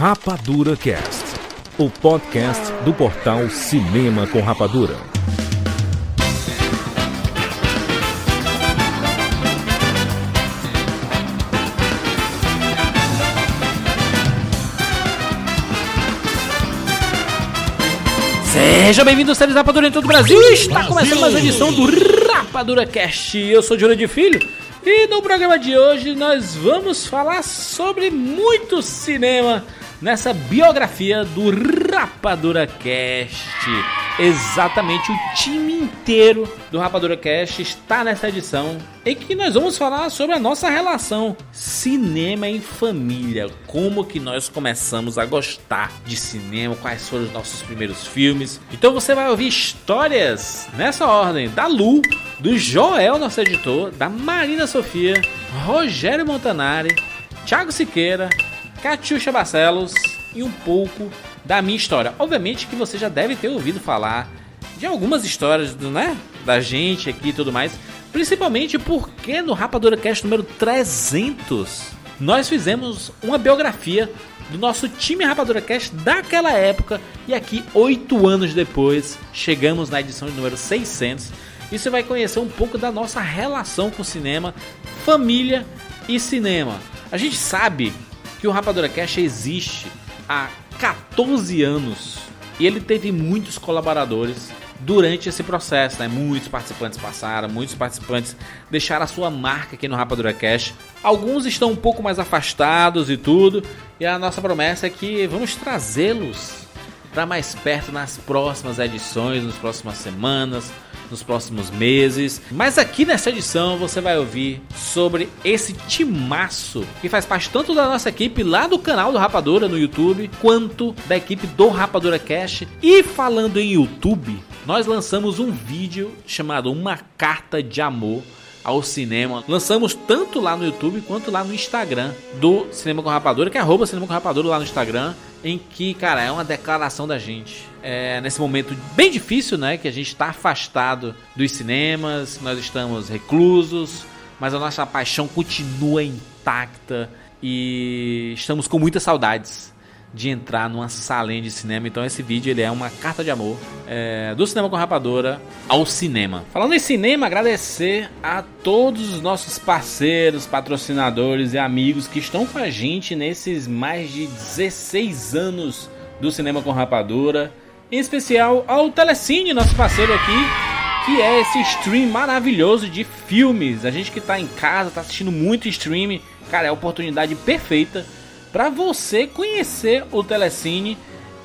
Rapadura Cast, o podcast do portal Cinema com Rapadura. Seja bem-vindo aos séries Rapadura em todo o Brasil. Está começando mais uma edição do Rapadura Cast. Eu sou Júlio de Filho e no programa de hoje nós vamos falar sobre muito cinema nessa biografia do Rapadura Cast. Exatamente, o time inteiro do Rapadura Cast está nessa edição em que nós vamos falar sobre a nossa relação cinema em família, como que nós começamos a gostar de cinema, quais foram os nossos primeiros filmes. Então você vai ouvir histórias nessa ordem da Lu, do Joel, nosso editor, da Marina Sofia, Rogério Montanari, Thiago Siqueira, Catiuxa Barcelos e um pouco da minha história. Obviamente que você já deve ter ouvido falar de algumas histórias, né? Da gente aqui e tudo mais. Principalmente porque no Rapadura Cast número 300 nós fizemos uma biografia do nosso time Rapadura Cast daquela época e aqui oito anos depois chegamos na edição de número 600 e você vai conhecer um pouco da nossa relação com o cinema, família e cinema. A gente sabe que o Rapadura Cast existe há 14 anos e ele teve muitos colaboradores durante esse processo, né? Muitos participantes passaram, muitos participantes deixaram a sua marca aqui no Rapadura Cash. Alguns estão um pouco mais afastados e tudo, e a nossa promessa é que vamos trazê-los para mais perto nas próximas edições, nas próximas semanas, nos próximos meses. Mas aqui nessa edição você vai ouvir sobre esse timaço que faz parte tanto da nossa equipe lá do canal do Rapadura no YouTube, quanto da equipe do Rapadura Cash. E falando em YouTube, nós lançamos um vídeo chamado Uma Carta de Amor ao cinema. Lançamos tanto lá no YouTube quanto lá no Instagram do Cinema com Rapadura, que é arroba Cinema com Rapadura lá no Instagram em que, cara, é uma declaração da gente. É, nesse momento bem difícil, né? Que a gente está afastado dos cinemas, nós estamos reclusos, mas a nossa paixão continua intacta e estamos com muitas saudades de entrar numa salinha de cinema. Então esse vídeo ele é uma carta de amor é, do Cinema com Rapadora ao cinema. Falando em cinema, agradecer a todos os nossos parceiros, patrocinadores e amigos que estão com a gente nesses mais de 16 anos do Cinema com Rapadura. Em especial ao Telecine, nosso parceiro aqui, que é esse stream maravilhoso de filmes. A gente que está em casa, está assistindo muito stream, cara, é a oportunidade perfeita para você conhecer o Telecine.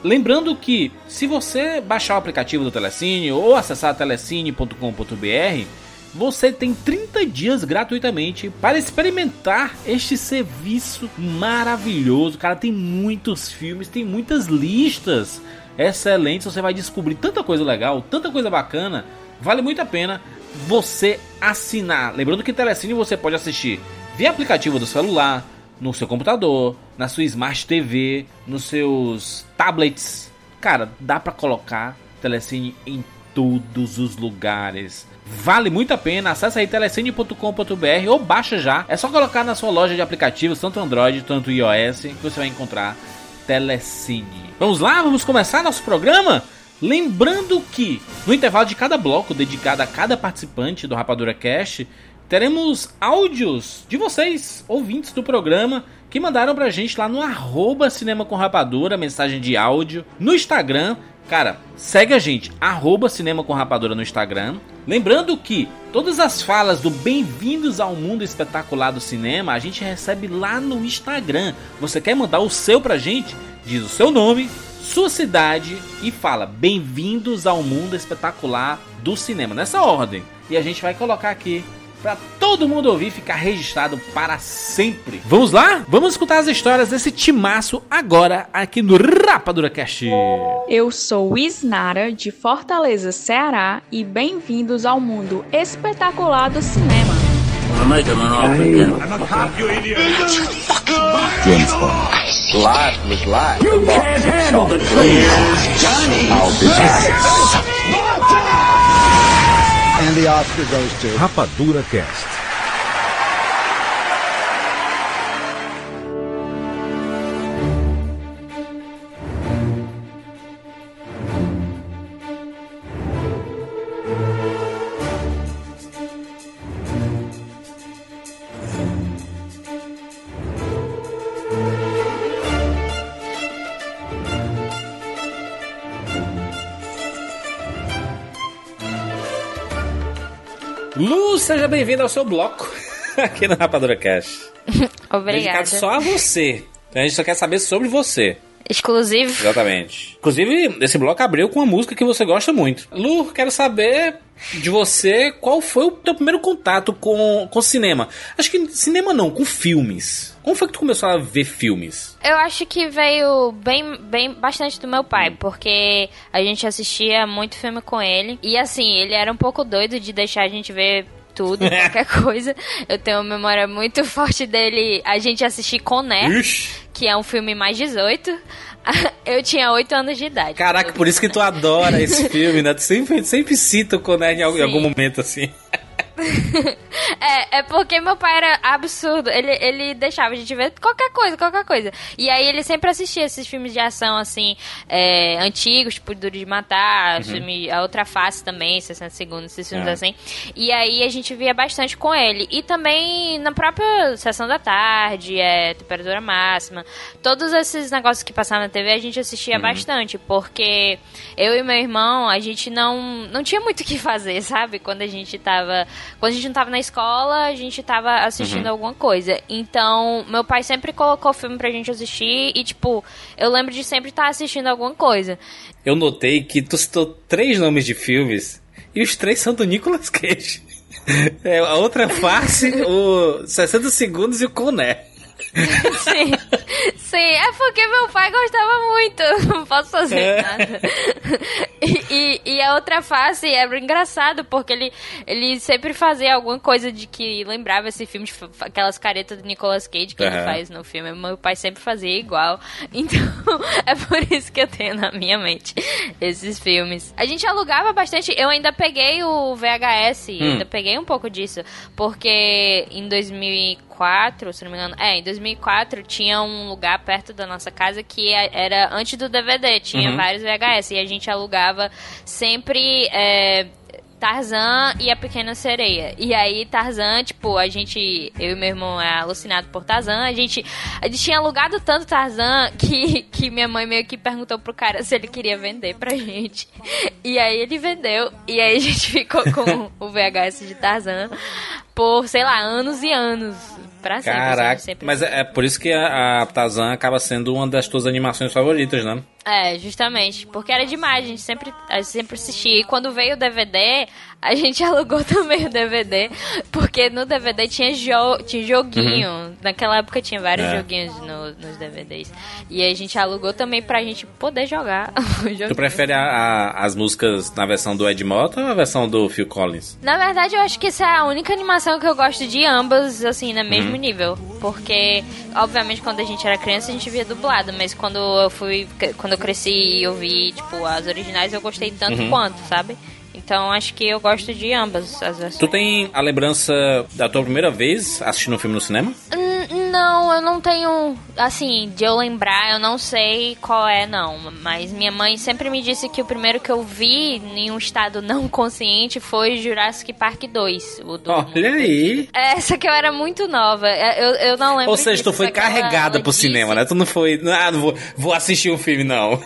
Lembrando que se você baixar o aplicativo do Telecine ou acessar telecine.com.br, você tem 30 dias gratuitamente para experimentar este serviço maravilhoso. Cara, tem muitos filmes, tem muitas listas excelentes. Você vai descobrir tanta coisa legal, tanta coisa bacana. Vale muito a pena você assinar. Lembrando que Telecine você pode assistir via aplicativo do celular, no seu computador, na sua Smart TV, nos seus tablets. Cara, dá para colocar Telecine em todos os lugares. Vale muito a pena. Acesse aí telecine.com.br ou baixa já. É só colocar na sua loja de aplicativos, tanto Android quanto iOS, que você vai encontrar Telecine. Vamos lá, vamos começar nosso programa? Lembrando que no intervalo de cada bloco dedicado a cada participante do Rapadura Cast, teremos áudios de vocês, ouvintes do programa, que mandaram pra gente lá no arroba Cinema com Rapadura, mensagem de áudio, no Instagram. Cara, segue a gente, arroba Cinema com Rapadura no Instagram. Lembrando que todas as falas do Bem-vindos ao Mundo Espetacular do Cinema a gente recebe lá no Instagram. Você quer mandar o seu pra gente? Diz o seu nome, sua cidade e fala Bem-vindos ao Mundo Espetacular do Cinema, nessa ordem. E a gente vai colocar aqui para todo mundo ouvir e ficar registrado para sempre. Vamos lá? Vamos escutar as histórias desse timaço agora aqui no Rapadura Cast. Eu sou Isnara de Fortaleza, Ceará e bem-vindos ao mundo espetacular do cinema. James Bond. Life was life. You can't handle the truth. Johnny. I'll be back. Rapadura Cast. Bem-vindo ao seu bloco aqui no Rapadura Cash. Obrigada. Dedicado só a você. Então a gente só quer saber sobre você. Exclusivo. Exatamente. Inclusive, esse bloco abriu com uma música que você gosta muito. Lu, quero saber de você qual foi o teu primeiro contato com, com cinema. Acho que cinema não, com filmes. Como foi que tu começou a ver filmes? Eu acho que veio bem, bem bastante do meu pai, porque a gente assistia muito filme com ele. E assim, ele era um pouco doido de deixar a gente ver tudo, qualquer coisa. Eu tenho uma memória muito forte dele, a gente assistir Coné, que é um filme mais 18. Eu tinha 8 anos de idade. Caraca, por isso que tu adora esse filme, né? Tu sempre, sempre cita o Coné em, algum momento assim. É, é porque meu pai era absurdo. Ele, ele deixava a gente ver qualquer coisa, qualquer coisa. E aí ele sempre assistia esses filmes de ação, assim, é, antigos, tipo Duro de Matar, filme, A Outra Face também, 60 Segundos, esses filmes Ah. assim. E aí a gente via bastante com ele. E também na própria Sessão da Tarde, é, Temperatura Máxima. Todos esses negócios que passavam na TV a gente assistia bastante, porque eu e meu irmão, a gente não, não tinha muito o que fazer, sabe? Quando a gente tava. Quando a gente não tava na escola, a gente tava assistindo alguma coisa. Então, meu pai sempre colocou filme pra gente assistir e, tipo, eu lembro de sempre estar assistindo alguma coisa. Eu notei que tu citou três nomes de filmes e os três são do Nicolas Cage. É, a outra face, o 60 segundos e o Coné. Sim, sim, é porque meu pai gostava muito, não posso fazer É. nada. E, e- e a outra face era engraçado, porque ele, ele sempre fazia alguma coisa de que lembrava esse filme, de aquelas caretas do Nicolas Cage que ele Aham. faz no filme. Meu pai sempre fazia igual. Então, é por isso que eu tenho na minha mente esses filmes. A gente alugava bastante, eu ainda peguei o VHS, Hum. ainda peguei um pouco disso, porque em 2004, se não me engano, é, em 2004 tinha um lugar perto da nossa casa que é- era antes do DVD, tinha Uhum. vários VHS e a gente alugava sempre é, Tarzan e a Pequena Sereia. E aí Tarzan, tipo, a gente, eu e meu irmão é alucinado por Tarzan, a gente, a gente tinha alugado tanto Tarzan que, que minha mãe meio que perguntou pro cara se ele queria vender pra gente. E aí ele vendeu e aí a gente ficou com o VHS de Tarzan por, sei lá, anos e anos. Pra sempre. Caraca, sempre. mas é, é por isso que a, a Tarzan acaba sendo uma das tuas animações favoritas, né? É, justamente. Porque era demais, a gente sempre, a gente sempre assistia. E quando veio o DVD, a gente alugou também o DVD. Porque no DVD tinha, jo tinha joguinho. Naquela época tinha vários É. joguinhos no- nos DVDs. E a gente alugou também pra gente poder jogar. Tu prefere a- a- as músicas na versão do Ed Mota ou a versão do Phil Collins? Na verdade, eu acho que essa é a única animação que eu gosto de ambas, assim, no Uhum. mesmo nível. Porque, obviamente, quando a gente era criança, a gente via dublado. Mas quando eu fui. Quando eu cresci e eu vi, tipo, as originais, eu gostei tanto Uhum. quanto, sabe? Então acho que eu gosto de ambas as versões. Tu tem a lembrança da tua primeira vez assistindo um filme no cinema? Hum, Não, eu não tenho. Assim, de eu lembrar, eu não sei qual é, não. Mas minha mãe sempre me disse que o primeiro que eu vi em um estado não consciente foi Jurassic Park 2. O do Olha aí. É, só que eu era muito nova. Eu, eu não lembro. Ou seja, tu disso, foi que ela- carregada pro disse- cinema, né? Tu não foi. Ah, não vou, vou assistir um filme, não.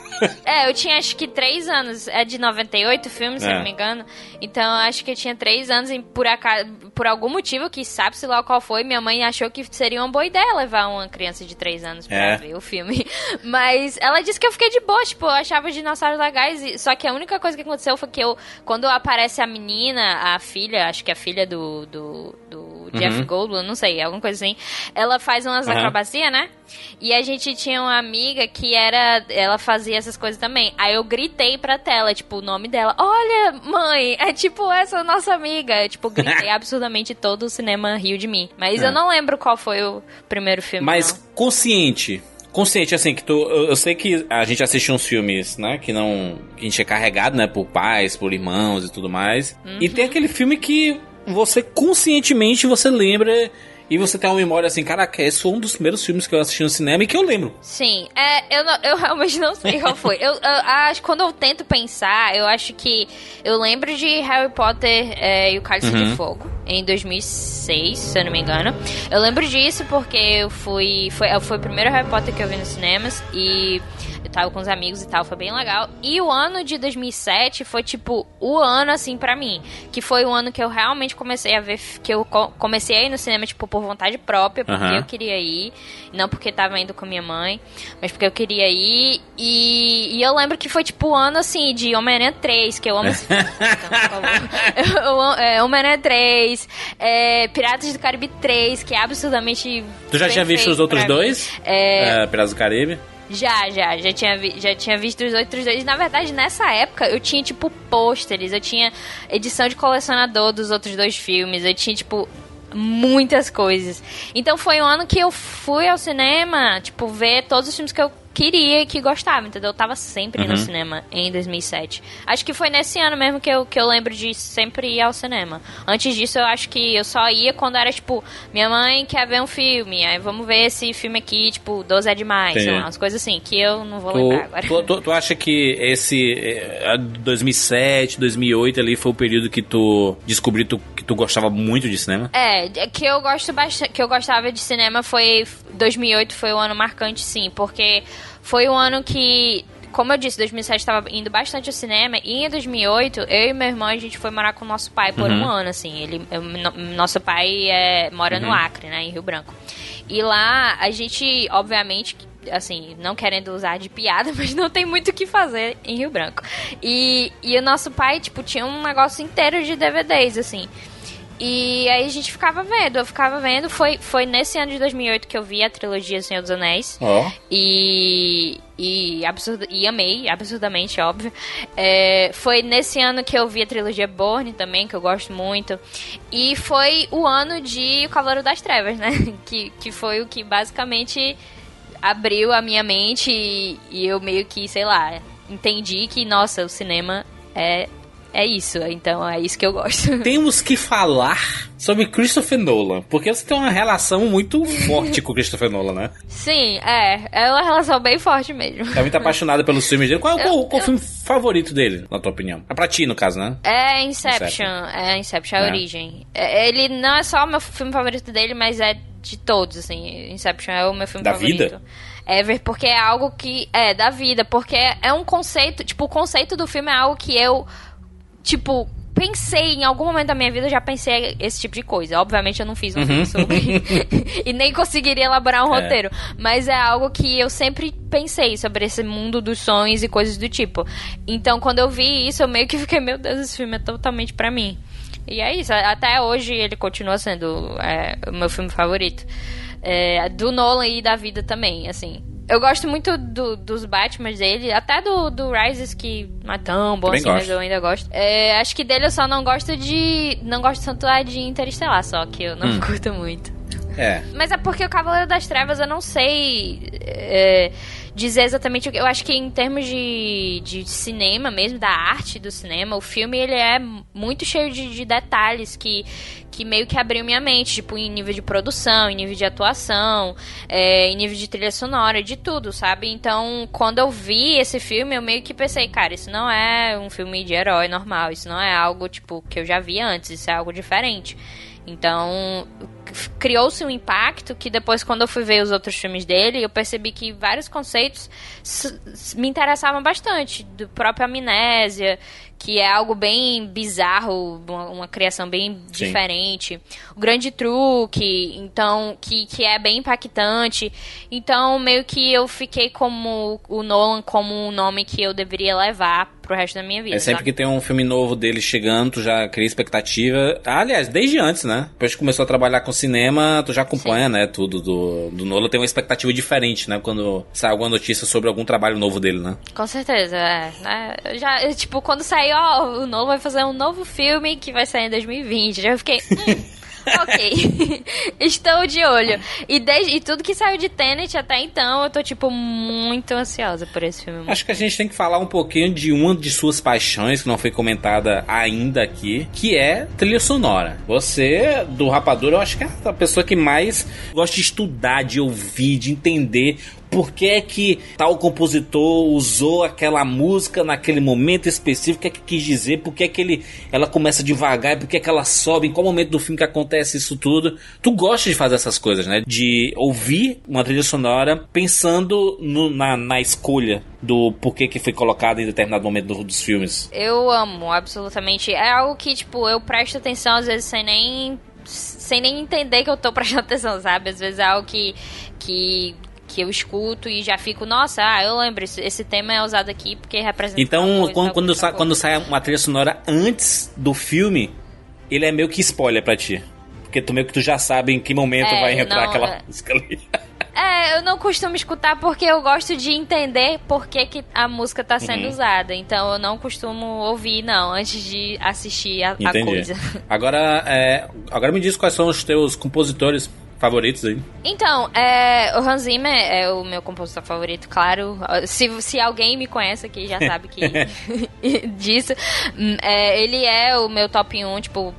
É, eu tinha acho que três anos. É de 98 o filme, se É. eu não me engano. Então eu acho que eu tinha três anos e por, acaso, por algum motivo, que sabe-se lá qual foi, minha mãe achou que seria uma boa ideia levar uma criança de três anos pra É. ver o filme. Mas ela disse que eu fiquei de boa, tipo, eu achava os dinossauros legais. e- Só que a única coisa que aconteceu foi que eu, quando aparece a menina, a filha, acho que é a filha do. do, do Jeff Goldblum, não sei, alguma coisa assim. Ela faz umas Uhum. acrobacias, né? E a gente tinha uma amiga que era. Ela fazia essas coisas também. Aí eu gritei pra tela, tipo, o nome dela. Olha, mãe, é tipo essa nossa amiga. Eu, tipo, gritei absurdamente todo o cinema riu de mim. Mas É. eu não lembro qual foi o primeiro filme. Mas não. consciente. Consciente, assim, que tu. Eu, eu sei que a gente assiste uns filmes, né? Que não. Que a gente é carregado, né? Por pais, por irmãos e tudo mais. E tem aquele filme que você conscientemente você lembra. E você tem uma memória assim, caraca, esse foi um dos primeiros filmes que eu assisti no cinema e que eu lembro. Sim, é, eu, não- eu realmente não sei qual foi. Eu, eu acho quando eu tento pensar, eu acho que eu lembro de Harry Potter é, e o Cálice Uhum. de Fogo. em 2006, se eu não me engano. Eu lembro disso porque eu fui. Foi, foi o primeiro Harry Potter que eu vi nos cinemas e tava com os amigos e tal, foi bem legal. E o ano de 2007 foi tipo o ano assim para mim, que foi o ano que eu realmente comecei a ver que eu comecei a ir no cinema tipo por vontade própria, porque uhum. eu queria ir, não porque tava indo com minha mãe, mas porque eu queria ir. E, e eu lembro que foi tipo o ano assim de Homem-Aranha 3, que eu amo esse filme. então, é, Homem-Aranha 3, é, Piratas do Caribe 3, que é absurdamente. Tu já tinha visto os outros dois? É... é... Piratas do Caribe? Já, já, já tinha, vi, já tinha visto os outros dois. Na verdade, nessa época, eu tinha, tipo, pôsteres, eu tinha edição de colecionador dos outros dois filmes, eu tinha, tipo, muitas coisas. Então foi um ano que eu fui ao cinema, tipo, ver todos os filmes que eu queria e que gostava, entendeu? Eu tava sempre uhum. no cinema em 2007. Acho que foi nesse ano mesmo que eu, que eu lembro de sempre ir ao cinema. Antes disso, eu acho que eu só ia quando era, tipo, minha mãe quer ver um filme, aí vamos ver esse filme aqui, tipo, 12 é demais, sei lá, umas coisas assim, que eu não vou tu, lembrar agora. Tu, tu, tu, acha que esse 2007, eh, 2008 ali foi o período que tu descobriu que tu gostava muito de cinema? É, que eu gosto bastante, que eu gostava de cinema foi 2008 foi o ano marcante, sim, porque foi um ano que como eu disse, 2007 estava indo bastante ao cinema e em 2008 eu e meu irmão a gente foi morar com o nosso pai por uhum. um ano, assim. Ele, eu, no, nosso pai é, mora uhum. no Acre, né, em Rio Branco. E lá a gente, obviamente, assim, não querendo usar de piada, mas não tem muito o que fazer em Rio Branco. E, e o nosso pai, tipo, tinha um negócio inteiro de DVDs, assim. E aí a gente ficava vendo, eu ficava vendo. Foi, foi nesse ano de 2008 que eu vi a trilogia Senhor dos Anéis. Oh. E, e, absurd, e amei, absurdamente, óbvio. É, foi nesse ano que eu vi a trilogia Borne também, que eu gosto muito. E foi o ano de O Cavaleiro das Trevas, né? Que, que foi o que basicamente abriu a minha mente e, e eu meio que, sei lá, entendi que, nossa, o cinema é é isso, então é isso que eu gosto. Temos que falar sobre Christopher Nolan, porque você tem uma relação muito forte com Christopher Nolan, né? Sim, é. É uma relação bem forte mesmo. É muito apaixonada pelos filmes dele. Qual, eu, qual, qual eu... filme favorito dele, na tua opinião? É pra ti, no caso, né? É Inception. Inception. É Inception, a é. origem. É, ele não é só o meu filme favorito dele, mas é de todos, assim. Inception é o meu filme da favorito. Vida? Ever, porque é algo que. É, da vida. Porque é um conceito. Tipo, o conceito do filme é algo que eu tipo, pensei, em algum momento da minha vida, já pensei esse tipo de coisa. Obviamente eu não fiz um filme uhum. sobre. e nem conseguiria elaborar um é. roteiro. Mas é algo que eu sempre pensei sobre esse mundo dos sonhos e coisas do tipo. Então, quando eu vi isso, eu meio que fiquei, meu Deus, esse filme é totalmente para mim. E é isso. Até hoje ele continua sendo é, o meu filme favorito. É, do Nolan e da vida também, assim. Eu gosto muito do, dos Batman dele, até do, do Rises, que não é tão bom Também assim, gosto. mas eu ainda gosto. É, acho que dele eu só não gosto de. Não gosto tanto é de Interestelar, só que eu não hum. curto muito. É. Mas é porque o Cavaleiro das Trevas eu não sei. É, dizer exatamente o que. Eu acho que em termos de, de cinema mesmo, da arte do cinema, o filme ele é muito cheio de, de detalhes que, que meio que abriu minha mente, tipo, em nível de produção, em nível de atuação, é, em nível de trilha sonora, de tudo, sabe? Então, quando eu vi esse filme, eu meio que pensei, cara, isso não é um filme de herói normal, isso não é algo, tipo, que eu já vi antes, isso é algo diferente. Então, criou-se um impacto que depois, quando eu fui ver os outros filmes dele, eu percebi que vários conceitos me interessavam bastante. Do próprio Amnésia, que é algo bem bizarro, uma, uma criação bem Sim. diferente. O Grande Truque, então, que, que é bem impactante. Então, meio que eu fiquei como o Nolan como um nome que eu deveria levar pro resto da minha vida. É sempre que tem um filme novo dele chegando, tu já cria expectativa. Ah, aliás, desde antes, né? Depois que começou a trabalhar com cinema, tu já acompanha, Sim. né? Tudo do, do Nolan tem uma expectativa diferente, né? Quando sai alguma notícia sobre algum trabalho novo dele, né? Com certeza, é. Né? Já, tipo, quando saiu, ó, o Nolan vai fazer um novo filme que vai sair em 2020. Já fiquei. Hum. Ok. Estou de olho. E, desde, e tudo que saiu de Tenet até então, eu tô, tipo, muito ansiosa por esse filme. Acho que a gente tem que falar um pouquinho de uma de suas paixões, que não foi comentada ainda aqui, que é trilha sonora. Você, do Rapadura, eu acho que é a pessoa que mais gosta de estudar, de ouvir, de entender por que é que tal compositor usou aquela música naquele momento específico, o que é que quis dizer, por que é que ele, ela começa devagar, por que é que ela sobe, em qual momento do filme que acontece isso tudo. Tu gosta de fazer essas coisas, né? De ouvir uma trilha sonora pensando no, na, na escolha do porquê que foi colocado em determinado momento do, dos filmes. Eu amo, absolutamente. É algo que, tipo, eu presto atenção às vezes sem nem sem nem entender que eu tô prestando atenção, sabe? Às vezes é algo que, que, que eu escuto e já fico, nossa, ah, eu lembro, esse, esse tema é usado aqui porque representa. Então, coisa, quando, quando, sa quando sai uma trilha sonora antes do filme, ele é meio que spoiler pra ti. Porque tu meio que tu já sabe em que momento é, vai entrar não, aquela é... música ali. É, eu não costumo escutar porque eu gosto de entender por que, que a música tá sendo uhum. usada. Então eu não costumo ouvir, não, antes de assistir a, a coisa. Agora, é, agora me diz quais são os teus compositores favoritos aí? Então, é, o Hans Zimmer é o meu compositor favorito, claro. Se, se alguém me conhece aqui já sabe que disso. Hum, é, ele é o meu top 1, tipo,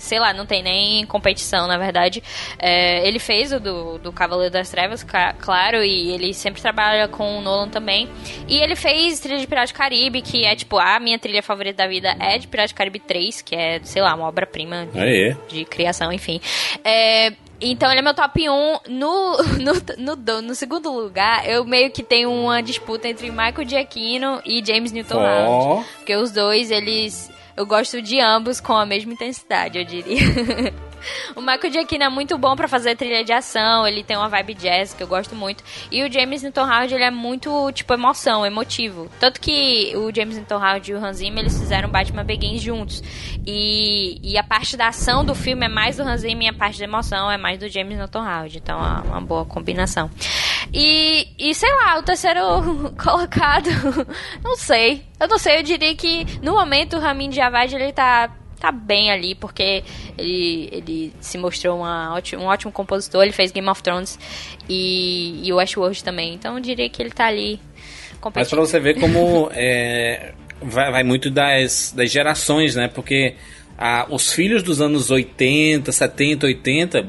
sei lá, não tem nem competição, na verdade. É, ele fez o do, do Cavaleiro das Trevas, claro, e ele sempre trabalha com o Nolan também. E ele fez trilha de Pirata do Caribe, que é tipo, a minha trilha favorita da vida é de Pirata do Caribe 3, que é, sei lá, uma obra-prima de, de, criação, enfim. É, então ele é meu top 1. No, no, no, no, segundo lugar, eu meio que tenho uma disputa entre Michael Giacchino e James Newton Howard. Oh. Porque os dois, eles eu gosto de ambos com a mesma intensidade, eu diria. o Michael Giacchino é muito bom para fazer trilha de ação, ele tem uma vibe jazz que eu gosto muito. E o James Newton Howard, ele é muito, tipo, emoção, emotivo. Tanto que o James Newton Howard e o Hans Zimmer, eles fizeram Batman Begins juntos. E, e a parte da ação do filme é mais do Hans Zimmer e a parte da emoção é mais do James Newton Howard. Então é uma boa combinação. E, e sei lá, o terceiro colocado, não sei. Eu não sei, eu diria que no momento o Ramin Djawad ele tá tá bem ali, porque ele, ele se mostrou uma ótimo, um ótimo compositor, ele fez Game of Thrones e, e Westworld também. Então eu diria que ele tá ali competindo. Mas pra você ver como é, vai, vai muito das, das gerações, né? Porque ah, os filhos dos anos 80, 70, 80,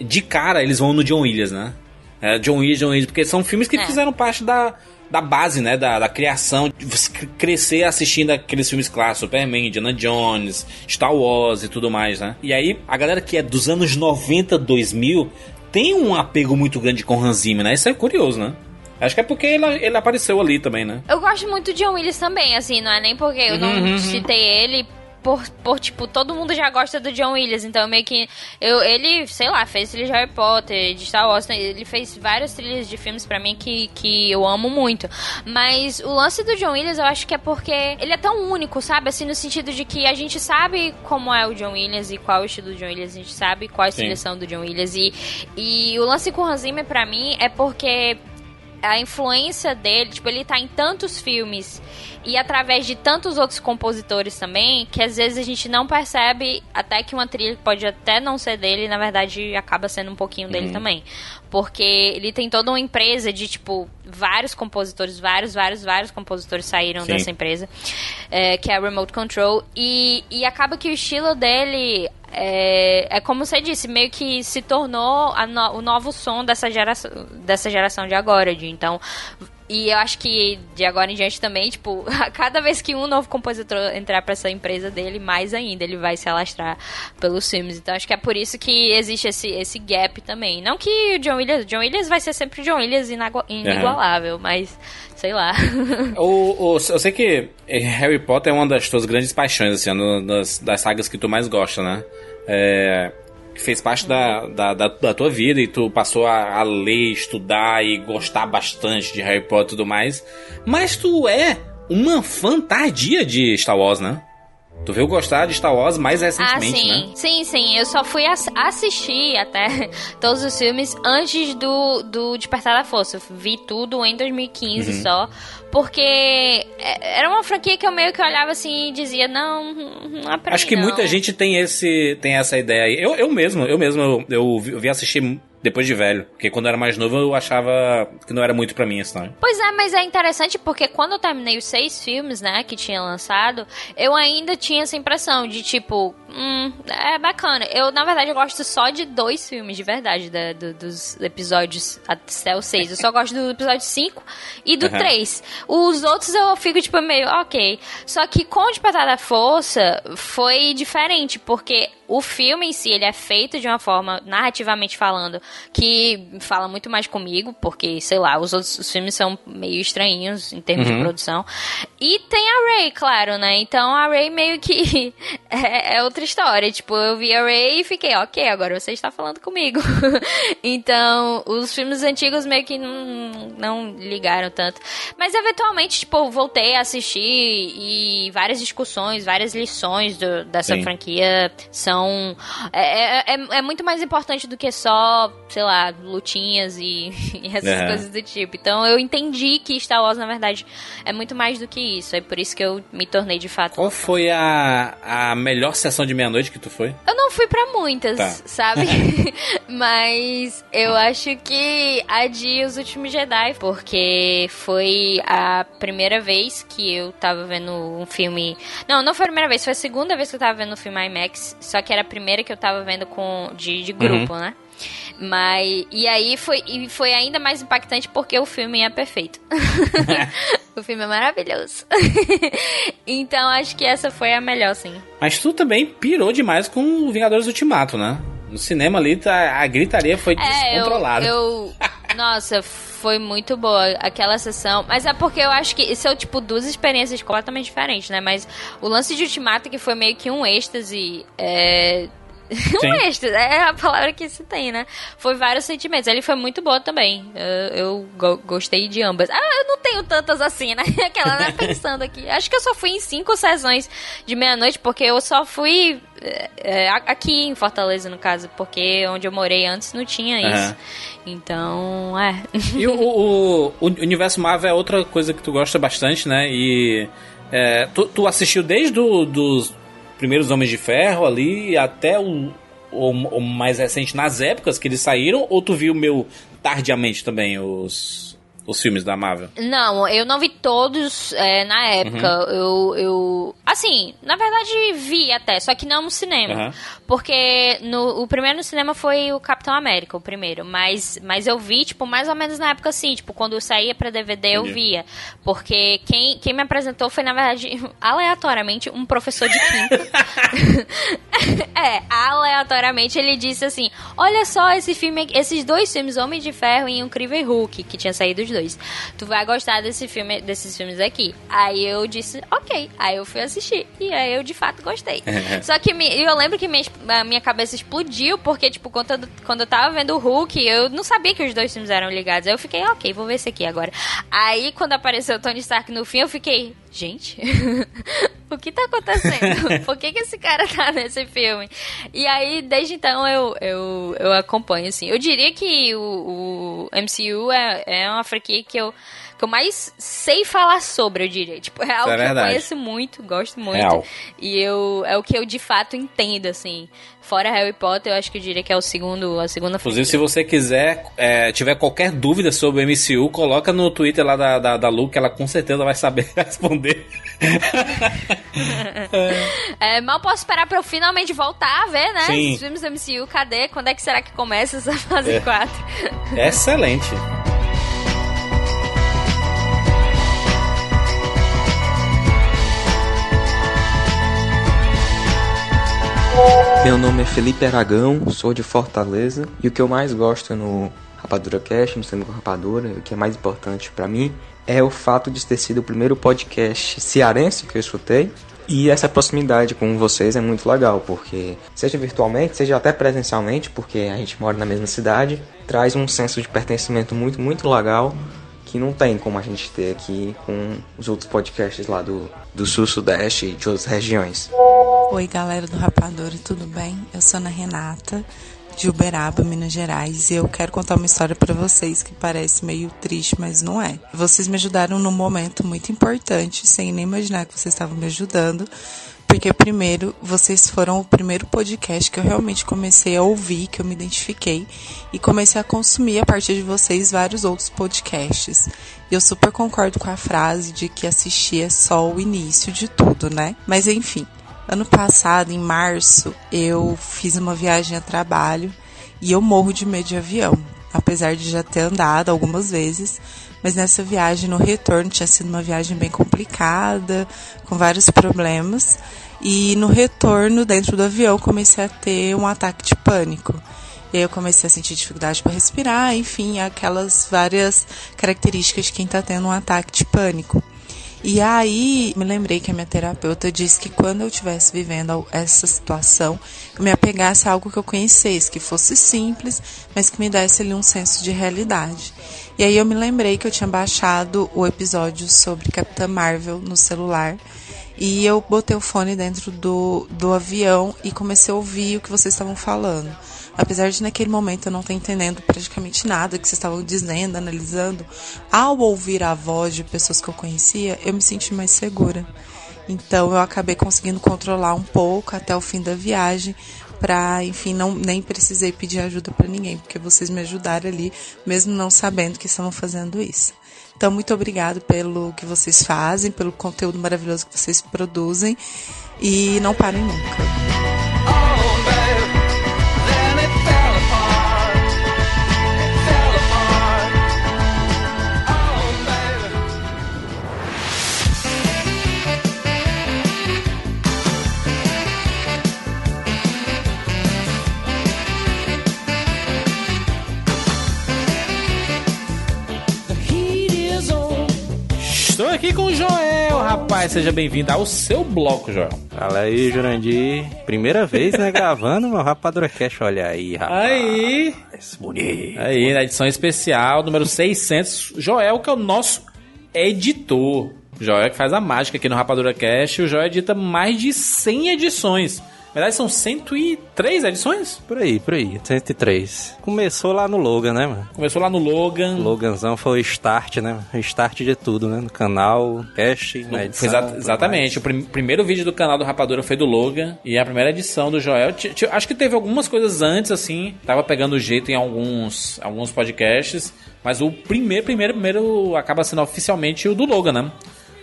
de cara eles vão no John Williams, né? É, John Williams, John Williams, porque são filmes que é. fizeram parte da, da base, né? Da, da criação, de você crescer assistindo aqueles filmes clássicos, Superman, Indiana Jones, Star Wars e tudo mais, né? E aí, a galera que é dos anos 90, 2000, tem um apego muito grande com Hans Zimmer, né? Isso é curioso, né? Acho que é porque ele, ele apareceu ali também, né? Eu gosto muito de John Williams também, assim, não é nem porque eu não uhum, uhum. citei ele por, por, tipo, todo mundo já gosta do John Williams, então meio que. Eu, ele, sei lá, fez trilhas de Harry Potter, de Star Wars, né, ele fez várias trilhas de filmes para mim que, que eu amo muito. Mas o lance do John Williams eu acho que é porque ele é tão único, sabe? Assim, no sentido de que a gente sabe como é o John Williams e qual é o estilo do John Williams, a gente sabe qual é a seleção do John Williams. E, e o lance com o Hans Zimmer pra mim é porque a influência dele, tipo, ele tá em tantos filmes e através de tantos outros compositores também, que às vezes a gente não percebe até que uma trilha pode até não ser dele, na verdade acaba sendo um pouquinho dele uhum. também. Porque ele tem toda uma empresa de, tipo, vários compositores, vários, vários, vários compositores saíram Sim. dessa empresa, é, que é a Remote Control, e, e acaba que o estilo dele é, é como você disse, meio que se tornou no, o novo som dessa geração, dessa geração de agora. De, então, e eu acho que de agora em diante também, tipo, cada vez que um novo compositor entrar para essa empresa dele, mais ainda ele vai se alastrar pelos filmes. Então acho que é por isso que existe esse, esse gap também. Não que o John Williams, John Williams vai ser sempre John Williams inigualável, uhum. mas sei lá. o, o, eu sei que Harry Potter é uma das tuas grandes paixões, assim, uma das, das sagas que tu mais gosta, né? É, fez parte da, da, da, da, tua vida e tu passou a, a, ler, estudar e gostar bastante de Harry Potter e tudo mais. Mas tu é uma fã tardia de Star Wars, né? Tu veio gostar de Star Wars mais recentemente, ah, sim. né? Sim, sim. Eu só fui ass assistir até todos os filmes antes do, do Despertar da Força. Eu vi tudo em 2015 uhum. só. Porque é, era uma franquia que eu meio que olhava assim e dizia, não, não é pra Acho mim, que não. muita gente tem, esse, tem essa ideia aí. Eu, eu mesmo, eu mesmo, eu, eu vi assistir depois de velho. Porque quando eu era mais novo eu achava que não era muito para mim a história. Pois é, mas é interessante porque quando eu terminei os seis filmes, né, que tinha lançado, eu ainda tinha essa impressão de tipo, hum, é bacana. Eu, na verdade, eu gosto só de dois filmes, de verdade, da, do, dos episódios até o 6. Eu só gosto do episódio 5 e do Uhum. 3. Os outros eu fico, tipo, meio, ok. Só que com o Despertar da Força foi diferente, porque o filme em si, ele é feito de uma forma, narrativamente falando, que fala muito mais comigo, porque, sei lá, os outros os filmes são meio estranhos em termos de produção. E tem a Ray, claro, né? Então a Ray meio que é, é outra história. Tipo, eu vi a Ray e fiquei, ok, agora você está falando comigo. então, os filmes antigos meio que não, não ligaram tanto. Mas eventualmente, tipo, voltei a assistir e várias discussões, várias lições do- dessa Sim. franquia são. É, é, é muito mais importante do que só, sei lá, lutinhas e, e essas É. coisas do tipo. Então eu entendi que Star Wars, na verdade, é muito mais do que isso. É por isso que eu me tornei de fato. Qual foi a, a melhor sessão de meia-noite que tu foi? Eu não fui pra muitas, Tá. sabe? Mas eu acho que a de Os Últimos Jedi, porque foi a primeira vez que eu tava vendo um filme. Não, não foi a primeira vez, foi a segunda vez que eu tava vendo um filme IMAX, só que era a primeira que eu tava vendo com de, de grupo, né? Mas. E aí foi, e foi ainda mais impactante porque o filme é perfeito. o filme é maravilhoso. então acho que essa foi a melhor, sim. Mas tu também pirou demais com o Vingadores Ultimato, né? No cinema ali, tá- a gritaria foi É, eu, descontrolada. eu. Nossa, foi muito boa aquela sessão. Mas é porque eu acho que são, tipo, duas experiências completamente diferentes, né? Mas o lance de Ultimato, que foi meio que um êxtase. É. Um êxtase, é a palavra que se tem, né? Foi vários sentimentos. Ele foi muito boa também. Eu, eu go- gostei de ambas. Ah, eu não tenho tantas assim, né? Aquela, né? Pensando aqui. Acho que eu só fui em cinco sessões de meia-noite, porque eu só fui é, é, aqui em Fortaleza, no caso, porque onde eu morei antes não tinha isso. Aham. Então, é. E o, o, o universo Marvel é outra coisa que tu gosta bastante, né? E é, tu, tu assistiu desde o, dos primeiros Homens de Ferro ali até o, o, o mais recente, nas épocas que eles saíram, ou tu viu meu tardiamente também os, os filmes da Marvel? Não, eu não vi todos é, na época. Eu, eu. Assim, na verdade vi até, só que não no cinema. Aham. Porque no, o primeiro no cinema foi o Capitão América, o primeiro. Mas, mas eu vi, tipo, mais ou menos na época assim. Tipo, quando eu saía pra DVD eu via. Porque quem, quem me apresentou foi, na verdade, aleatoriamente, um professor de química. é, aleatoriamente ele disse assim: Olha só esse filme, esses dois filmes, Homem de Ferro e Incrível Hulk, que tinha saído os dois. Tu vai gostar desse filme, desses filmes aqui. Aí eu disse, ok. Aí eu fui assistir. E aí eu de fato gostei. Só que me- eu lembro que minha, minha cabeça explodiu, porque, tipo, quando eu, quando eu tava vendo o Hulk, eu não sabia que os dois filmes eram ligados. Aí eu fiquei, ok, vou ver esse aqui agora. Aí quando apareceu o Tony Stark no fim, eu fiquei, gente, o que tá acontecendo? Por que, que esse cara tá nesse filme? E aí, desde então, eu, eu, eu acompanho, assim. Eu diria que o, o MCU é, é uma franquia que eu, que eu mais sei falar sobre, eu diria. Tipo, é algo é que eu conheço muito, gosto muito. Real. E eu, é o que eu de fato entendo, assim. Fora Harry Potter, eu acho que eu diria que é o segundo, a segunda Inclusive, se você quiser, é, tiver qualquer dúvida sobre o MCU, coloca no Twitter lá da, da, da Lu, que ela com certeza vai saber responder. É, mal posso esperar pra eu finalmente voltar a ver, né? Sim. Os filmes do MCU, cadê? Quando é que será que começa essa fase É. 4? Excelente. Meu nome é Felipe Aragão, sou de Fortaleza e o que eu mais gosto no Rapadura Cast, no com Rapadura, o que é mais importante pra mim, é o fato de ter sido o primeiro podcast cearense que eu escutei. E essa proximidade com vocês é muito legal, porque seja virtualmente, seja até presencialmente, porque a gente mora na mesma cidade, traz um senso de pertencimento muito, muito legal que não tem como a gente ter aqui com os outros podcasts lá do, do Sul, Sudeste e de outras regiões. Oi, galera do Rapadura, tudo bem? Eu sou Ana Renata, de Uberaba, Minas Gerais, e eu quero contar uma história para vocês que parece meio triste, mas não é. Vocês me ajudaram num momento muito importante, sem nem imaginar que vocês estavam me ajudando, porque primeiro, vocês foram o primeiro podcast que eu realmente comecei a ouvir, que eu me identifiquei e comecei a consumir a partir de vocês vários outros podcasts. E eu super concordo com a frase de que assistir é só o início de tudo, né? Mas enfim, Ano passado, em março, eu fiz uma viagem a trabalho e eu morro de medo de avião, apesar de já ter andado algumas vezes. Mas nessa viagem, no retorno, tinha sido uma viagem bem complicada, com vários problemas. E no retorno, dentro do avião, comecei a ter um ataque de pânico. E aí eu comecei a sentir dificuldade para respirar, enfim, aquelas várias características de quem está tendo um ataque de pânico. E aí me lembrei que a minha terapeuta disse que quando eu estivesse vivendo essa situação, eu me apegasse a algo que eu conhecesse, que fosse simples, mas que me desse ali um senso de realidade. E aí eu me lembrei que eu tinha baixado o episódio sobre Capitã Marvel no celular. E eu botei o fone dentro do, do avião e comecei a ouvir o que vocês estavam falando. Apesar de naquele momento eu não estar entendendo praticamente nada que vocês estavam dizendo, analisando, ao ouvir a voz de pessoas que eu conhecia, eu me senti mais segura. Então eu acabei conseguindo controlar um pouco até o fim da viagem, para, enfim, não nem precisei pedir ajuda para ninguém, porque vocês me ajudaram ali, mesmo não sabendo que estavam fazendo isso. Então, muito obrigado pelo que vocês fazem, pelo conteúdo maravilhoso que vocês produzem e não parem nunca. Estou rapaz. Seja bem-vindo ao seu bloco, Joel. Fala aí, Jurandir. Primeira vez, né, gravando meu Rapadura Cash. Olha aí, rapaz. Aí. Bonito. Aí, na edição especial, número 600. Joel, que é o nosso editor. Joel que faz a mágica aqui no Rapadura Cash. O Joel edita mais de 100 edições. Verdade, são 103 edições? Por aí, por aí. 103. Começou lá no Logan, né, mano? Começou lá no Logan. Loganzão foi o start, né? O start de tudo, né? No canal, cast, na edição. Exa exatamente. O prim primeiro vídeo do canal do Rapadura foi do Logan. E a primeira edição do Joel. acho que teve algumas coisas antes, assim. Tava pegando jeito em alguns, alguns podcasts. Mas o primeiro, primeiro, primeiro acaba sendo oficialmente o do Logan, né?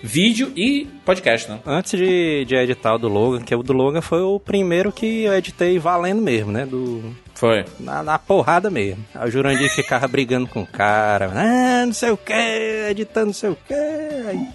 Vídeo e podcast, né? Antes de, de editar o do Logan, que o do Logan foi o primeiro que eu editei valendo mesmo, né? Do, foi. Na, na, porrada mesmo. O Jurandir ficava brigando com o cara. Ah, não sei o que, editando não sei o que. Aí...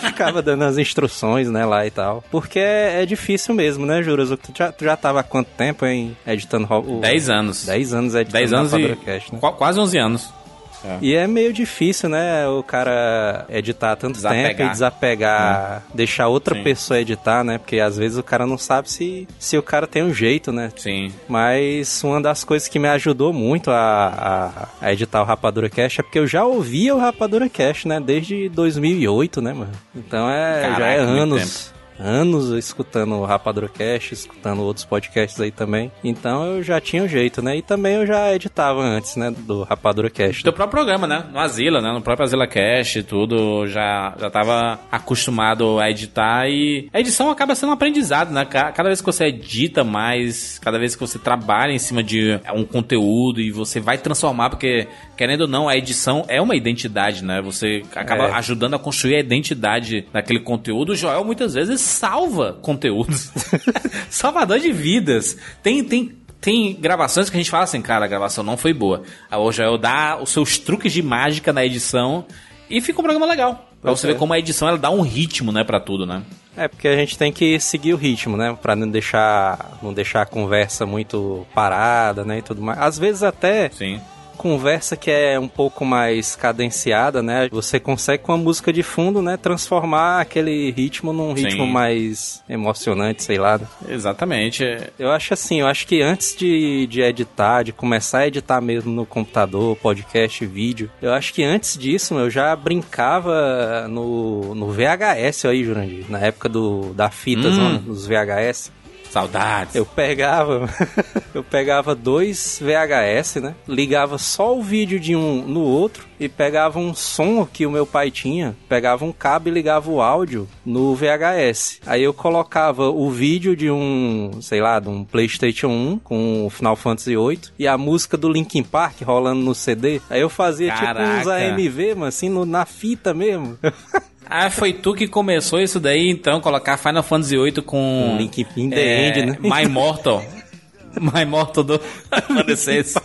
ficava dando as instruções, né, lá e tal. Porque é, é difícil mesmo, né, Juras? Tu já, tu já tava há quanto tempo, hein, editando o... 10 anos. 10 anos editando 10 anos e... Cast, né? Quase 11 anos. É. E é meio difícil, né, o cara editar tanto desapegar. tempo e desapegar, é. deixar outra Sim. pessoa editar, né? Porque às vezes o cara não sabe se, se o cara tem um jeito, né? Sim. Mas uma das coisas que me ajudou muito a, a, a editar o Rapadura Cash é porque eu já ouvia o Rapadura Cash, né? Desde 2008, né, mano? Então é, Caraca, já é anos anos escutando o Rapadura Cast, escutando outros podcasts aí também. Então eu já tinha um jeito, né? E também eu já editava antes, né? Do Rapadura Cast. Do próprio programa, né? No Asila, né? No próprio Asila Cast, tudo. Já, já tava acostumado a editar e a edição acaba sendo um aprendizado, né? Cada vez que você edita mais, cada vez que você trabalha em cima de um conteúdo e você vai transformar, porque querendo ou não, a edição é uma identidade, né? Você acaba é. ajudando a construir a identidade daquele conteúdo. O Joel muitas vezes salva conteúdos. Salvador de vidas. Tem, tem, tem gravações que a gente fala assim, cara, a gravação não foi boa. O Joel dá os seus truques de mágica na edição e fica um programa legal. Pra você ver como a edição ela dá um ritmo, né, para tudo, né? É, porque a gente tem que seguir o ritmo, né? Pra não deixar, não deixar a conversa muito parada, né? E tudo mais. Às vezes até Sim conversa que é um pouco mais cadenciada, né? Você consegue com a música de fundo, né, transformar aquele ritmo num ritmo Sim. mais emocionante, sei lá. Exatamente. Eu acho assim, eu acho que antes de, de editar, de começar a editar mesmo no computador, podcast, vídeo, eu acho que antes disso eu já brincava no, no VHS aí, Jurandir, na época do, da fita, hum. dos VHS. Saudades. Eu pegava, eu pegava dois VHS, né? Ligava só o vídeo de um no outro e pegava um som que o meu pai tinha, pegava um cabo e ligava o áudio no VHS. Aí eu colocava o vídeo de um, sei lá, de um PlayStation 1 com o Final Fantasy VIII e a música do Linkin Park rolando no CD. Aí eu fazia Caraca. tipo uns AMV, mas assim, no, na fita mesmo. Ah, foi tu que começou isso daí, então, colocar Final Fantasy VIII com... Um Link in the End, né? My Immortal. My Immortal do Adolescência.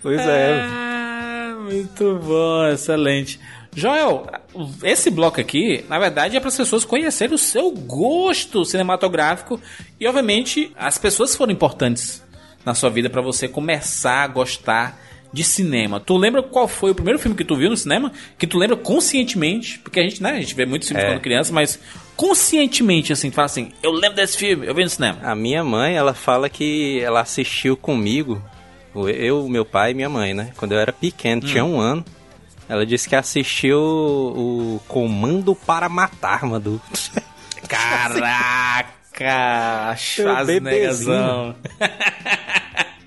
Pois é. Ah, muito bom, excelente. Joel, esse bloco aqui, na verdade, é para as pessoas conhecerem o seu gosto cinematográfico e, obviamente, as pessoas foram importantes na sua vida para você começar a gostar de cinema. Tu lembra qual foi o primeiro filme que tu viu no cinema? Que tu lembra conscientemente? Porque a gente, né, a gente vê muitos filmes É. quando criança, mas conscientemente, assim, fala assim, eu lembro desse filme, eu vi no cinema. A minha mãe, ela fala que ela assistiu comigo, eu, meu pai e minha mãe, né? Quando eu era pequeno, tinha um ano. Ela disse que assistiu o Comando para Matar, mano. Caraca! Schwarzeneggazão.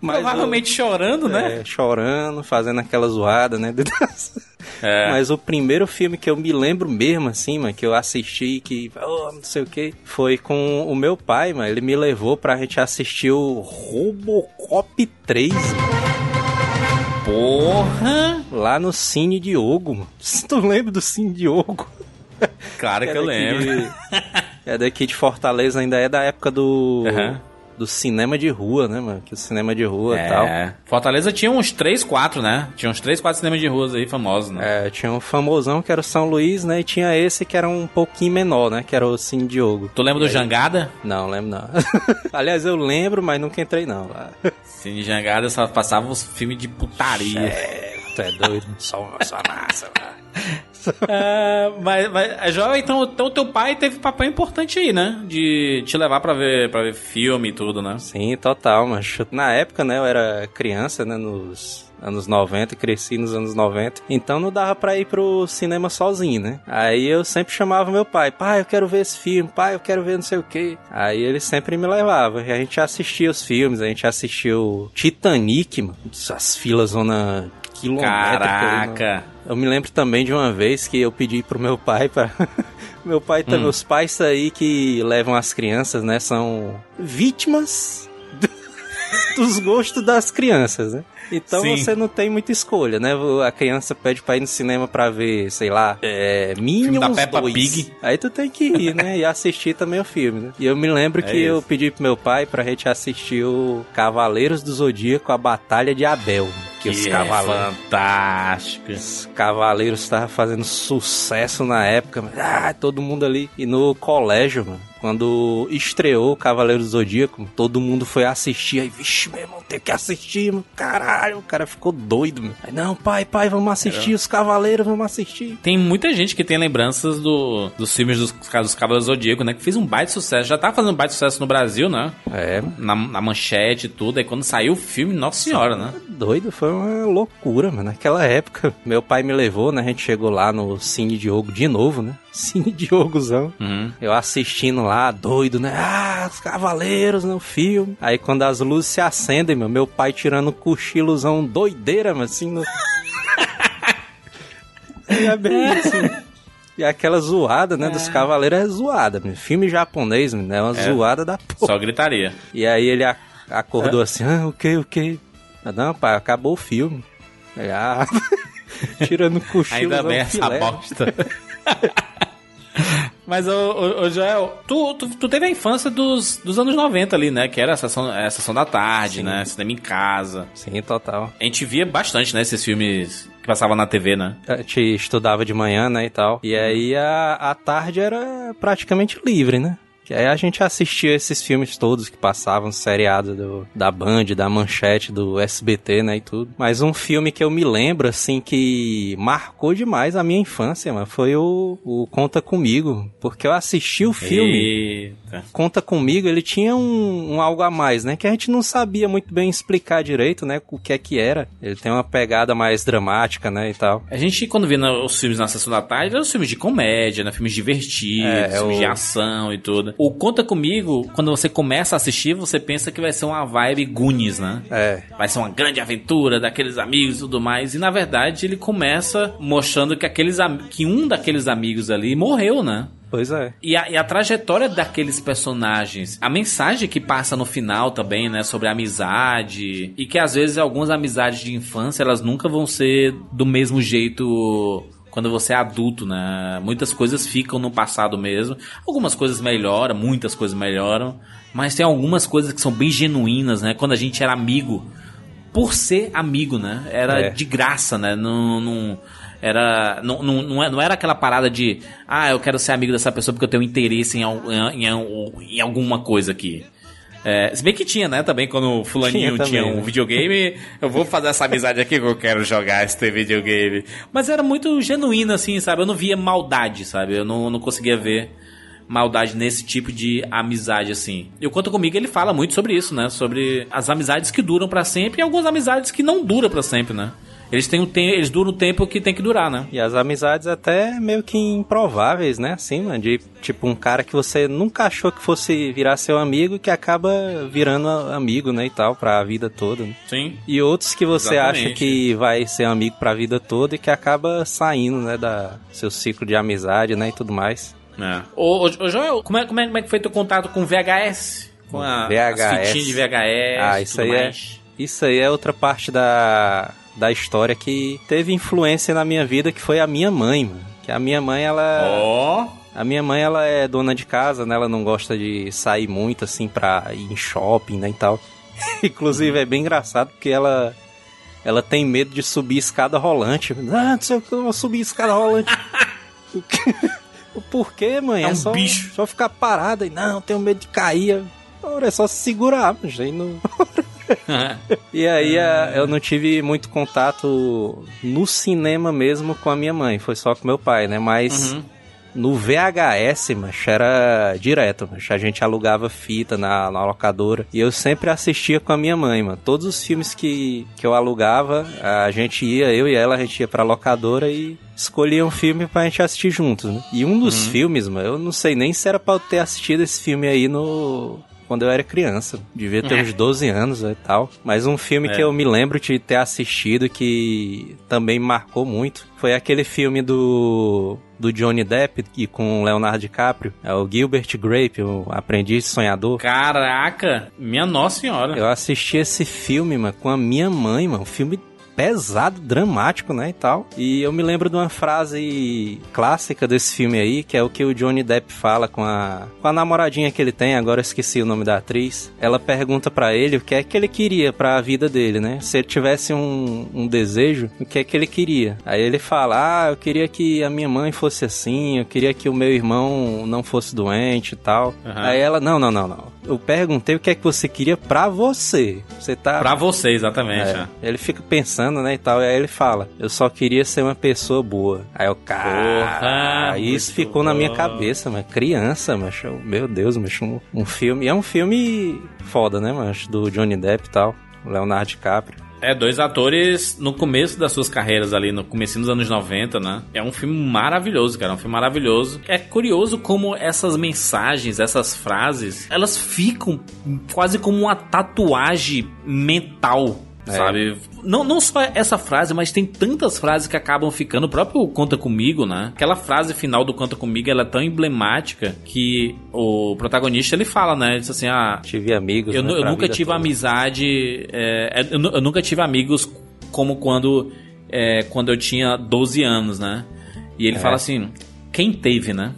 Mas Provavelmente chorando, o- né? é, chorando, fazendo aquela zoada, né? É. Mas o primeiro filme que eu me lembro mesmo, assim, mano, que eu assisti, que, oh, não sei o que, foi com o meu pai, mano. Ele me levou pra gente assistir o Robocop 3 Porra! lá no Cine Diogo, mano. Tu lembra do Cine Diogo? Claro que eu daqui lembro. de- é daqui de Fortaleza, ainda é da época do. Aham. Do cinema de rua, né, mano? Que o cinema de rua e tal. É. Fortaleza tinha uns 3, 4, né? Tinha uns 3, 4 cinemas de ruas aí famosos, né? É, tinha um famosão que era o São Luís, né? E tinha esse que era um pouquinho menor, né? Que era o Cine Diogo. Tu lembra do Jangada? Não, lembro não. Aliás, eu lembro, mas nunca entrei não. lá. Cine Jangada só passava uns filmes de putaria. Tu é doido? Só uma só massa. lá. É, mas, mas, Joel, então, então teu pai teve papel importante aí, né? De te levar pra ver, pra ver filme e tudo, né? Sim, total, mas na época, né, eu era criança, né, nos anos 90, cresci nos anos 90, então não dava pra ir pro cinema sozinho, né? Aí eu sempre chamava meu pai, pai, eu quero ver esse filme, pai, eu quero ver não sei o quê. Aí ele sempre me levava, e a gente assistia os filmes, a gente assistiu Titanic, mano, as filas zona mano. Caraca! Eu me lembro também de uma vez que eu pedi pro meu pai para meu pai também, os pais aí que levam as crianças, né, são vítimas do- dos gostos das crianças, né? Então Sim. você não tem muita escolha, né? A criança pede pra ir no cinema pra ver, sei lá, é, Minions da Peppa 2. Pig. Aí tu tem que ir, né? E assistir também o filme, né? E eu me lembro É que eu isso. pedi pro meu pai pra gente assistir o Cavaleiros do Zodíaco, a Batalha de Abel. Que, os é cavaleiros... fantástico. Os Cavaleiros estavam fazendo sucesso na época, ah, todo mundo ali. E no colégio, mano, quando estreou o Cavaleiro do Zodíaco, todo mundo foi assistir. Aí, vixe, meu irmão, tem que assistir, mano. Caralho, o cara ficou doido, mano. Aí, não, pai, pai, vamos assistir, os Cavaleiros, vamos assistir. Tem muita gente que tem lembranças do, dos filmes dos, dos Cavaleiros do Zodíaco, né? Que fez um baita sucesso. Já tá fazendo um baita sucesso no Brasil, né? É, Na, na manchete e tudo. Aí quando saiu o filme, nossa senhora, né? doido, foi uma loucura, mano. Naquela época, meu pai me levou, né? A gente chegou lá no Cine Diogo de novo, né? Cine Diogozão. Uhum. Eu assistindo lá, doido, né? Ah, os cavaleiros no filme. Aí quando as luzes se acendem, meu, meu pai tirando um cochilozão doideira, mas assim, no... E é bem isso. E aquela zoada, né, dos cavaleiros é zoada, meu. Filme japonês, meu, é uma zoada da porra. Só gritaria. E aí ele a- acordou assim, ah, o que, o que? Não, pai, acabou o filme. Aí, ah, tirando o cochilo. Ainda bem essa bosta. Mas, ô, ô, Joel, tu, tu, tu teve a infância dos, dos anos 90 ali, né? Que era a sessão, a sessão da tarde, Sim. né? Cinema em casa. Sim, total. A gente via bastante, né? Esses filmes que passavam na TV, né? A gente estudava de manhã, né, e tal. E aí a, a tarde era praticamente livre, né? Que aí a gente assistia esses filmes todos que passavam, seriados do, da Band, da Manchete, do SBT, né, e tudo. Mas um filme que eu me lembro, assim, que marcou demais a minha infância, mano, foi o, o Conta Comigo. Porque eu assisti o filme... Eita. Conta Comigo, ele tinha um, um algo a mais, né? Que a gente não sabia muito bem explicar direito, né? O que é que era. Ele tem uma pegada mais dramática, né? E tal. A gente, quando na- os filmes na sessão da tarde, eram os filmes de comédia, né? Filmes divertidos, É, é filmes o- de ação e tudo. O Conta Comigo, quando você começa a assistir, você pensa que vai ser uma vibe Goonies, né? É. Vai ser uma grande aventura daqueles amigos e tudo mais. E na verdade ele começa mostrando que, aqueles, que um daqueles amigos ali morreu, né? Pois é. E a, e a trajetória daqueles personagens, a mensagem que passa no final também, né, sobre a amizade, e que às vezes algumas amizades de infância, elas nunca vão ser do mesmo jeito quando você é adulto, né? Muitas coisas ficam no passado mesmo. Algumas coisas melhoram, muitas coisas melhoram. Mas tem algumas coisas que são bem genuínas, né? Quando a gente era amigo, por ser amigo, né? Era É. de graça, né? Não, não, era, não, não, não é- não era aquela parada de, ah, eu quero ser amigo dessa pessoa porque eu tenho interesse em, em, em- em alguma coisa aqui. É, se bem que tinha, né, também, quando o fulaninho Tinha tinha, também, um né? videogame, eu vou fazer essa amizade aqui que eu quero jogar esse videogame. Mas era muito genuíno, assim, sabe? Eu não via maldade, sabe? Eu não, não conseguia ver maldade nesse tipo de amizade, assim. E o Conta Comigo, ele fala muito sobre isso, né? Sobre as amizades que duram pra sempre e algumas amizades que não duram pra sempre, né? Eles, têm um te eles duram o tempo que tem que durar, né? E as amizades até meio que improváveis, né? Assim, mano, de tipo um cara que você nunca achou que fosse virar seu amigo e que acaba virando amigo, né, e tal, pra vida toda. né? Sim. E outros que você Exatamente. acha que vai ser amigo pra vida toda e que acaba saindo, né, da seu ciclo de amizade, né, e tudo mais. É. Ô, ô, ô, Joel, como é, como, é, como é que foi teu contato com VHS? Com a, VHS. as fitinhas de VHS Ah, isso aí é, mais? isso aí é outra parte da, da história que teve influência na minha vida, que foi a minha mãe, mano. Que a minha mãe, ela... Ó, A minha mãe, ela é dona de casa, né? Ela não gosta de sair muito, assim, pra ir em shopping, né, e tal. Inclusive, é bem engraçado, porque ela... Ela tem medo de subir escada rolante. Ah, não sei o que, eu vou subir escada rolante. O quê? O porquê, mãe? É um só, bicho. só ficar parada e não, tenho medo de cair. Ora, é só se segurar, mas aí não... E aí a- eu não tive muito contato no cinema mesmo com a minha mãe, foi só com meu pai, né? Mas Uhum. no VHS, macho, era direto, macho. A gente alugava fita na, na locadora e eu sempre assistia com a minha mãe, mano. Todos os filmes que, que eu alugava, a gente ia, eu e ela, a gente ia pra locadora e escolhia um filme pra gente assistir juntos, né? E um dos filmes, mano, eu não sei nem se era pra eu ter assistido esse filme aí no quando eu era criança. Devia ter É. uns 12 anos e tal. Mas um filme É. que eu me lembro de ter assistido que também marcou muito foi aquele filme do, do Johnny Depp e com Leonardo DiCaprio. É o Gilbert Grape, o aprendiz sonhador. Caraca, minha nossa senhora. Eu assisti esse filme, mano, com a minha mãe, mano. Um filme pesado, dramático, né, e tal. E eu me lembro de uma frase clássica desse filme aí, que é o que o Johnny Depp fala com a, com a namoradinha que ele tem, agora eu esqueci o nome da atriz. Ela pergunta pra ele o que é que ele queria pra vida dele, né? Se ele tivesse um, um desejo, o que é que ele queria? Aí ele fala, ah, eu queria que a minha mãe fosse assim, eu queria que o meu irmão não fosse doente e tal. Aham. Aí ela, não, não, não, não. Eu perguntei o que é que você queria pra você. Você tá Pra você, exatamente. é. é. Ele fica pensando, né, e tal, e aí ele fala, eu só queria ser uma pessoa boa. Aí eu, cara, Porra, isso ficou na minha bom. cabeça, mas criança, mas meu Deus, mas um, um filme, e é um filme foda, né, mas do Johnny Depp e tal, Leonardo DiCaprio. É, dois atores no começo das suas carreiras ali, no começo dos anos 90, né? É um filme maravilhoso, cara, é um filme maravilhoso. É curioso como essas mensagens, essas frases, elas ficam quase como uma tatuagem mental, É. sabe? Não, não só essa frase, mas tem tantas frases que acabam ficando. O próprio Conta Comigo, né? Aquela frase final do Conta Comigo, ela é tão emblemática que o protagonista, ele fala, né? Ele diz assim, ah... Tive amigos, Eu, né, eu nunca tive toda. amizade. é, eu, nu- eu nunca tive amigos como quando, é, quando eu tinha 12 anos, né? E ele É. fala assim: quem teve, né?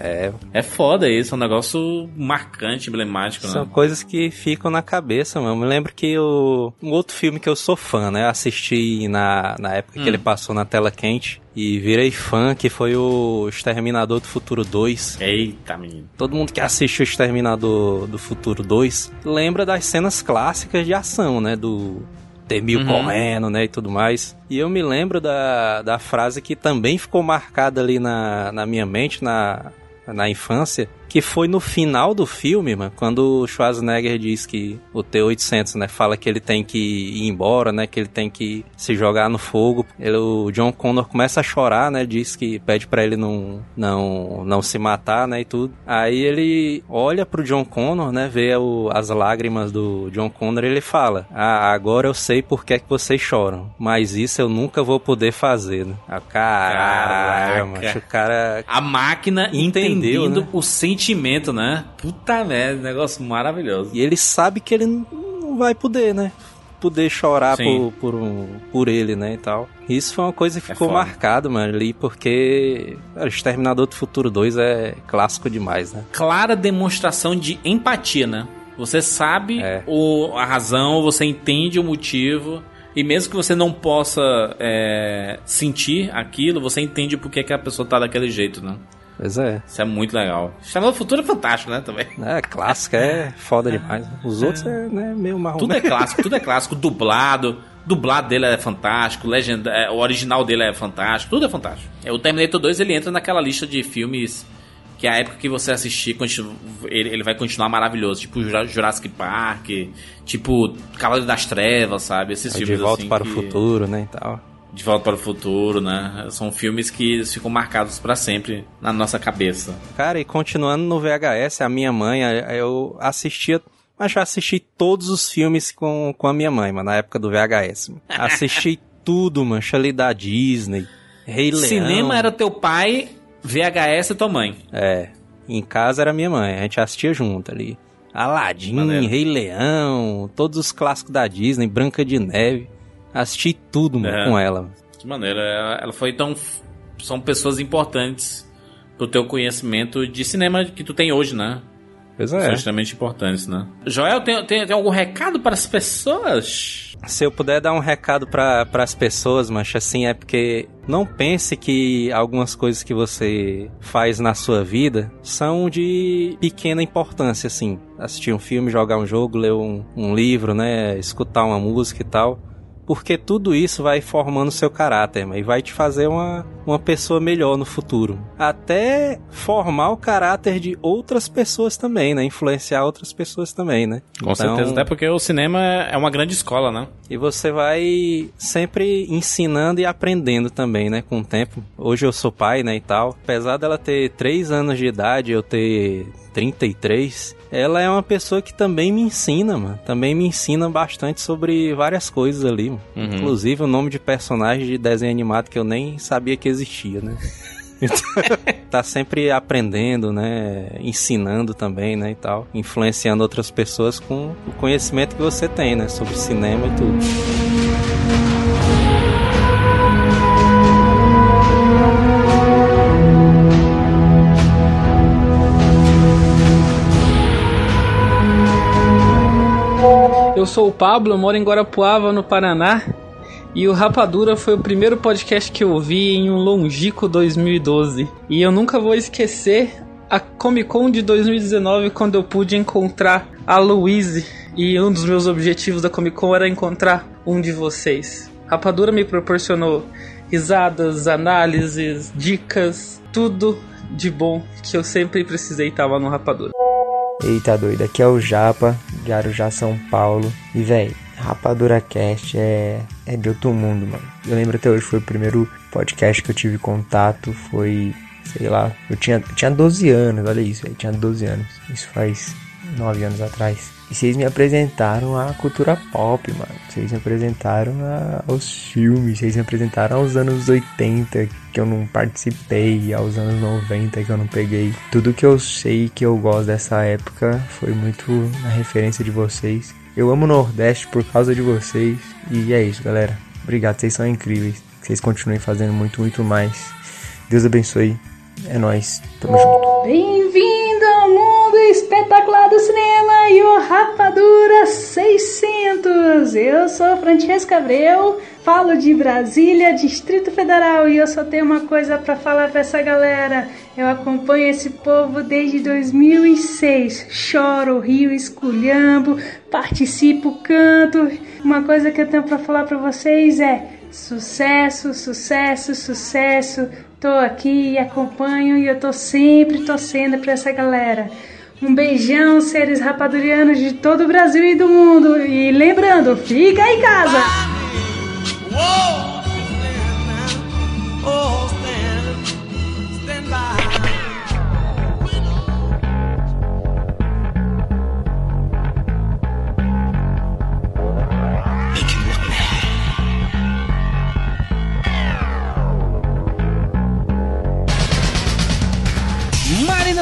É, É foda isso, é um negócio marcante, emblemático, São né? coisas que ficam na cabeça, mano. Eu me lembro que o, um outro filme que eu sou fã, né? Eu assisti na, na época Hum. que ele passou na tela quente e virei fã, que foi o Exterminador do Futuro 2. Eita, menino. Todo mundo que assiste o Exterminador do Futuro 2 lembra das cenas clássicas de ação, né? Do Temil Uhum. correndo, né? E tudo mais. E eu me lembro da, da frase que também ficou marcada ali na, na minha mente, na, na infância, que foi no final do filme, mano, quando o Schwarzenegger diz que o T-800, né, fala que ele tem que ir embora, né, que ele tem que se jogar no fogo. Ele, o John Connor começa a chorar, né, diz que pede pra ele não, não, não se matar, né, e tudo. Aí ele olha pro John Connor, né, vê o, as lágrimas do John Connor e ele fala, ah, agora eu sei por que é que vocês choram, mas isso eu nunca vou poder fazer, né. Ah, caralho, Caraca. macho, o cara... A máquina Entendeu, né? o sentimento, né? Puta merda, negócio maravilhoso. E ele sabe que ele não vai poder, né? poder chorar Sim. por, por, um- por ele, né, e tal. Isso foi uma coisa que ficou foda. marcado, mano, ali, porque cara, Exterminador do Futuro 2 é clássico demais, né? Clara demonstração de empatia, né? Você sabe É. o, a razão, você entende o motivo. E mesmo que você não possa é, sentir aquilo, você entende por que que a pessoa tá daquele jeito, né? Pois é. Isso é muito legal. Exterminador do Futuro é fantástico, né? Também. É, clássico, é foda demais. Os outros é né, meio marrom. Tudo é clássico, tudo é clássico. Dublado. Dublado dele é fantástico. Legenda, é, o original dele é fantástico. Tudo é fantástico. É, O Terminator 2 ele entra naquela lista de filmes que a época que você assistir ele, vai continuar maravilhoso. Tipo Jura- Jurassic Park, tipo Cavaleiro das Trevas, sabe? Esses É De filmes Volta assim para que- o Futuro, né, e tal. De Volta para o Futuro, né? São filmes que ficam marcados pra sempre na nossa cabeça. Cara, e continuando no VHS, a minha mãe, eu assistia, mas já assisti todos os filmes com, com a minha mãe, mano, na época do VHS. mano. Assisti tudo, mano, ali da Disney, Rei Leão. Cinema era teu pai, VHS é tua mãe. É, em casa era minha mãe, a gente assistia junto ali. Aladdin, Maneiro. Rei Leão, todos os clássicos da Disney, Branca de Neve. Assisti tudo, É. com ela. Que maneira. Ela ela foi tão. São pessoas importantes pro teu conhecimento de cinema que tu tem hoje, né? Pois São é. extremamente importantes, né? Joel, tem, tem, tem algum recado para as pessoas? Se eu puder dar um recado para as pessoas, mancha, assim, é porque não pense que algumas coisas que você faz na sua vida são de pequena importância, assim. Assistir um filme, jogar um jogo, ler um, um livro, né? Escutar uma música e tal. Porque tudo isso vai formando seu caráter, mano, e vai te fazer uma, uma pessoa melhor no futuro. Até formar o caráter de outras pessoas também, né? Influenciar outras pessoas também, né? Com certeza, até porque o cinema é uma grande escola, né? E você vai sempre ensinando e aprendendo também, né, com o tempo. Hoje eu sou pai, né, e tal. Apesar dela ter 3 anos de idade, eu ter 33, ela é uma pessoa que também me ensina, mano. Também me ensina bastante sobre várias coisas ali, mano. Uhum. Inclusive o nome de personagem de desenho animado que eu nem sabia que existia, né? tá sempre aprendendo, né? Ensinando também, né? E tal. Influenciando outras pessoas com o conhecimento que você tem, né? Sobre cinema e tudo. Eu sou o Pablo, moro em Guarapuava, no Paraná. E o Rapadura foi o primeiro podcast que eu ouvi em um longínquo 2012. E eu nunca vou esquecer a Comic Con de 2019, quando eu pude encontrar a Louise. E um dos meus objetivos da Comic Con era encontrar um de vocês. Rapadura me proporcionou risadas, análises, dicas, tudo de bom que eu sempre precisei estava no Rapadura. Eita doido, aqui é o Japa, de Arujá, São Paulo. E véi, Rapadura Cast é, é de outro mundo, mano. Eu lembro até hoje, foi o primeiro podcast que eu tive contato. Foi, sei lá, eu tinha, tinha 12 anos, olha isso, eu tinha 12 anos. Isso faz 9 anos atrás. E vocês me apresentaram a cultura pop, mano. Vocês me apresentaram a- aos filmes, vocês me apresentaram aos anos 80 que eu não participei, aos anos 90 que eu não peguei. Tudo que eu sei que eu gosto dessa época foi muito na referência de vocês. Eu amo o Nordeste por causa de vocês. E é isso, galera. Obrigado, vocês são incríveis. Vocês continuem fazendo muito, muito mais. Deus abençoe. É nóis. Tamo junto. Bem-vindo espetacular do cinema e o Rapadura 600. Eu sou Francesca Abreu, falo de Brasília, Distrito Federal, e eu só tenho uma coisa pra falar pra essa galera. Eu acompanho esse povo desde 2006. Choro, rio, esculhambo, participo, canto. Uma coisa que eu tenho pra falar pra vocês é sucesso, sucesso, sucesso. Tô aqui e acompanho e eu tô sempre torcendo pra essa galera. Um beijão, seres rapadurianos de todo o Brasil e do mundo. E lembrando, fica em casa! Marina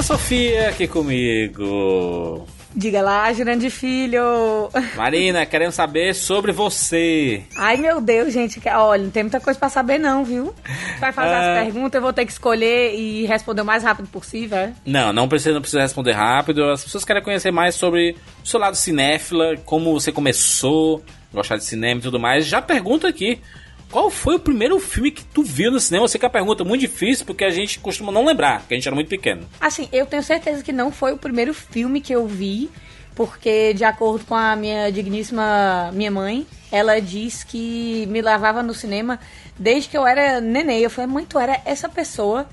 Sofia aqui comigo. Diga lá, Jurandir Filho. Marina, queremos saber sobre você. Ai, meu Deus, gente. Olha, não tem muita coisa pra saber não, viu? Vai fazer Ah. as perguntas, eu vou ter que escolher e responder o mais rápido possível, é? Não, não precisa, não precisa responder rápido. As pessoas querem conhecer mais sobre o seu lado cinéfila, como você começou gostar de cinema e tudo mais. Já pergunta aqui. Qual foi o primeiro filme que tu viu no cinema? Eu sei que é uma pergunta muito difícil, porque a gente costuma não lembrar, porque a gente era muito pequeno. Assim, eu tenho certeza que não foi o primeiro filme que eu vi, porque de acordo com a minha digníssima minha mãe, ela diz que me levava no cinema desde que eu era neném. Eu falei, mãe, tu era essa pessoa.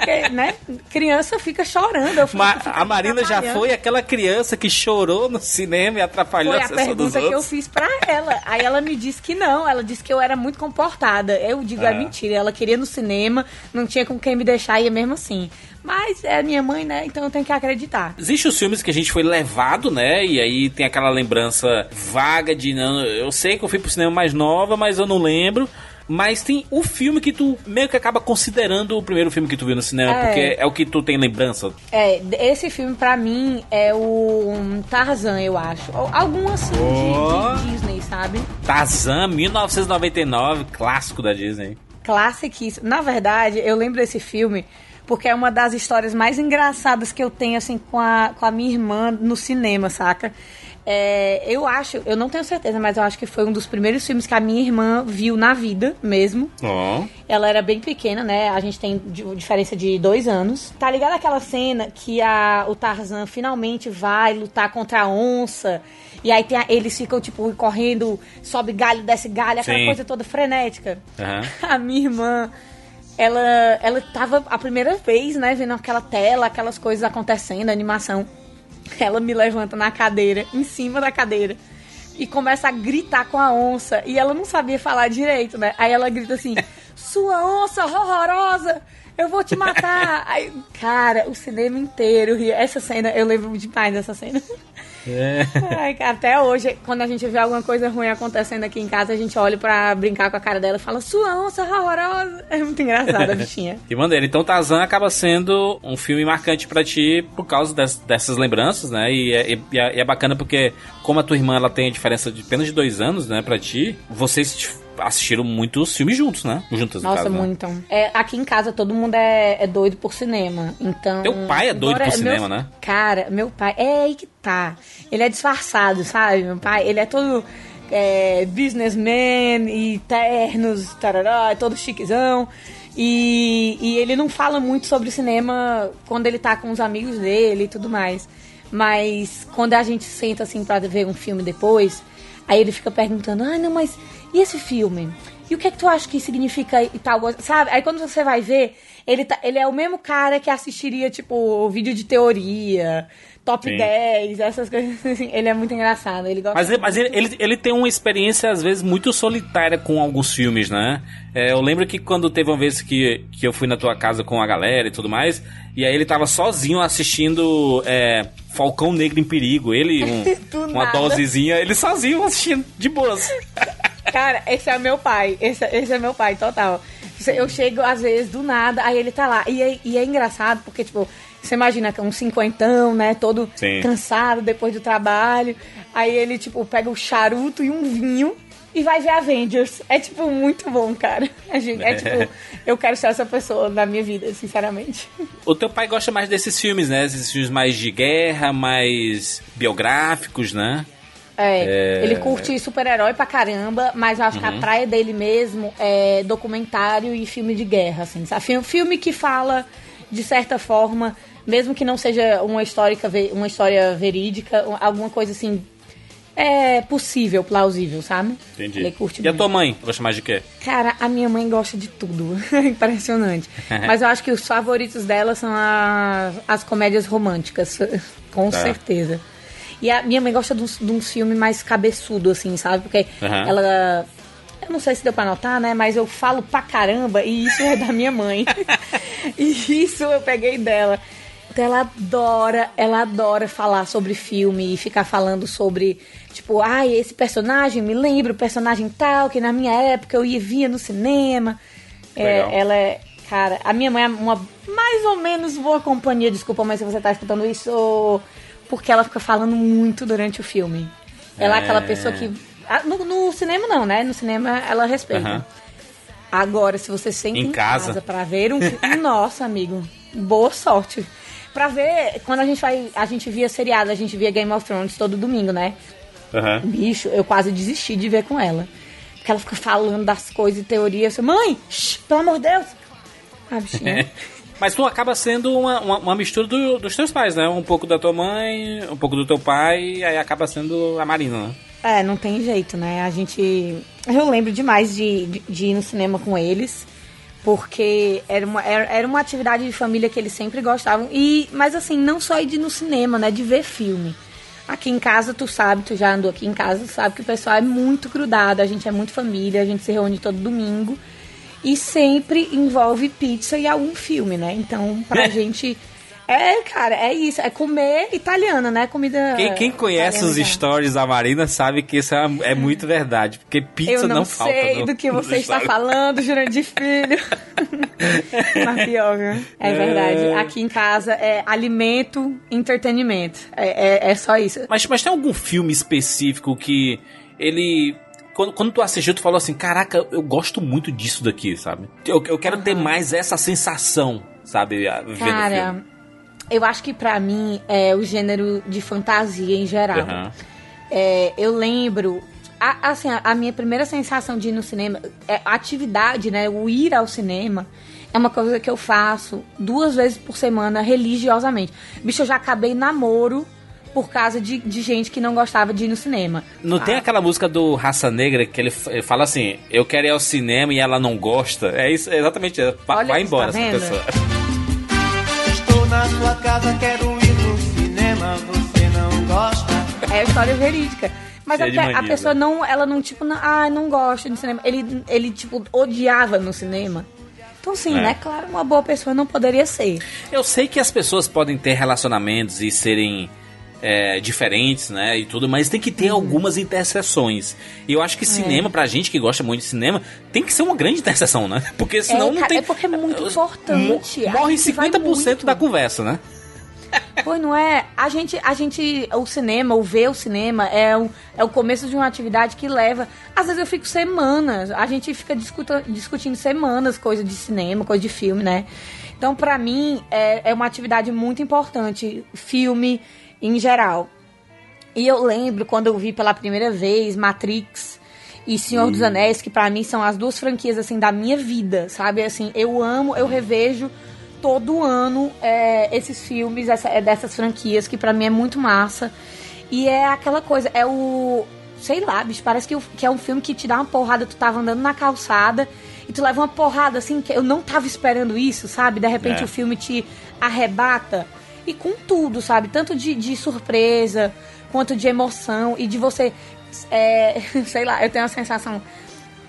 Porque, né, criança fica chorando. Eu Ma- fico a Marina já foi aquela criança que chorou no cinema e atrapalhou Foi a a sessão dos pergunta que eu outros. fiz pra ela. Aí ela me disse que não. Ela disse que eu era muito comportada. Eu digo, é Ah. mentira. Ela queria no cinema, não tinha com quem me deixar, ia mesmo assim. Mas é minha mãe, né? Então eu tenho que acreditar. Existem os filmes que a gente foi levado, né? E aí tem aquela lembrança vaga de. Não, eu sei que eu fui pro cinema mais nova, mas eu não lembro. Mas tem o filme que tu meio que acaba considerando o primeiro filme que tu viu no cinema, É. porque é o que tu tem lembrança. É, esse filme pra mim é o Tarzan, eu acho. Algum assim de- Oh. de, Disney, sabe? Tarzan, 1999, clássico da Disney. Classiquíssimo. Na verdade, eu lembro desse filme porque é uma das histórias mais engraçadas que eu tenho, assim, com a, com a minha irmã no cinema, saca? É, eu acho, eu não tenho certeza, mas eu acho que foi um dos primeiros filmes que a minha irmã viu na vida mesmo. Ó. Ela era bem pequena, né? A gente tem di- diferença de dois anos. Tá ligado aquela cena que a, o Tarzan finalmente vai lutar contra a onça? E aí tem a- eles ficam, tipo, correndo, sobe galho, desce galho, aquela Sim. coisa toda frenética. Aham. A minha irmã, ela, ela tava a primeira vez, né, vendo aquela tela, aquelas coisas acontecendo, animação. Ela me levanta na cadeira, em cima da cadeira, e começa a gritar com a onça. E ela não sabia falar direito, né? Aí ela grita assim: Sua onça horrorosa! Eu vou te matar! Aí, cara, o cinema inteiro ria. Essa cena, eu lembro demais dessa cena. É. Cara, até hoje, quando a gente vê alguma coisa ruim acontecendo aqui em casa, a gente olha pra brincar com a cara dela e fala, sua onça horrorosa. É muito engraçada a bichinha. Que maneiro. Então Tarzan acaba sendo um filme marcante pra ti por causa des- dessas lembranças, né? E é, e é- e é bacana porque, como a tua irmã ela tem a diferença de apenas de dois anos, né, pra ti, vocês assistiram muitos filmes juntos, né? Juntas, no Nossa, caso, né? muito. É, aqui em casa todo mundo é, é doido por cinema. Então. Teu pai é doido por cinema, meu- né? Cara, meu pai. É aí que tá. Ele é disfarçado, sabe? Meu pai, ele é todo. É, businessman e ternos, tarará, é todo chiquezão. E, e ele não fala muito sobre cinema quando ele tá com os amigos dele e tudo mais. Mas quando a gente senta assim pra ver um filme depois, aí ele fica perguntando: ah, não, mas e esse filme? E o que é que tu acha que significa e tal? coisa?" Sabe? Aí quando você vai ver, ele, tá, ele é o mesmo cara que assistiria, tipo, vídeo de teoria, top Sim. 10, essas coisas assim. Ele é muito engraçado. Ele gosta Mas, ele, mas ele, ele, ele tem uma experiência, às vezes, muito solitária com alguns filmes, né? É, eu lembro que quando teve uma vez que, que eu fui na tua casa com a galera e tudo mais, e aí ele tava sozinho assistindo é, Falcão Negro em Perigo. Ele, um- uma nada. dosezinha, ele sozinho assistindo de boas. Cara, esse é meu pai. Esse, esse é meu pai, total. Eu chego, às vezes, do nada, aí ele tá lá. E é, e é engraçado, porque, tipo, você imagina é um cinquentão, né? Todo Sim. cansado depois do trabalho. Aí ele, tipo, pega o charuto e um vinho e vai ver Avengers. É, tipo, muito bom, cara. É, é, tipo, eu quero ser essa pessoa na minha vida, sinceramente. O teu pai gosta mais desses filmes, né? Esses filmes mais de guerra, mais biográficos, né? É, É. ele curte super-herói pra caramba, mas eu acho que a Uhum. praia dele mesmo é documentário e filme de guerra, assim, sabe? Filme- Filme que fala, de certa forma, mesmo que não seja uma, histórica, uma história verídica, um- alguma coisa assim, é possível, plausível, sabe? Entendi. Ele curte e a muito. tua mãe? Gosta mais de quê? Cara, a minha mãe gosta de tudo. Impressionante. Mas eu acho que os favoritos dela são as, as comédias românticas. Com Tá. certeza. E a minha mãe gosta de uns, de uns filmes mais cabeçudo, assim, sabe? Porque Aham. ela. Eu não sei se deu pra notar, né? Mas eu falo pra caramba e isso é da minha mãe. e isso eu peguei dela. Então ela adora, ela adora falar sobre filme e ficar falando sobre, tipo, ai, esse personagem me lembra o personagem tal, que na minha época eu ia via no cinema. É, ela é, cara, a minha mãe é uma mais ou menos boa companhia, desculpa, mas se você tá escutando isso, porque ela fica falando muito durante o filme. Ela é, É. aquela pessoa que. ah, No, no cinema não, né? No cinema ela respeita. Aham. Agora, se você senta Em em, casa. casa. pra ver um filme. Nossa, amigo. Boa sorte. Pra ver, quando a gente vai. A gente via seriado, a gente via Game of Thrones todo domingo, né? Aham. Bicho, eu quase desisti de ver com ela. Porque ela fica falando das coisas e teorias. Mãe, shh, pelo amor de Deus. Ah, bichinha. Mas tu acaba sendo uma, uma, uma mistura do- dos teus pais, né? Um pouco da tua mãe, um pouco do teu pai, aí acaba sendo a Marina, né? É, não tem jeito, né? A gente. Eu lembro demais de, de, de ir no cinema com eles. Porque era uma, era, era uma atividade de família que eles sempre gostavam. E, mas assim, não só ir ir no cinema, né? De ver filme. Aqui em casa, tu sabe, tu já andou aqui em casa, tu sabe que o pessoal é muito grudado, a gente é muito família, a gente se reúne todo domingo. E sempre envolve pizza e algum filme, né? Então, pra gente. É, cara, é isso. É comer italiana, né? Comida. Quem, quem conhece os stories da Marina sabe que isso é, é muito verdade. Porque pizza Eu não, falta. sei no- do que você está stories. falando, Jurandir Filho. Mas pior, viu? É verdade. É. Aqui em casa é alimento, entretenimento. É, é, é só isso. Mas, mas tem algum filme específico que ele. Quando, quando tu assistiu, tu falou assim: Caraca, eu gosto muito disso daqui, sabe? Eu, eu quero ter mais essa sensação, sabe? a- Vendo o filme. Cara, eu acho que pra mim é o gênero de fantasia em geral. Aham. É, eu lembro. a- assim, a, a minha primeira sensação de ir no cinema, é, a atividade, né? O ir ao cinema é uma coisa que eu faço duas vezes por semana religiosamente. Bicho, eu já acabei namoro por causa de, de gente que não gostava de ir no cinema. Não tem aquela música do Raça Negra que ele, ele fala assim: Eu quero ir ao cinema e ela não gosta? É isso, é exatamente. é, Olha, vai você embora tá essa pessoa. Estou na sua casa, quero ir no cinema, você não gosta. É história verídica. Mas é porque a pessoa não, ela não, tipo, não, ah, não gosta de cinema. Ele, ele, tipo, odiava no cinema. Então, sim, É. né? Claro, uma boa pessoa não poderia ser. Eu sei que as pessoas podem ter relacionamentos e serem é, diferentes, né? E tudo, mas tem que ter algumas interseções. E eu acho que cinema, pra gente que gosta muito de cinema, tem que ser uma grande interseção, né? Porque senão é, não cara, tem. é porque é muito importante. Morre gente vai 50% da conversa, né? Pois não é? A gente, a gente, o cinema, o ver o cinema é o, é o começo de uma atividade que leva. Às vezes eu fico semanas, a gente fica discuta, discutindo semanas coisa de cinema, coisa de filme, né? Então, pra mim, é, é uma atividade muito importante, filme em geral. E eu lembro quando eu vi pela primeira vez Matrix e Senhor dos Anéis, que pra mim são as duas franquias assim da minha vida, sabe? Assim, eu amo, eu revejo todo ano é, esses filmes essa, é dessas franquias que pra mim é muito massa. E é aquela coisa, é o sei lá, bicho, parece que, o- que é um filme que te dá uma porrada, tu tava andando na calçada e tu leva uma porrada assim que eu não tava esperando isso, sabe? De repente É. o filme te arrebata e com tudo, sabe? Tanto de, de surpresa quanto de emoção e de você, é, sei lá, eu tenho a sensação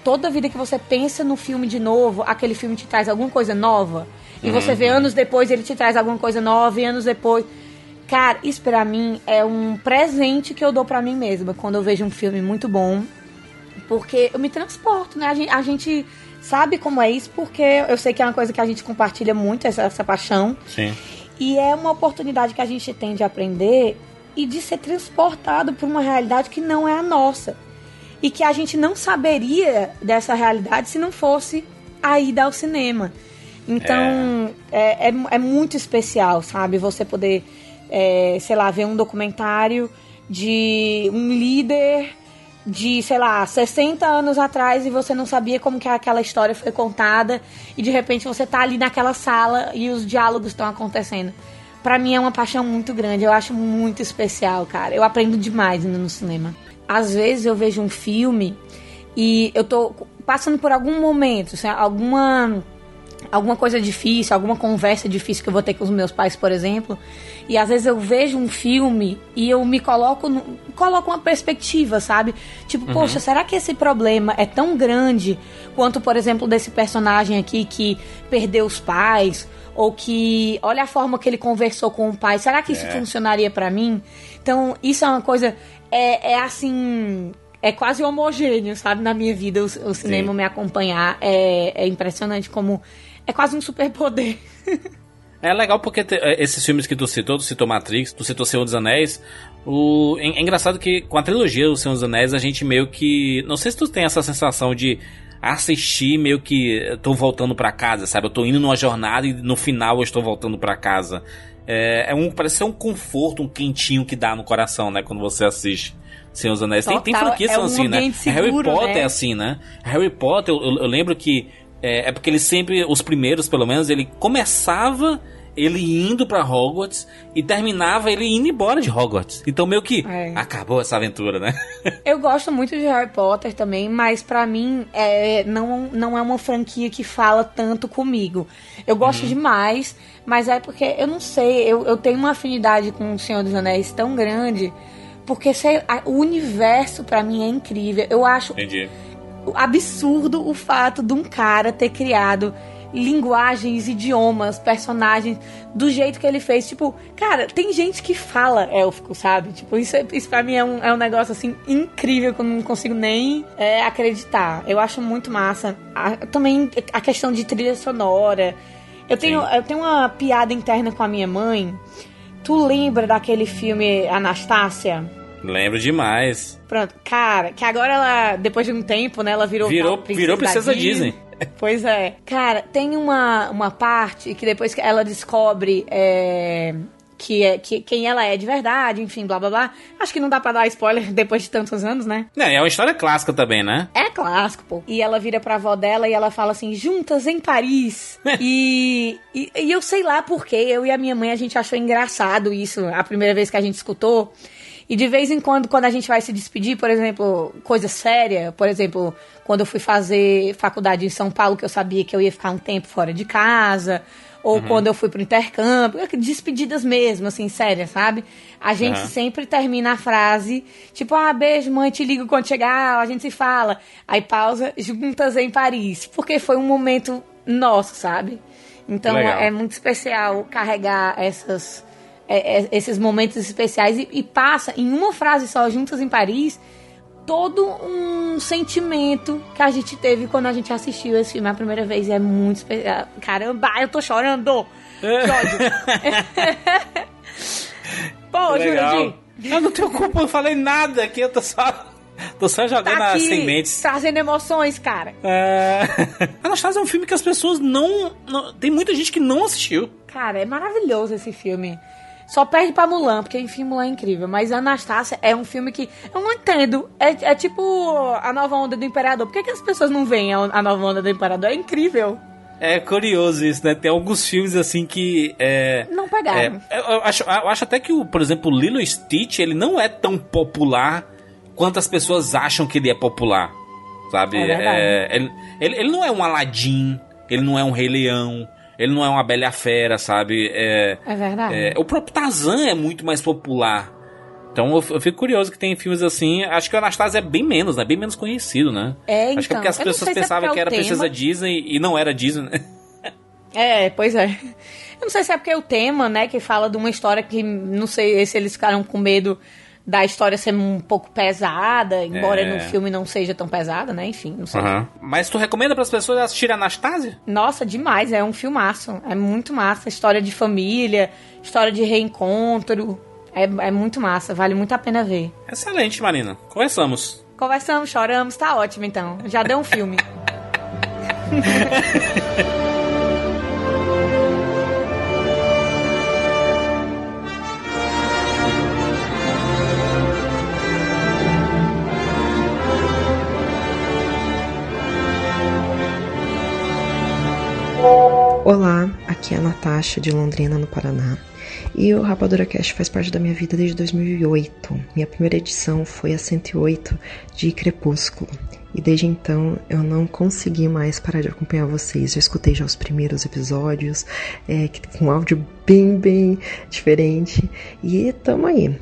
toda vida que você pensa no filme de novo, aquele filme te traz alguma coisa nova. E você vê Uhum. anos depois, ele te traz alguma coisa nova, e anos depois. Cara, isso pra mim é um presente que eu dou pra mim mesma quando eu vejo um filme muito bom. Porque eu me transporto, né? A gente, a gente sabe como é isso, porque eu sei que é uma coisa que a gente compartilha muito, essa, essa paixão. Sim. E é uma oportunidade que a gente tem de aprender e de ser transportado por uma realidade que não é a nossa. E que a gente não saberia dessa realidade se não fosse a ida ao cinema. Então, é, é, é muito especial, sabe? Você poder, é, sei lá, ver um documentário de um líder de, sei lá, 60 anos atrás e você não sabia como que aquela história foi contada e de repente você tá ali naquela sala e os diálogos estão acontecendo. Pra mim é uma paixão muito grande, eu acho muito especial, cara. Eu aprendo demais indo no cinema. Às vezes eu vejo um filme e eu tô passando por algum momento, assim, alguma alguma coisa difícil, alguma conversa difícil que eu vou ter com os meus pais, por exemplo, e às vezes eu vejo um filme e eu me coloco no, coloco uma perspectiva, sabe? Tipo, Uhum. poxa, será que esse problema é tão grande quanto, por exemplo, desse personagem aqui que perdeu os pais ou que olha a forma que ele conversou com o pai, será que isso É. funcionaria pra mim? Então, isso é uma coisa é, é assim, é quase homogêneo, sabe, na minha vida, o, o cinema Sim. me acompanhar. É, é impressionante como. É quase um superpoder. É legal porque te, é, esses filmes que tu citou, tu citou Matrix, tu citou Senhor dos Anéis. O, é, é engraçado que com a trilogia do Senhor dos Anéis a gente meio que. Não sei se tu tem essa sensação de assistir meio que tô voltando para casa, sabe? Eu tô indo numa jornada e no final eu estou voltando para casa. É, é, um parece ser um conforto, um quentinho que dá no coração, né, quando você assiste. Senhor dos Anéis. Total, tem, tem franquias é um assim, né? Seguro, Harry Potter né? é assim, né? Harry Potter, eu, eu lembro que é, é, porque ele sempre, os primeiros pelo menos, ele começava ele indo para Hogwarts e terminava ele indo embora de Hogwarts. Então meio que é. acabou essa aventura, né? Eu gosto muito de Harry Potter também, mas para mim é, não, não é uma franquia que fala tanto comigo. Eu gosto uhum. demais, mas é porque eu não sei, eu, eu tenho uma afinidade com o Senhor dos Anéis tão grande, porque sei, o universo para mim é incrível. Eu acho Entendi. Absurdo o fato de um cara ter criado linguagens, idiomas, personagens, do jeito que ele fez. Tipo, cara, tem gente que fala élfico, sabe? Tipo, isso, isso pra mim é um, é um negócio, assim, incrível que eu não consigo nem é, acreditar. Eu acho muito massa. A, também a questão de trilha sonora. Eu tenho, eu tenho uma piada interna com a minha mãe. Tu lembra daquele filme Anastácia? Lembro demais. Pronto, cara, que agora ela, depois de um tempo, né, ela virou Virou princesa, virou princesa Disney. Disney. Pois é. Cara, tem uma, uma parte que depois que ela descobre é, que, é, que quem ela é de verdade, enfim, blá blá blá. Acho que não dá pra dar spoiler depois de tantos anos, né? É, é uma história clássica também, né? É clássico, pô. E ela vira pra avó dela e ela fala assim, juntas em Paris. e, e, e eu sei lá porque eu e a minha mãe a gente achou engraçado isso a primeira vez que a gente escutou. E de vez em quando, quando a gente vai se despedir, por exemplo, coisa séria, por exemplo, quando eu fui fazer faculdade em São Paulo, que eu sabia que eu ia ficar um tempo fora de casa, ou uhum. quando eu fui pro intercâmbio, despedidas mesmo, assim, sérias, sabe? A gente uhum. sempre termina a frase, tipo, ah, beijo, mãe, te ligo quando chegar, a gente se fala. Aí pausa, juntas em Paris, porque foi um momento nosso, sabe? Então Legal. é muito especial carregar essas é, é, esses momentos especiais e, e, passa em uma frase só, Juntas em Paris, todo um sentimento que a gente teve quando a gente assistiu esse filme a primeira vez. É muito especial. Caramba, eu tô chorando! É. Pô, Jurandir. Eu não tenho culpa, eu falei nada aqui, eu tô só. Tô só jogando tá as sementes. Trazendo emoções, cara. É... Anastasia é um filme que as pessoas não, não. Tem muita gente que não assistiu. Cara, é maravilhoso esse filme. Só perde pra Mulan, porque enfim, Mulan é incrível. Mas Anastácia é um filme que eu não entendo. É, é tipo a nova onda do Imperador. Por que, que as pessoas não veem a, a nova onda do Imperador? É incrível. É curioso isso, né? Tem alguns filmes assim que. É, não pegaram. É, eu, acho, eu acho até que, o, por exemplo, o Lilo Stitch ele não é tão popular quanto as pessoas acham que ele é popular. Sabe? É é, ele, ele, ele não é um Aladdin, ele não é um Rei Leão. Ele não é uma Bela Fera, sabe? É, é verdade. É, o próprio Tarzan é muito mais popular. Então eu, fico curioso que tem filmes assim. Acho que o Anastasia é bem menos, né? Bem menos conhecido, né? É, Acho que é porque então. as pessoas é pensavam é que era tema. Princesa Disney e não era Disney, né? É, pois é. Eu não sei se é porque é o tema, né? Que fala de uma história que não sei se eles ficaram com medo da história ser um pouco pesada, embora é. no filme não seja tão pesada, né? Enfim, não sei. Uhum. Mas tu recomenda para as pessoas assistirem Anastasia? Nossa, demais, é um filmaço. É muito massa. História de família, história de reencontro. É, é muito massa, vale muito a pena ver. Excelente, Marina. Conversamos. Conversamos, choramos, tá ótimo então. Já deu um filme. Olá, aqui é a Natasha de Londrina, no Paraná. E o Rapadura Cast faz parte da minha vida desde 2008. Minha primeira edição foi a 108 de Crepúsculo. E desde então eu não consegui mais parar de acompanhar vocês. Eu escutei já os primeiros episódios, é, com áudio bem, bem diferente. E tamo aí.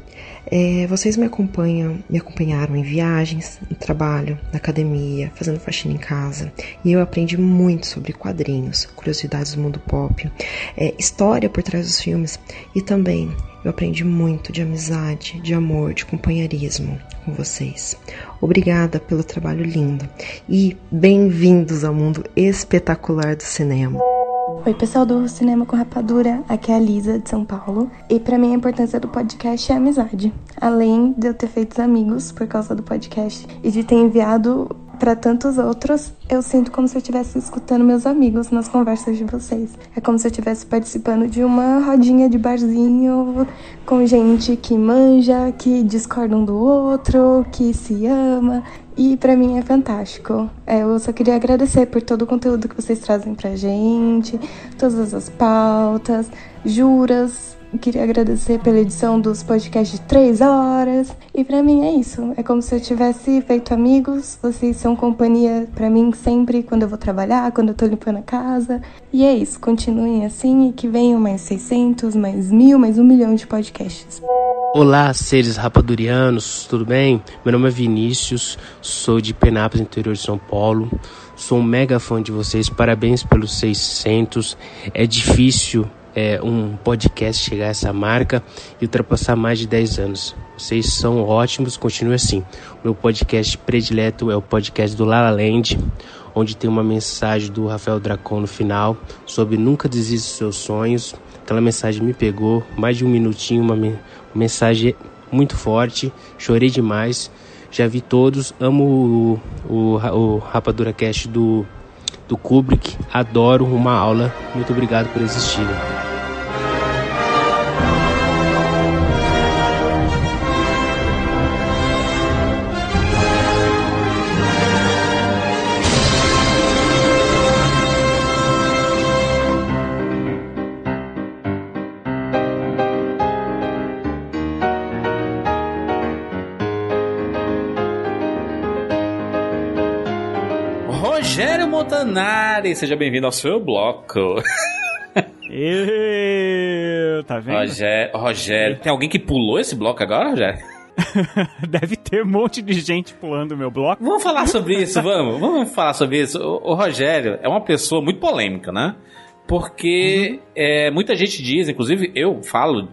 É, vocês me acompanham, me acompanharam em viagens, no trabalho, na academia, fazendo faxina em casa, e eu aprendi muito sobre quadrinhos, curiosidades do mundo pop, é, história por trás dos filmes, e também eu aprendi muito de amizade, de amor, de companheirismo com vocês. Obrigada pelo trabalho lindo e bem-vindos ao mundo espetacular do cinema. Oi, pessoal do Cinema com Rapadura, aqui é a Lisa de São Paulo. E para mim a importância do podcast é a amizade. Além de eu ter feito amigos por causa do podcast e de ter enviado para tantos outros, eu sinto como se eu estivesse escutando meus amigos nas conversas de vocês. É como se eu estivesse participando de uma rodinha de barzinho com gente que manja, que discorda um do outro, que se ama. E para mim é fantástico. É, eu só queria agradecer por todo o conteúdo que vocês trazem pra gente, todas as pautas, juras, Queria agradecer pela edição dos podcasts de três horas. E para mim é isso. É como se eu tivesse feito amigos. Vocês são companhia para mim sempre quando eu vou trabalhar, quando eu tô limpando a casa. E é isso. Continuem assim e que venham mais 600, mais mil, mais um milhão de podcasts. Olá, seres rapadurianos, tudo bem? Meu nome é Vinícius, sou de Penápolis, interior de São Paulo. Sou um mega fã de vocês, parabéns pelos 600. É difícil é, um podcast chegar a essa marca e ultrapassar mais de 10 anos. Vocês são ótimos, continue assim. O meu podcast predileto é o podcast do Lala Land, onde tem uma mensagem do Rafael Dracon no final sobre nunca desista dos seus sonhos. Aquela mensagem me pegou, mais de um minutinho, uma, me uma mensagem muito forte, chorei demais. Já vi todos, amo o, o, o Rapadura Cast do do Kubrick. Adoro uma aula. Muito obrigado por existirem. Montanari, seja bem-vindo ao seu bloco. Eu, tá vendo? Rogério, Rogério, tem alguém que pulou esse bloco agora, Rogério? Deve ter um monte de gente pulando o meu bloco. Vamos falar sobre isso, vamos. Vamos falar sobre isso. O, o Rogério é uma pessoa muito polêmica, né? Porque uhum. é, muita gente diz, inclusive eu falo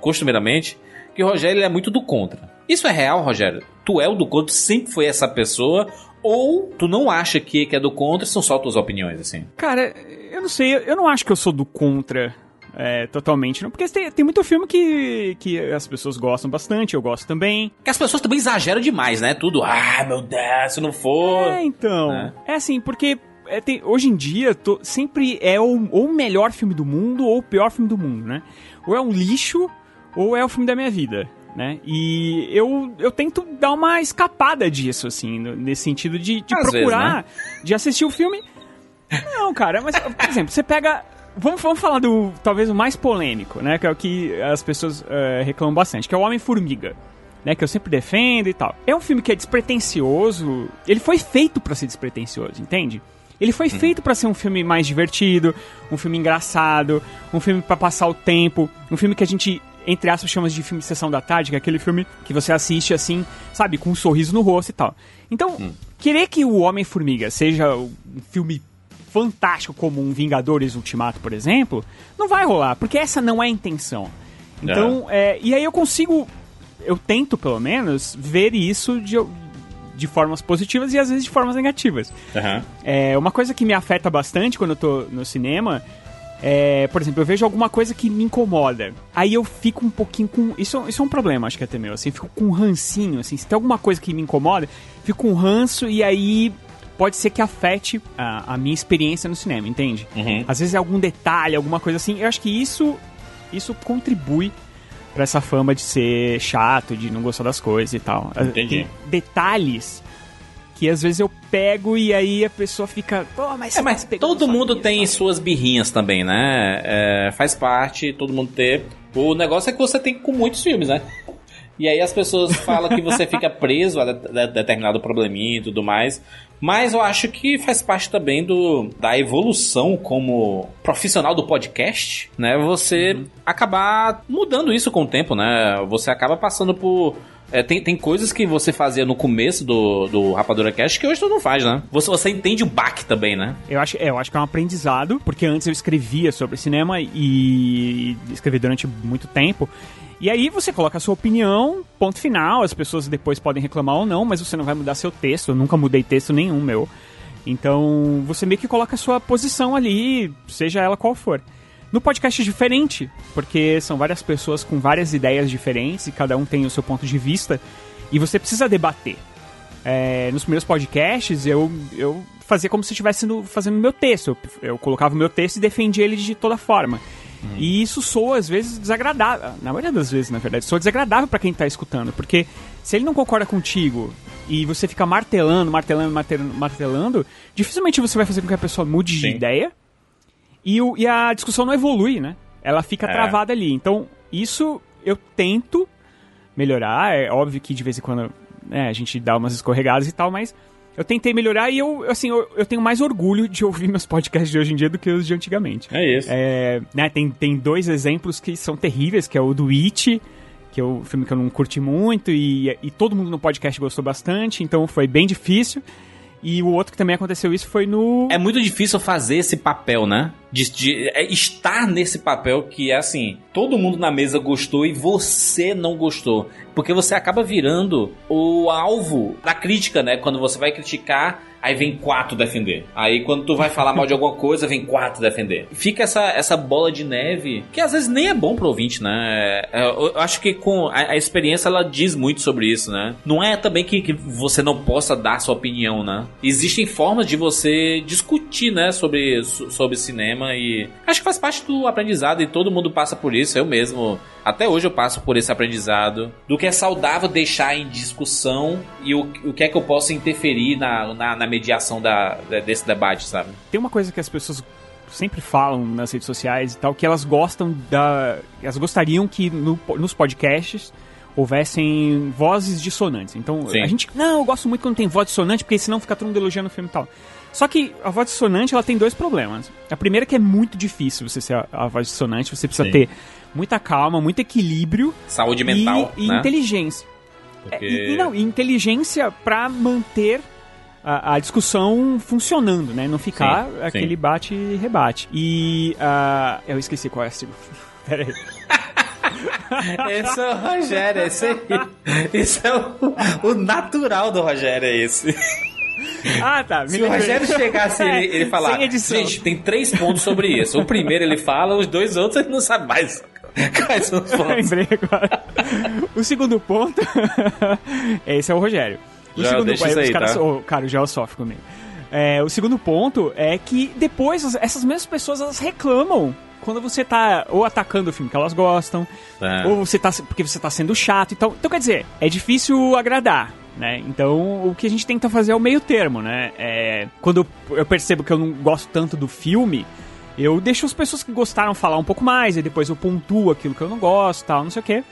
costumeiramente, que o Rogério é muito do contra. Isso é real, Rogério? Tu é o do contra, sempre foi essa pessoa, ou tu não acha que, que é do contra, são só tuas opiniões, assim? Cara, eu não sei, eu não acho que eu sou do contra. É, totalmente, não. Porque tem, tem muito filme que, que as pessoas gostam bastante, eu gosto também. Que as pessoas também exageram demais, né? Tudo, ah, meu Deus, se não for. É, então. É, é assim, porque é, tem, hoje em dia tô, sempre é o, ou o melhor filme do mundo ou o pior filme do mundo, né? Ou é um lixo ou é o filme da minha vida né? E eu, eu tento dar uma escapada disso, assim, nesse sentido de, de procurar, vezes, né? de assistir o filme. Não, cara, mas, por exemplo, você pega. Vamos, vamos falar do talvez o mais polêmico, né? Que é o que as pessoas uh, reclamam bastante, que é o Homem-Formiga. Né, que eu sempre defendo e tal. É um filme que é despretensioso. Ele foi feito para ser despretensioso, entende? Ele foi uhum. feito para ser um filme mais divertido, um filme engraçado, um filme para passar o tempo, um filme que a gente entre aspas, chama de filme de sessão da tarde, que é aquele filme que você assiste assim, sabe, com um sorriso no rosto e tal. Então, hum. querer que o Homem-Formiga seja um filme fantástico como um Vingadores Ultimato, por exemplo, não vai rolar, porque essa não é a intenção. Então, é. É, e aí eu consigo, eu tento pelo menos, ver isso de, de formas positivas e às vezes de formas negativas. Uhum. É, uma coisa que me afeta bastante quando eu tô no cinema é, por exemplo, eu vejo alguma coisa que me incomoda. Aí eu fico um pouquinho com. Isso, isso é um problema, acho que é até meu. Assim, fico com um rancinho, assim. Se tem alguma coisa que me incomoda, fico com um ranço e aí pode ser que afete a, a minha experiência no cinema, entende? Uhum. Às vezes é algum detalhe, alguma coisa assim. Eu acho que isso, isso contribui para essa fama de ser chato, de não gostar das coisas e tal. Entendi. Tem detalhes que às vezes eu pego e aí a pessoa fica, pô, mas, é, mas todo mundo tem suas birrinhas também, né? É, faz parte, todo mundo ter. O negócio é que você tem com muitos filmes, né? E aí as pessoas falam que você fica preso a determinado probleminha e tudo mais. Mas eu acho que faz parte também do, da evolução como profissional do podcast, né? Você uhum. acabar mudando isso com o tempo, né? Você acaba passando por é, tem, tem coisas que você fazia no começo do, do Rapadura Cast que hoje tu não faz, né? Você, você entende o baque também, né? Eu acho, é, eu acho que é um aprendizado, porque antes eu escrevia sobre cinema e, escrevi durante muito tempo. E aí você coloca a sua opinião, ponto final, as pessoas depois podem reclamar ou não, mas você não vai mudar seu texto. Eu nunca mudei texto nenhum meu. Então, você meio que coloca a sua posição ali, seja ela qual for. No podcast é diferente, porque são várias pessoas com várias ideias diferentes e cada um tem o seu ponto de vista e você precisa debater. É, nos primeiros podcasts eu, eu fazia como se estivesse fazendo meu texto. Eu, eu colocava o meu texto e defendia ele de toda forma. Uhum. E isso soa, às vezes, desagradável. Na maioria das vezes, na verdade, soa desagradável para quem tá escutando. Porque se ele não concorda contigo e você fica martelando, martelando, martelando, martelando dificilmente você vai fazer com que a pessoa mude Sim. de ideia. E, o, e a discussão não evolui, né? Ela fica é. travada ali. Então, isso eu tento melhorar. É óbvio que de vez em quando né, a gente dá umas escorregadas e tal, mas eu tentei melhorar e eu, assim, eu, eu, tenho mais orgulho de ouvir meus podcasts de hoje em dia do que os de antigamente. É isso. É, né, tem, tem dois exemplos que são terríveis, que é o do It, que é o filme que eu não curti muito e, e todo mundo no podcast gostou bastante, então foi bem difícil. E o outro que também aconteceu isso foi no. É muito difícil fazer esse papel, né? De, de é estar nesse papel que é assim: todo mundo na mesa gostou e você não gostou. Porque você acaba virando o alvo da crítica, né? Quando você vai criticar aí vem quatro defender. Aí quando tu vai falar mal de alguma coisa, vem quatro defender. Fica essa, essa bola de neve, que às vezes nem é bom pro ouvinte, né? É, eu acho que com a, a experiência ela diz muito sobre isso, né? Não é também que, que você não possa dar sua opinião, né? Existem formas de você discutir, né, sobre, sobre cinema e acho que faz parte do aprendizado e todo mundo passa por isso. Eu mesmo até hoje eu passo por esse aprendizado do que é saudável deixar em discussão e o, o que é que eu posso interferir na, na, na mediação da, desse debate, sabe? Tem uma coisa que as pessoas sempre falam nas redes sociais e tal, que elas gostam da. Elas gostariam que no, nos podcasts houvessem vozes dissonantes. Então, Sim. a gente. Não, eu gosto muito quando tem voz dissonante, porque senão fica todo mundo elogiando o filme e tal. Só que a voz dissonante ela tem dois problemas. A primeira é que é muito difícil você ser a, a voz dissonante, você precisa Sim. ter muita calma, muito equilíbrio. Saúde mental. E, né? e inteligência. Porque... É, e, e, não, e inteligência para manter a, a, discussão funcionando, né? Não ficar sim, aquele sim. bate e rebate. E uh, eu esqueci qual é a segunda. Pera aí. esse é o Rogério, esse aí. Esse é o, o natural do Rogério, é esse. Ah, tá. Se o Rogério chegasse e ele, ele falar, gente, tem três pontos sobre isso. O primeiro ele fala, os dois outros ele não sabe mais. Quais são os pontos? Lembrei agora. O segundo ponto, esse é o Rogério. O já segundo ponto, aí, cara, tá? oh, cara, o Gel sofre comigo. É, o segundo ponto é que depois essas mesmas pessoas elas reclamam quando você tá ou atacando o filme que elas gostam, é. ou você tá porque você tá sendo chato. Então, então quer dizer, é difícil agradar. Né? Então, o que a gente tenta fazer é o meio termo, né? É, quando eu percebo que eu não gosto tanto do filme, eu deixo as pessoas que gostaram falar um pouco mais, e depois eu pontuo aquilo que eu não gosto, tal, não sei o quê.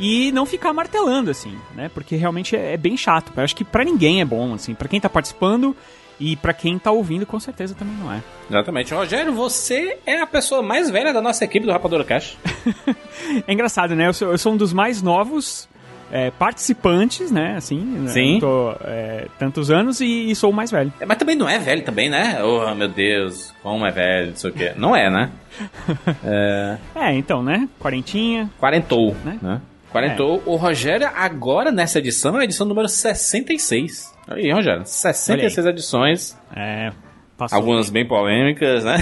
E não ficar martelando, assim, né? Porque realmente é, é bem chato. Eu acho que para ninguém é bom, assim. para quem tá participando e para quem tá ouvindo, com certeza também não é. Exatamente. Rogério, você é a pessoa mais velha da nossa equipe do Rapadura Cash. é engraçado, né? Eu sou, eu sou um dos mais novos é, participantes, né? Assim, né? Sim. Tô é, tantos anos e, e, sou o mais velho. É, mas também não é velho também, né? Oh, meu Deus, como é velho, não sei o quê. Não é, né? é... é, então, né? Quarentinha. Quarentou, né? né? Quarentou. É. O Rogério, agora nessa edição, é a edição número 66. Aí, Rogério, 66 aí. edições. É, passou. Algumas bem polêmicas, né?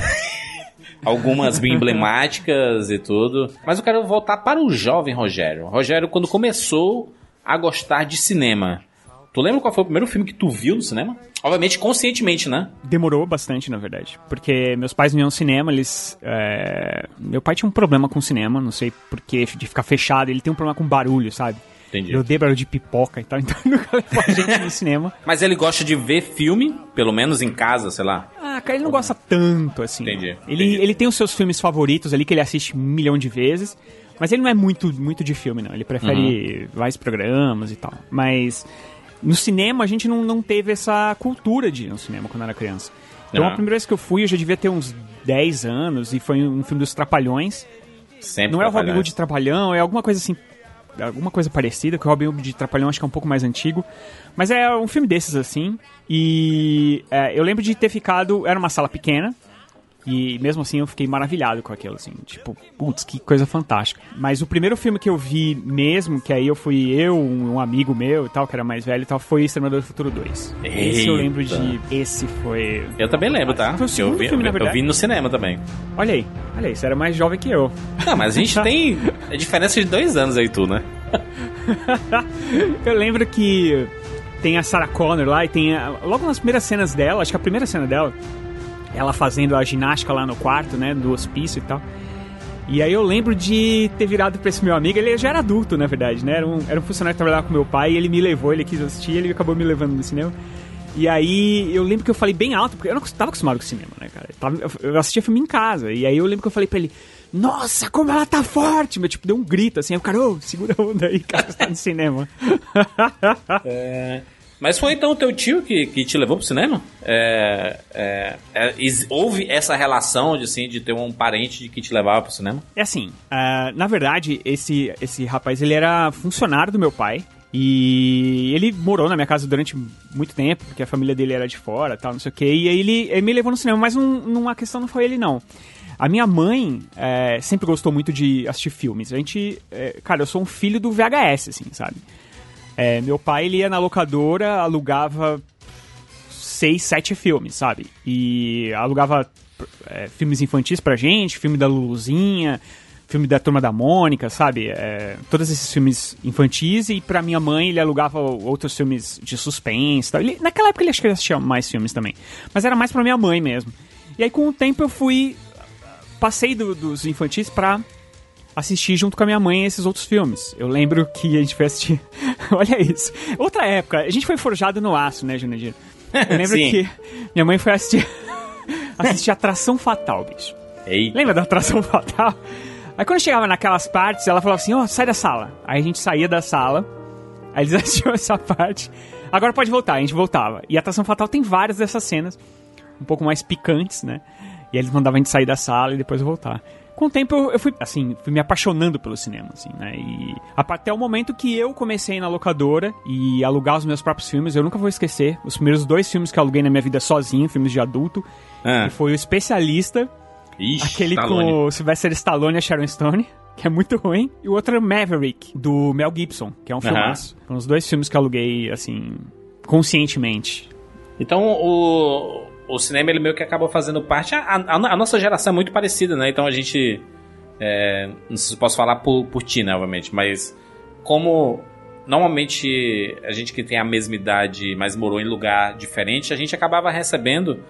algumas bem emblemáticas e tudo. Mas eu quero voltar para o jovem Rogério. Rogério, quando começou a gostar de cinema, Tu lembra qual foi o primeiro filme que tu viu no cinema? Obviamente, conscientemente, né? Demorou bastante, na verdade. Porque meus pais não iam ao cinema, eles. É... Meu pai tinha um problema com cinema, não sei porquê, de ficar fechado. Ele tem um problema com barulho, sabe? Entendi. Eu dei barulho de pipoca e tal, então nunca levou a gente no cinema. Mas ele gosta de ver filme, pelo menos em casa, sei lá. Ah, cara, ele não gosta tanto, assim. Entendi. Ele, entendi. ele tem os seus filmes favoritos ali, que ele assiste um milhão de vezes. Mas ele não é muito, muito de filme, não. Ele prefere uhum. vários programas e tal. Mas no cinema a gente não, não teve essa cultura de ir no cinema quando era criança. Então ah. a primeira vez que eu fui eu já devia ter uns 10 anos e foi um filme dos Trapalhões. Sempre não é o Robin Hood de Trapalhão, é alguma coisa assim alguma coisa parecida, que o Robin Hood de Trapalhão acho que é um pouco mais antigo. Mas é um filme desses, assim. E é, eu lembro de ter ficado. Era uma sala pequena. E mesmo assim eu fiquei maravilhado com aquilo, assim. Tipo, putz, que coisa fantástica. Mas o primeiro filme que eu vi mesmo, que aí eu fui eu, um, amigo meu e tal, que era mais velho e tal, foi Exterminador do Futuro 2. Esse eu lembro de. Esse foi. Eu também lembro, tá? Foi o eu vi, filme, eu vi no cinema também. Olha aí, olha aí, você era mais jovem que eu. Não, mas a gente tem a diferença de dois anos aí, tu, né? eu lembro que tem a Sarah Connor lá e tem. a- logo nas primeiras cenas dela, acho que a primeira cena dela, ela fazendo a ginástica lá no quarto, né? Do hospício e tal. E aí eu lembro de ter virado pra esse meu amigo, ele já era adulto, na verdade, né? Era um, era um funcionário que trabalhava com meu pai e ele me levou, ele quis assistir, ele acabou me levando no cinema. E aí eu lembro que eu falei bem alto, porque eu não tava acostumado com cinema, né, cara? Eu, eu- eu assistia filme em casa. E aí eu lembro que eu falei pra ele, nossa, como ela tá forte! Meu, tipo, deu um grito assim, aí o cara, ô, segura a onda aí, cara, você tá no cinema. É, Mas foi então o teu tio que, que te levou pro cinema? É, é, é, is- houve essa relação de, assim, de ter um parente que te levava pro cinema? É assim, ah, na verdade, esse, esse rapaz, ele era funcionário do meu pai. E ele morou na minha casa durante muito tempo, porque a família dele era de fora tal, não sei o que. E aí ele, ele me levou no cinema, mas não, não, a questão não foi ele, não. A minha mãe é, sempre gostou muito de assistir filmes. A gente. é, cara, eu sou um filho do VHS, assim, sabe? É, meu pai, ele ia na locadora, alugava seis, sete filmes, sabe? E alugava é, filmes infantis pra gente, filme da Luluzinha, filme da Turma da Mônica, sabe? É, todos esses filmes infantis e pra minha mãe ele alugava outros filmes de suspense. Tal. Ele, naquela época ele acho que ele assistia mais filmes também, mas era mais pra minha mãe mesmo. E aí com o tempo eu fui passei do- dos infantis pra assistir junto com a minha mãe esses outros filmes. Eu lembro que a gente foi assistir. Olha isso. Outra época, a gente foi forjado no aço, né, Junadir? Eu lembro que minha mãe foi assistir. assistir Atração Fatal, bicho. Lembra da Atração Fatal? Aí quando chegava naquelas partes, ela falava assim: ó, sai da sala. Aí a gente saía da sala, aí eles assistiam essa parte. Agora pode voltar, a gente voltava. E a Atração Fatal tem várias dessas cenas, um pouco mais picantes, né? E aí eles mandavam a gente sair da sala e depois voltar. Com o tempo eu, eu fui, assim, fui me apaixonando pelo cinema, assim, né? E a- até o momento que eu comecei a ir na locadora e alugar os meus próprios filmes, eu nunca vou esquecer. Os primeiros dois filmes que eu aluguei na minha vida sozinho, filmes de adulto, Ah. que foi o Especialista, Ixi, aquele Stallone. com o Sylvester Stallone e a Sharon Stone, que é muito ruim. E o outro é Maverick, do Mel Gibson, que é um Aham. filmaço. Foram os dois filmes que eu aluguei, assim, conscientemente. Então o, o cinema ele meio que acabou fazendo parte. A, a- a nossa geração é muito parecida, né? Então a gente. é, não sei se posso falar por, por ti, né, obviamente, mas como normalmente a gente que tem a mesma idade, mas morou em lugar diferente, a gente acabava recebendo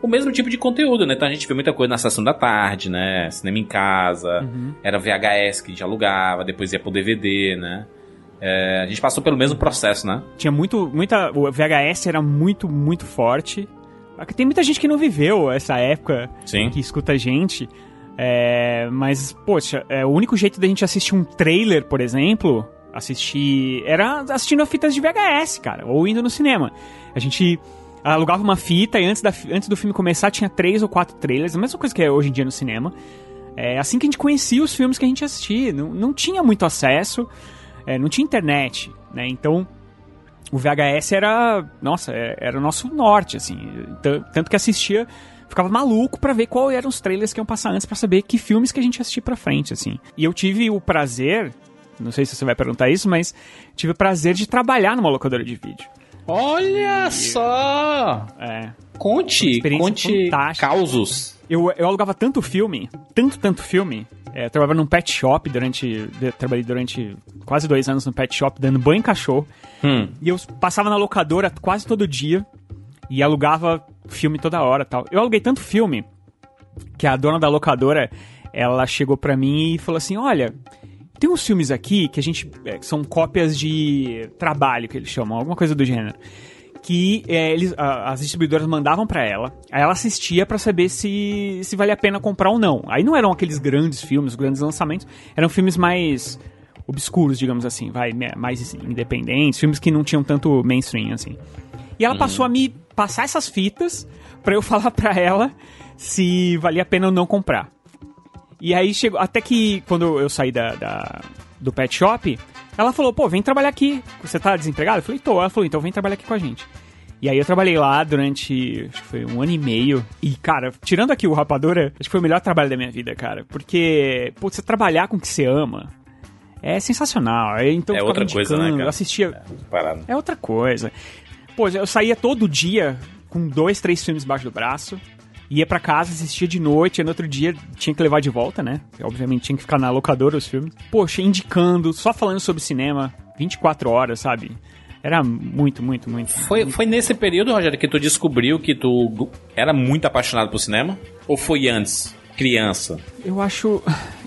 o mesmo tipo de conteúdo, né? Então a gente vê muita coisa na sessão da tarde, né? Cinema em casa, Uhum. era VHS que a gente alugava, depois ia pro DVD, né? É, a gente passou pelo mesmo processo, né? Tinha muito, muita. O VHS era muito, muito forte. Tem muita gente que não viveu essa época Sim. que escuta a gente. É, mas, poxa, é, o único jeito da gente assistir um trailer, por exemplo, assistir. Era assistindo fitas de VHS, cara, ou indo no cinema. A gente alugava uma fita e antes, da, antes do filme começar tinha três ou quatro trailers, a mesma coisa que é hoje em dia no cinema. É assim que a gente conhecia os filmes que a gente assistia. Não, não tinha muito acesso, é, não tinha internet, né? Então o VHS era, nossa, é- era o nosso norte, assim. Tan- Tanto que assistia, ficava maluco pra ver qual eram os trailers que iam passar antes pra saber que filmes que a gente ia assistir pra frente, assim. E eu tive o prazer, não sei se você vai perguntar isso, mas tive o prazer de trabalhar numa locadora de vídeo. Olha só! É. Conte, conte fantástica. causos. Eu, eu alugava tanto filme, tanto, tanto filme. É, eu trabalhava num pet shop durante. de- trabalhei durante quase dois anos no pet shop, dando banho em cachorro. Hum. E eu passava na locadora quase todo dia e alugava filme toda hora tal. Eu aluguei tanto filme que a dona da locadora ela chegou pra mim e falou assim: Olha, tem uns filmes aqui que a gente. é, são cópias de trabalho que eles chamam, alguma coisa do gênero. Que é, eles, a- as distribuidoras mandavam pra ela, aí ela assistia pra saber se, se valia a pena comprar ou não. Aí não eram aqueles grandes filmes, grandes lançamentos, eram filmes mais obscuros, digamos assim, vai, mais independentes, filmes que não tinham tanto mainstream, assim. E ela Uhum. passou a me passar essas fitas pra eu falar pra ela se valia a pena ou não comprar. E aí chegou. Até que quando eu saí da, da- do pet shop, ela falou, pô, vem trabalhar aqui. Você tá desempregado? Eu falei, tô. Ela falou, então vem trabalhar aqui com a gente. E aí eu trabalhei lá durante, acho que foi um ano e meio. E, cara, tirando aqui o Rapadura, acho que foi o melhor trabalho da minha vida, cara. Porque, pô, você trabalhar com o que você ama é sensacional. Aí, Então, É outra coisa, né, cara? Eu assistia... Parado. É outra coisa. Pô, eu saía todo dia com dois, três filmes embaixo do braço. Ia pra casa, assistia de noite, e no outro dia tinha que levar de volta, né? Obviamente tinha que ficar na locadora os filmes. Poxa, indicando, só falando sobre cinema, 24 horas, sabe? Era muito, muito, muito. Foi, foi nesse período, Rogério, que tu descobriu que tu era muito apaixonado por cinema? Ou foi antes? Criança? Eu acho.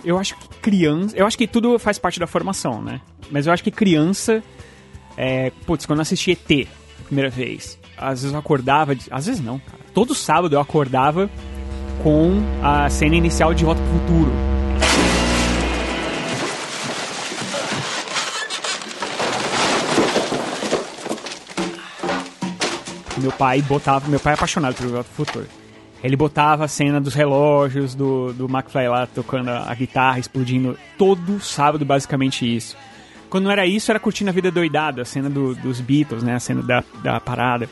Eu acho que criança. Eu acho que tudo faz parte da formação, né? Mas eu acho que criança. É, putz, quando eu assisti ET a primeira vez, às vezes eu acordava. Às vezes não, cara. Todo sábado eu acordava com a cena inicial de Volta pro Futuro. Meu pai botava. Meu pai é apaixonado pelo Volta pro Futuro. Ele botava a cena dos relógios, do, do McFly lá tocando a, a guitarra, explodindo. Todo sábado, basicamente isso. Quando não era isso, era curtindo a vida doidada, a cena do- dos Beatles, né? A cena da, da parada.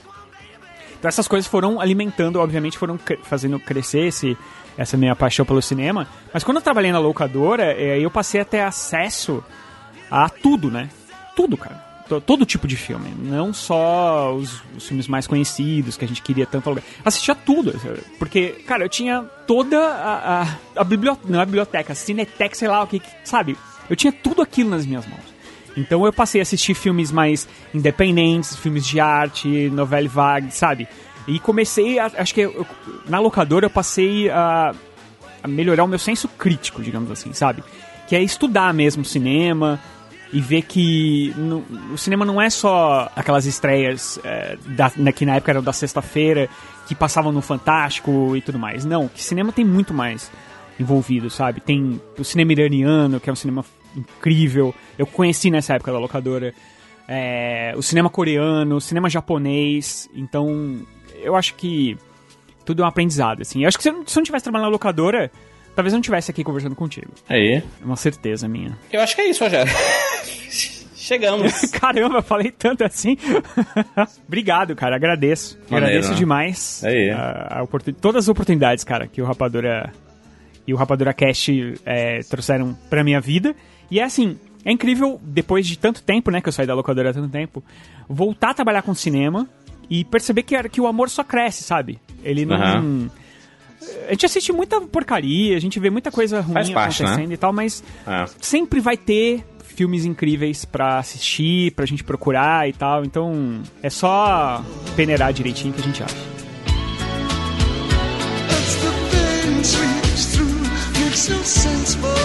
Então essas coisas foram alimentando, obviamente, foram fazendo crescer esse, essa minha paixão pelo cinema. Mas quando eu trabalhei na locadora, eh, eu passei a ter acesso a tudo, né? Tudo, cara. To- Todo tipo de filme. Não só os, os filmes mais conhecidos que a gente queria tanto alugar. Assistia tudo. Porque, cara, eu tinha toda a, a, a biblioteca. Não é a biblioteca, a Cineteca, sei lá o que- sabe? Eu tinha tudo aquilo nas minhas mãos. Então eu passei a assistir filmes mais independentes, filmes de arte, novela vague, sabe? E comecei, a, acho que eu- na locadora eu passei a, a melhorar o meu senso crítico, digamos assim, sabe? Que é estudar mesmo cinema e ver que no- o cinema não é só aquelas estreias é, da, né, que na época eram da sexta-feira, que passavam no Fantástico e tudo mais. Não, que cinema tem muito mais envolvido, sabe? Tem o cinema iraniano, que é um cinema incrível. Eu conheci nessa época da locadora. É, o cinema coreano, o cinema japonês. Então, eu acho que tudo é um aprendizado, assim. Eu acho que se eu, não- se eu não tivesse trabalhando na locadora, talvez eu não estivesse aqui conversando contigo. Aí. É uma certeza minha. Eu acho que é isso, Rogério. Chegamos. Caramba, falei tanto assim. Obrigado, cara. Agradeço. Maneiro, Agradeço né? demais Aí. a, a oportun- todas as oportunidades, cara, que o Rapadura e o Rapadura Cast é, trouxeram pra minha vida. E é assim, é incrível, depois de tanto tempo, né, que eu saí da locadora há tanto tempo, voltar a trabalhar com cinema e perceber que, era- que o amor só cresce, sabe? Ele não. Aham. A gente assiste muita porcaria, a gente vê muita coisa ruim parte, acontecendo né? e tal, mas É. sempre vai ter filmes incríveis pra assistir, pra gente procurar e tal. Então é só peneirar direitinho que a gente acha. It's the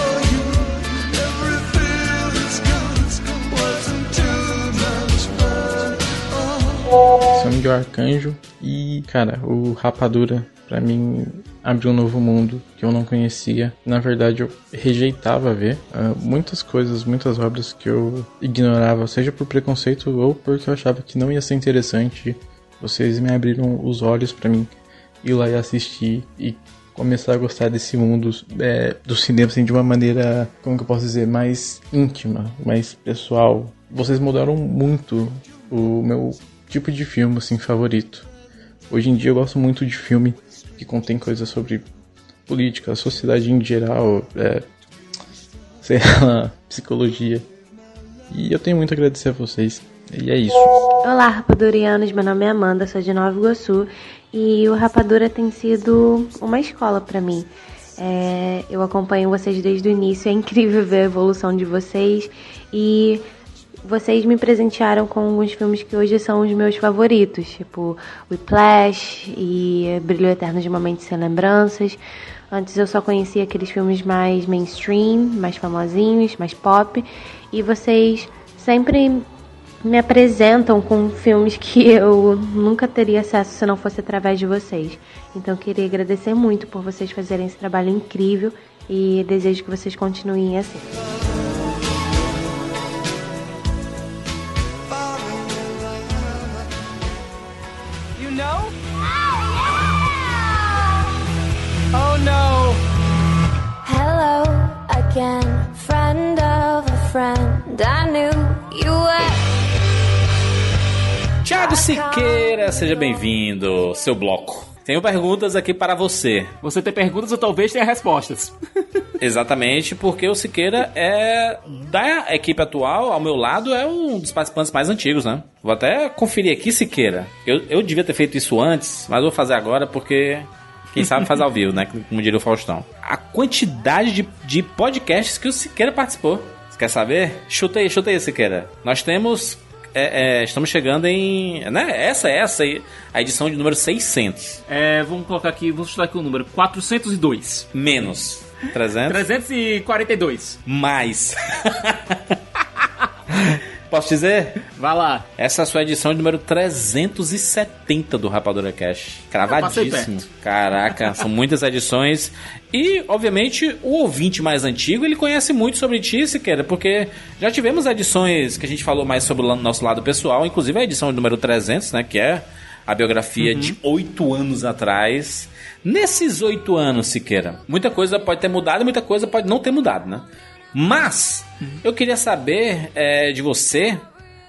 Sou Miguel Arcanjo e, cara, o Rapadura pra mim abriu um novo mundo que eu não conhecia. Na verdade, eu rejeitava ver ah, muitas coisas, muitas obras que eu ignorava, seja por preconceito ou porque eu achava que não ia ser interessante. Vocês me abriram os olhos pra mim ir lá e assistir e começar a gostar desse mundo é, do cinema assim, de uma maneira, como que eu posso dizer, mais íntima, mais pessoal. Vocês mudaram muito o meu tipo de filme assim favorito. Hoje em dia eu gosto muito de filme que contém coisas sobre política, sociedade em geral, é, sei lá, psicologia. E eu tenho muito a agradecer a vocês. E é isso. Olá, rapadurianos. Meu nome é Amanda, sou de Nova Iguaçu e o Rapadura tem sido uma escola pra mim. É, eu acompanho vocês desde o início, é incrível ver a evolução de vocês e vocês me presentearam com alguns filmes que hoje são os meus favoritos, tipo Whiplash e Brilho Eterno de uma Mente Sem Lembranças. Antes eu só conhecia aqueles filmes mais mainstream, mais famosinhos, mais pop, e vocês sempre me apresentam com filmes que eu nunca teria acesso se não fosse através de vocês. Então queria agradecer muito por vocês fazerem esse trabalho incrível e desejo que vocês continuem assim. You know? Oh no! Hello again, friend of a friend. I knew you were. Thiago Siqueira, seja bem-vindo, seu bloco. Tenho perguntas aqui para você. Você tem perguntas ou talvez tenha respostas. Exatamente, porque o Siqueira é da equipe atual, ao meu lado, é um dos participantes mais antigos, né? Vou até conferir aqui, Siqueira. Eu, eu devia ter feito isso antes, mas vou fazer agora porque quem sabe faz ao vivo, né? Como diria o Faustão. A quantidade de, de podcasts que o Siqueira participou. Você quer saber? Chuta aí, chuta aí, Siqueira. Nós temos. É, é, estamos chegando em. Né? Essa é essa aí, a edição de número 600. É, vamos colocar aqui, vamos chutar aqui o número: 402. Menos. 300? 342. Mais. Posso dizer? Vai lá. Essa é a sua edição de número 370 do Rapadura Cash. Cravadíssimo. Caraca, são muitas edições. E, obviamente, o ouvinte mais antigo, ele conhece muito sobre ti, Siqueira, porque já tivemos edições que a gente falou mais sobre o nosso lado pessoal, inclusive a edição número 300, né, que é a biografia de oito anos atrás. Nesses oito anos, Siqueira, muita coisa pode ter mudado e muita coisa pode não ter mudado, né? Mas, eu queria saber é, de você,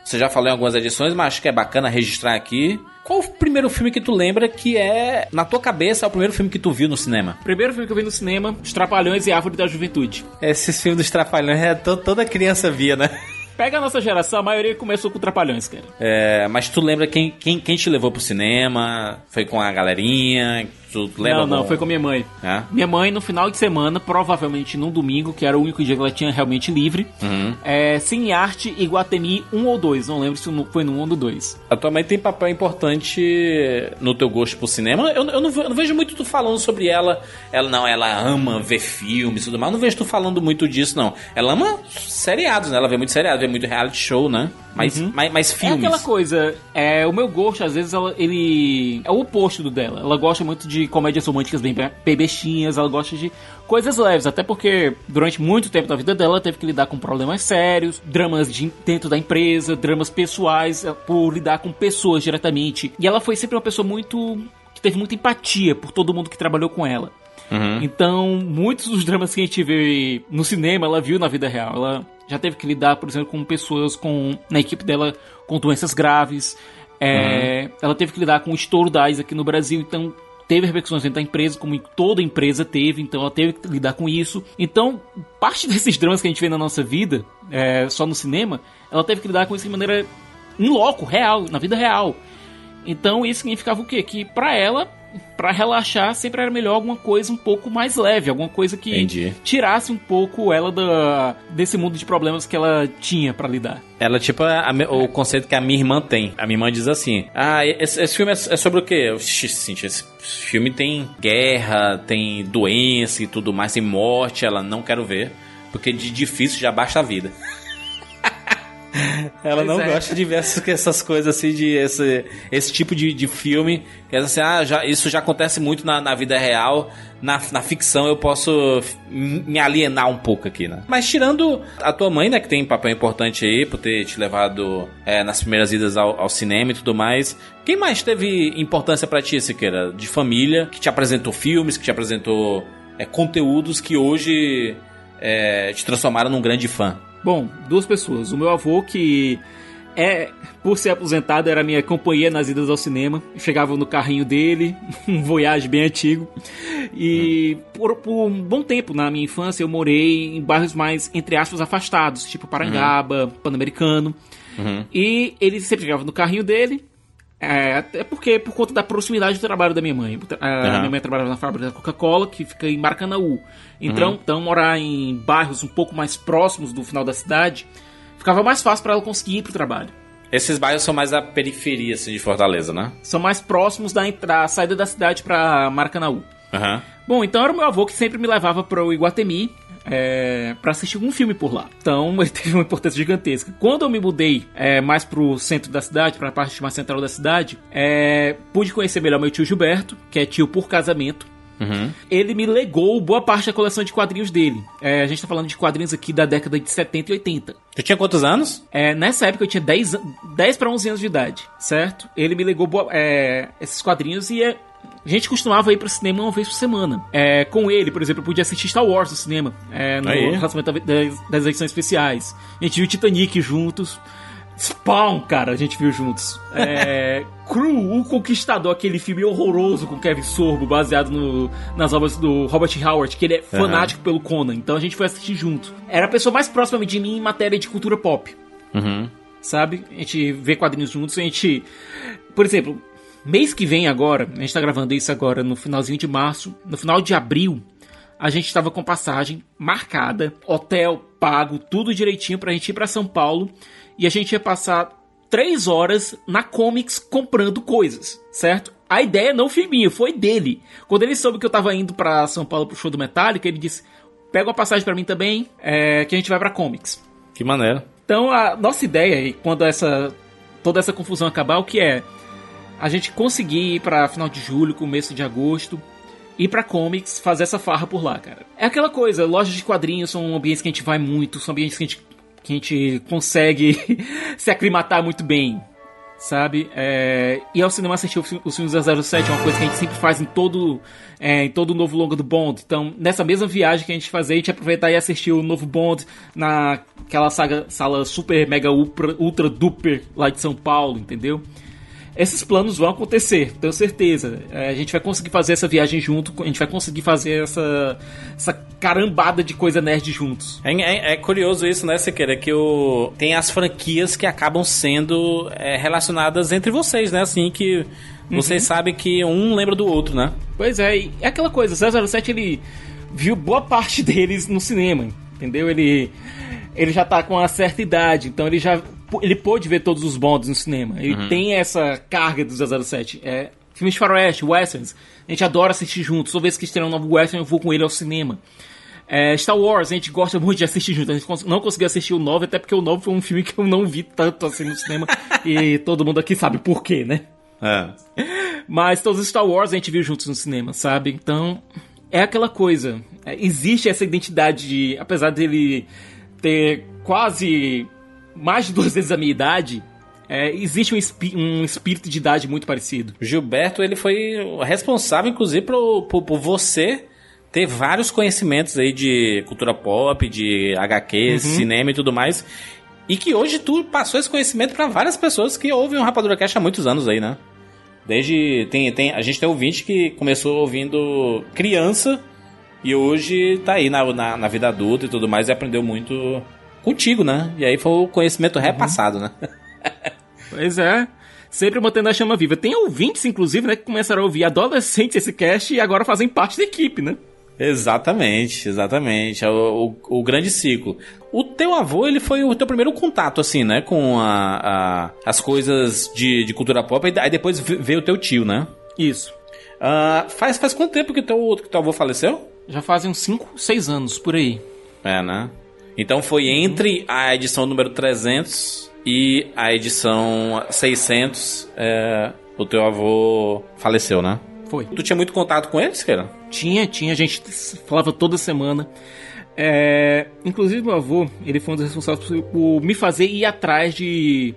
você já falou em algumas edições, mas acho que é bacana registrar aqui. Qual o primeiro filme que tu lembra que é, na tua cabeça, é o primeiro filme que tu viu no cinema? Primeiro filme que eu vi no cinema: Os Trapalhões e Árvore da Juventude. Esses filmes dos Trapalhões, é, to- toda criança via, né? Pega a nossa geração, a maioria começou com Trapalhões, cara. É, mas tu lembra quem, quem, quem te levou pro cinema? Foi com a galerinha? Tu lembra não, não, algum- foi com minha mãe. É? Minha mãe, no final de semana, provavelmente num domingo, que era o único dia que ela tinha realmente livre, Uhum. é, Cine Arte Iguatemi 1 ou 2, não lembro se foi no 1 ou no 2. A tua mãe tem papel importante no teu gosto por cinema. Eu, eu não, eu não vejo muito tu falando sobre ela. Ela não, ela ama ver filmes e tudo mais. Eu não vejo tu falando muito disso, não. Ela ama seriados, né? Ela vê muito seriado, vê muito reality show, né? Mas, mais, mais É filmes. aquela coisa, é, o meu gosto, às vezes, ela- ele é o oposto do dela. Ela gosta muito de comédias românticas bem, bestinhas, ela gosta de coisas leves, até porque durante muito tempo da vida dela ela teve que lidar com problemas sérios, dramas de, dentro da empresa, dramas pessoais, é, por lidar com pessoas diretamente. E ela foi sempre uma pessoa muito. que teve muita empatia por todo mundo que trabalhou com ela. Uhum. Então, muitos dos dramas que a gente vê no cinema, ela viu na vida real. Ela já teve que lidar, por exemplo, com pessoas com na equipe dela com doenças graves. É, Ela teve que lidar com o estouro da AIDS aqui no Brasil, então teve repercussões dentro da empresa, como toda empresa teve, então ela teve que lidar com isso. Então, parte desses dramas que a gente vê na nossa vida, é, só no cinema, ela teve que lidar com isso de maneira em loco, real, na vida real. Então isso significava o quê? Que pra ela, pra relaxar, sempre era melhor alguma coisa um pouco mais leve, alguma coisa que Entendi. tirasse um pouco ela da, desse mundo de problemas que ela tinha pra lidar. Ela, tipo, a- a o conceito que a minha irmã tem. A minha irmã diz assim: Ah, esse, esse filme é, é sobre o quê? Eu, "Xi, Cintia, esse filme tem guerra, tem doença e tudo mais, tem morte. Ela não quero ver, porque de difícil já basta a vida. Ela Pois não é. gosta de ver essas, essas coisas assim, de esse, esse tipo de, de filme. Que é assim, ah, já, isso já acontece muito na, na vida real. Na, na ficção eu posso me alienar um pouco aqui, né? Mas tirando a tua mãe, né, que tem um papel importante aí, por ter te levado é, nas primeiras idas ao, ao cinema e tudo mais. Quem mais teve importância pra ti, Siqueira? De família, que te apresentou filmes, que te apresentou é, conteúdos que hoje é, te transformaram num grande fã? Bom, duas pessoas. O meu avô, que é, por ser aposentado, era minha companhia nas idas ao cinema. Chegava no carrinho dele, um Voyage bem antigo. E por, por um bom tempo na minha infância eu morei em bairros mais, entre aspas, afastados, tipo Parangaba, Pan-Americano. Uhum. E ele sempre chegava no carrinho dele. É, até porque por conta da proximidade do trabalho da minha mãe. A Aham. minha mãe trabalhava na fábrica da Coca-Cola, que fica em Maracanaú. Então, Uhum. então, morar em bairros um pouco mais próximos do final da cidade ficava mais fácil para ela conseguir ir pro trabalho. Esses bairros são mais a periferia assim, de Fortaleza, né? São mais próximos da, entra- saída da cidade para Maracanaú. Aham. Bom, então era o meu avô que sempre me levava para o Iguatemi é, para assistir algum filme por lá. Então ele teve uma importância gigantesca. Quando eu me mudei é, mais pro centro da cidade, para a parte mais central da cidade, é, pude conhecer melhor meu tio Gilberto, que é tio por casamento. Uhum. Ele me legou boa parte da coleção de quadrinhos dele. É, a gente tá falando de quadrinhos aqui da década de 70 e 80. Tu tinha quantos anos? É, nessa época eu tinha 10, an- 10 para 11 anos de idade, certo? Ele me legou boa- é, esses quadrinhos e é, a gente costumava ir pro cinema uma vez por semana. É, com ele, por exemplo, eu podia assistir Star Wars no cinema, é, no relacionamento das, das edições especiais. A gente viu Titanic juntos. Spawn, cara, a gente viu juntos. É, Crew, o Conquistador, aquele filme horroroso com Kevin Sorbo, baseado no- nas obras do Robert Howard, que ele é fanático pelo Conan. Então a gente foi assistir junto. Era a pessoa mais próxima de mim em matéria de cultura pop. Uhum. sabe? A gente vê quadrinhos juntos, a gente. Por exemplo, mês que vem agora, a gente tá gravando isso agora no finalzinho de março, no final de abril, a gente tava com passagem marcada, hotel pago, tudo direitinho pra gente ir pra São Paulo e a gente ia passar três horas na Comics comprando coisas, certo? A ideia não foi minha, foi dele. Quando ele soube que eu tava indo pra São Paulo pro show do Metallica, ele disse: pega uma passagem pra mim também, é, que a gente vai pra Comics. Que maneiro. Então a nossa ideia, quando essa toda essa confusão acabar, o que é? A gente conseguir ir pra final de julho, começo de agosto, ir pra comics, fazer essa farra por lá, cara. É aquela coisa, lojas de quadrinhos são ambientes que a gente vai muito, são ambientes que a gente, que a gente consegue se aclimatar muito bem. Sabe? É, E ao cinema assistir os filmes da 07 é uma coisa que a gente sempre faz em todo é, em todo o novo longa do Bond. Então, nessa mesma viagem que a gente fazia, a gente aproveitar e assistir o novo Bond naquela saga, sala super mega ultra, ultra duper lá de São Paulo, entendeu? Esses planos vão acontecer, tenho certeza. É, a gente vai conseguir fazer essa viagem junto, a gente vai conseguir fazer essa, essa carambada de coisa nerd juntos. É, é- é curioso isso, né, Sequeira? Que o, tem as franquias que acabam sendo é, relacionadas entre vocês, né? Assim, que vocês sabem que um lembra do outro, né? Pois é, e é aquela coisa, 007 ele viu boa parte deles no cinema, entendeu? Ele ele já tá com uma certa idade, então ele já ele pôde ver todos os bondes no cinema. Ele Uhum. tem essa carga do 007. É, filmes de faroeste, westerns, a gente adora assistir juntos. Toda vez que estreia um novo western, eu vou com ele ao cinema. É, Star Wars, a gente gosta muito de assistir junto. A gente não conseguiu assistir o 9, até porque o 9 foi um filme que eu não vi tanto assim no cinema. e todo mundo aqui sabe por quê, né? É. Mas todos os Star Wars a gente viu juntos no cinema, sabe? Então, é aquela coisa. É, existe essa identidade de. Apesar dele ter quase mais de duas vezes a minha idade, é, existe um, um espírito de idade muito parecido. Gilberto, ele foi responsável, inclusive, por, por, por você ter vários conhecimentos aí de cultura pop, de HQ, Uhum. cinema e tudo mais. E que hoje tu passou esse conhecimento pra várias pessoas que ouvem o Rapadura Cash há muitos anos aí, né? Desde. Tem, tem, a gente tem ouvinte que começou ouvindo criança e hoje tá aí na, na, na vida adulta e tudo mais e aprendeu muito contigo, né? E aí foi o conhecimento repassado, né? Pois é. Sempre mantendo a chama viva. Tem ouvintes, inclusive, né, que começaram a ouvir adolescentes esse cast e agora fazem parte da equipe, né? Exatamente, exatamente. É o, o, o grande ciclo. O teu avô, ele foi o teu primeiro contato, assim, né? Com a, a- as coisas de, de cultura pop. Aí depois ve- veio o teu tio, né? Isso. Ah, faz, faz quanto tempo que teu, que teu avô faleceu? Já fazem uns 5, 6 anos por aí. É, né? Então foi entre a edição número 300 e a edição 600, é, o teu avô faleceu, né? Foi. Tu tinha muito contato com eles, cara? Tinha, tinha, a gente falava toda semana. É, inclusive, meu avô, ele foi um dos responsáveis por, por me fazer ir atrás de,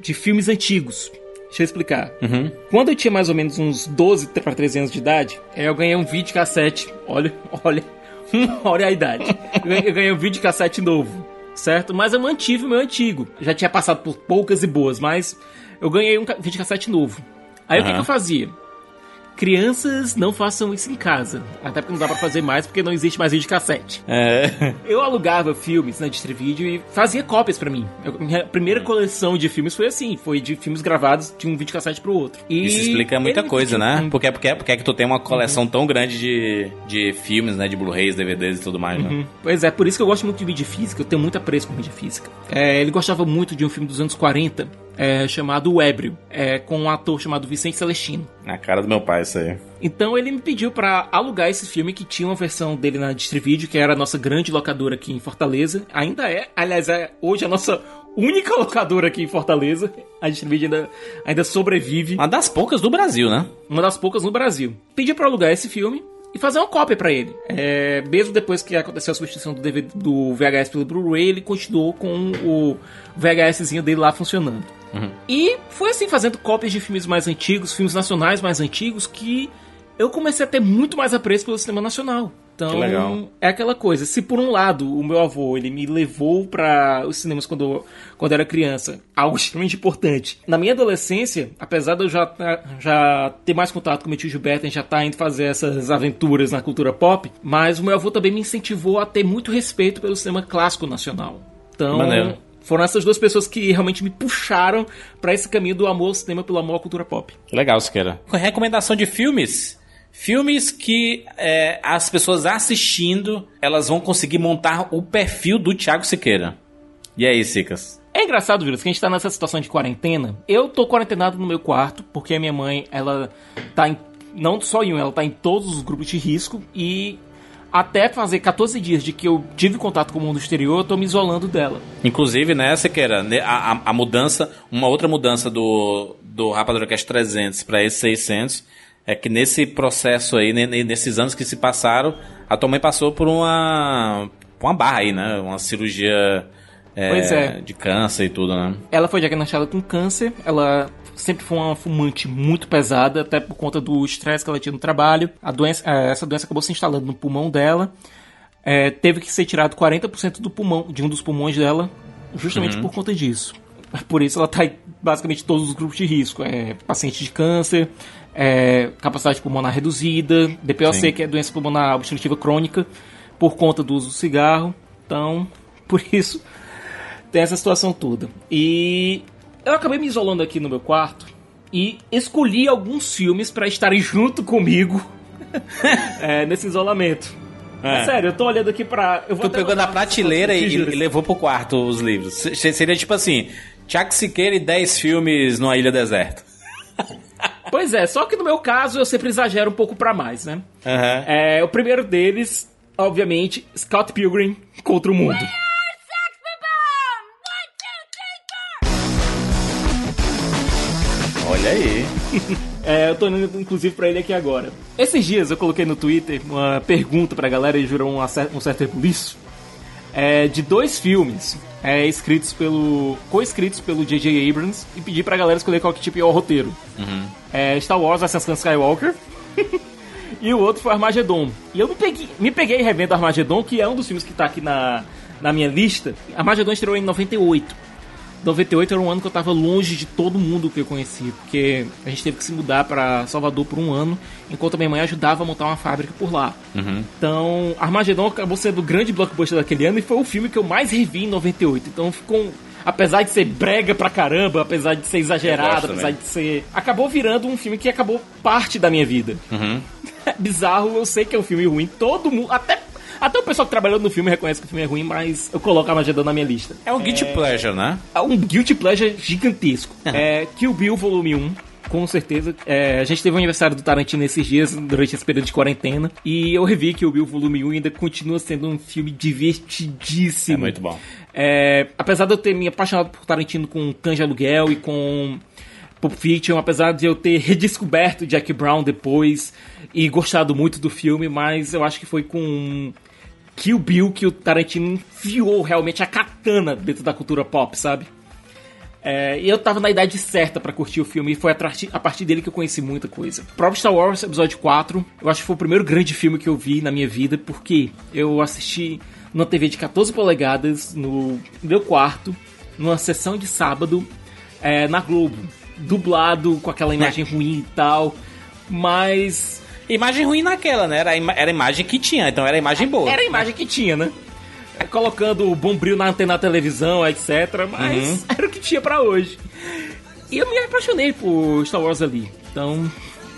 de filmes antigos. Deixa eu explicar. Uhum. Quando eu tinha mais ou menos uns 12 para 13 anos de idade, eu ganhei um vídeo cassete. Olha, olha, olha a idade. Eu ganhei, um vídeo cassete novo, certo? Mas eu mantive o meu antigo. Já tinha passado por poucas e boas, mas eu ganhei um ca- vídeo cassete novo. Aí o que, que eu fazia? Crianças não façam isso em casa. Até porque não dá pra fazer mais porque não existe mais vídeo cassete. É. Eu alugava filmes na Distrivídeo e fazia cópias pra mim. Eu- minha primeira coleção de filmes foi assim, foi de filmes gravados de um videocassete pro outro. E Isso explica muita coisa, né? Porque, porque, porque é que tu tem uma coleção tão grande de, de filmes, né? De Blu-rays, DVDs e tudo mais, né? Uhum. Pois é, por isso que eu gosto muito de mídia física, eu tenho muito apreço por mídia física. É, ele gostava muito de um filme dos anos 40, é, chamado O Ébrio, é, com um ator chamado Vicente Celestino. Na cara do meu pai, isso aí. Então ele me pediu pra alugar esse filme que tinha uma versão dele na Distrivídeo, que era a nossa grande locadora aqui em Fortaleza. Ainda é, aliás, é hoje a nossa única locadora aqui em Fortaleza. A Distrivídeo ainda, ainda sobrevive. Uma das poucas do Brasil, né? Uma das poucas no Brasil. Pedi pra alugar esse filme e fazer uma cópia pra ele. É, mesmo depois que aconteceu a substituição do, DVD, do VHS pelo Blu-ray, ele continuou com o VHSzinho dele lá funcionando. E foi assim, fazendo cópias de filmes mais antigos, filmes nacionais mais antigos, que eu comecei a ter muito mais apreço pelo cinema nacional. Então, Que legal. é aquela coisa. Se por um lado o meu avô ele me levou para os cinemas quando, quando eu era criança, algo extremamente importante. Na minha adolescência, apesar de eu já, já ter mais contato com meu tio Gilberto, a gente já tá indo fazer essas aventuras na cultura pop, mas o meu avô também me incentivou a ter muito respeito pelo cinema clássico nacional. Então, Maneiro. foram essas duas pessoas que realmente me puxaram para esse caminho do amor ao cinema pelo amor à cultura pop. Legal, Siqueira. Com recomendação de filmes. Filmes que é, as pessoas assistindo, elas vão conseguir montar o perfil do Thiago Siqueira. E aí, Sicas? É engraçado, Júlio, que a gente tá nessa situação de quarentena. Eu tô quarentenado no meu quarto, porque a minha mãe, ela tá em. Não só em um, ela tá em todos os grupos de risco. E até fazer 14 dias de que eu tive contato com o mundo exterior, eu tô me isolando dela. Inclusive, né, Siqueira, ne- a, a, a mudança, uma outra mudança do, do Rapadura Cast 300 para esse 600 é que nesse processo aí, ne- ne- nesses anos que se passaram, a tua mãe passou por uma, uma barra aí, né? Uma cirurgia é, é. de câncer e tudo, né? Ela foi diagnosticada com câncer, ela sempre foi uma fumante muito pesada, até por conta do estresse que ela tinha no trabalho. A doença, eh, essa doença acabou se instalando no pulmão dela. Eh, teve que ser tirado 40% do pulmão, de um dos pulmões dela, justamente Uhum. por conta disso. Por isso ela está em basicamente todos os grupos de risco. É paciente de câncer, é, capacidade pulmonar reduzida, DPOC, Sim. que é doença pulmonar obstrutiva crônica, por conta do uso do cigarro. Então, por isso, tem essa situação toda. E eu acabei me isolando aqui no meu quarto e escolhi alguns filmes para estarem junto comigo é, nesse isolamento. É. É. sério, eu tô olhando aqui pra. Eu vou Tu pegou na prateleira e, e levou pro quarto os livros. Se- Seria tipo assim, Thiago Siqueira e 10 filmes numa ilha deserta. Pois é, só que no meu caso eu sempre exagero um pouco pra mais, né? Aham. É, o primeiro deles, obviamente, Scott Pilgrim contra o mundo. Olha aí. É, eu tô indo inclusive pra ele aqui agora. Esses dias eu coloquei no Twitter uma pergunta pra galera e gerou um, um certo rebuliço. É, de dois filmes é, escritos pelo. co-escritos pelo J.J. Abrams e pedi pra galera escolher qual que tipo é o roteiro. Uhum. É, Star Wars Ascensão Skywalker. e o outro foi Armageddon. E eu me peguei, me peguei revendo Armageddon, que é um dos filmes que tá aqui na, na minha lista. Armageddon estreou em 98. 98 era um ano que eu tava longe de todo mundo que eu conhecia, porque a gente teve que se mudar pra Salvador por um ano, enquanto a minha mãe ajudava a montar uma fábrica por lá. Uhum. Então, Armageddon acabou sendo o grande blockbuster daquele ano e foi o filme que eu mais revi em 98. Então ficou. Apesar de ser brega pra caramba, apesar de ser exagerado, apesar de ser. Acabou virando um filme que acabou parte da minha vida. Uhum. É bizarro, eu sei que é um filme ruim, todo mundo. Até, até o pessoal que trabalhou no filme reconhece que o filme é ruim, mas eu coloco Armageddon na minha lista. É um guilty pleasure, né? É um guilty pleasure gigantesco. é Kill Bill Volume 1. Com certeza. É, a gente teve o aniversário do Tarantino esses dias, durante esse período de quarentena. E eu revi Kill Bill Volume 1 e ainda continua sendo um filme divertidíssimo. É muito bom. É, apesar de eu ter me apaixonado por Tarantino com de Aluguel e com Pulp Fiction, apesar de eu ter redescoberto Jack Brown depois e gostado muito do filme, mas eu acho que foi com Kill Bill que o Tarantino enfiou realmente a katana dentro da cultura pop, sabe? É, e eu tava na idade certa pra curtir o filme e foi a, partir- dele que eu conheci muita coisa. Próprio Star Wars Episódio 4, eu acho que foi o primeiro grande filme que eu vi na minha vida, porque eu assisti numa TV de 14 polegadas no meu quarto, numa sessão de sábado, é, na Globo. Dublado, com aquela imagem ruim e tal, mas... Imagem ruim naquela, né? Era a, era a imagem que tinha, então era a imagem boa. Era a imagem que tinha, né? É, Colocando o bombril na antena da televisão, etc. Mas Uhum. era o que tinha pra hoje. E eu me apaixonei por Star Wars ali. Então,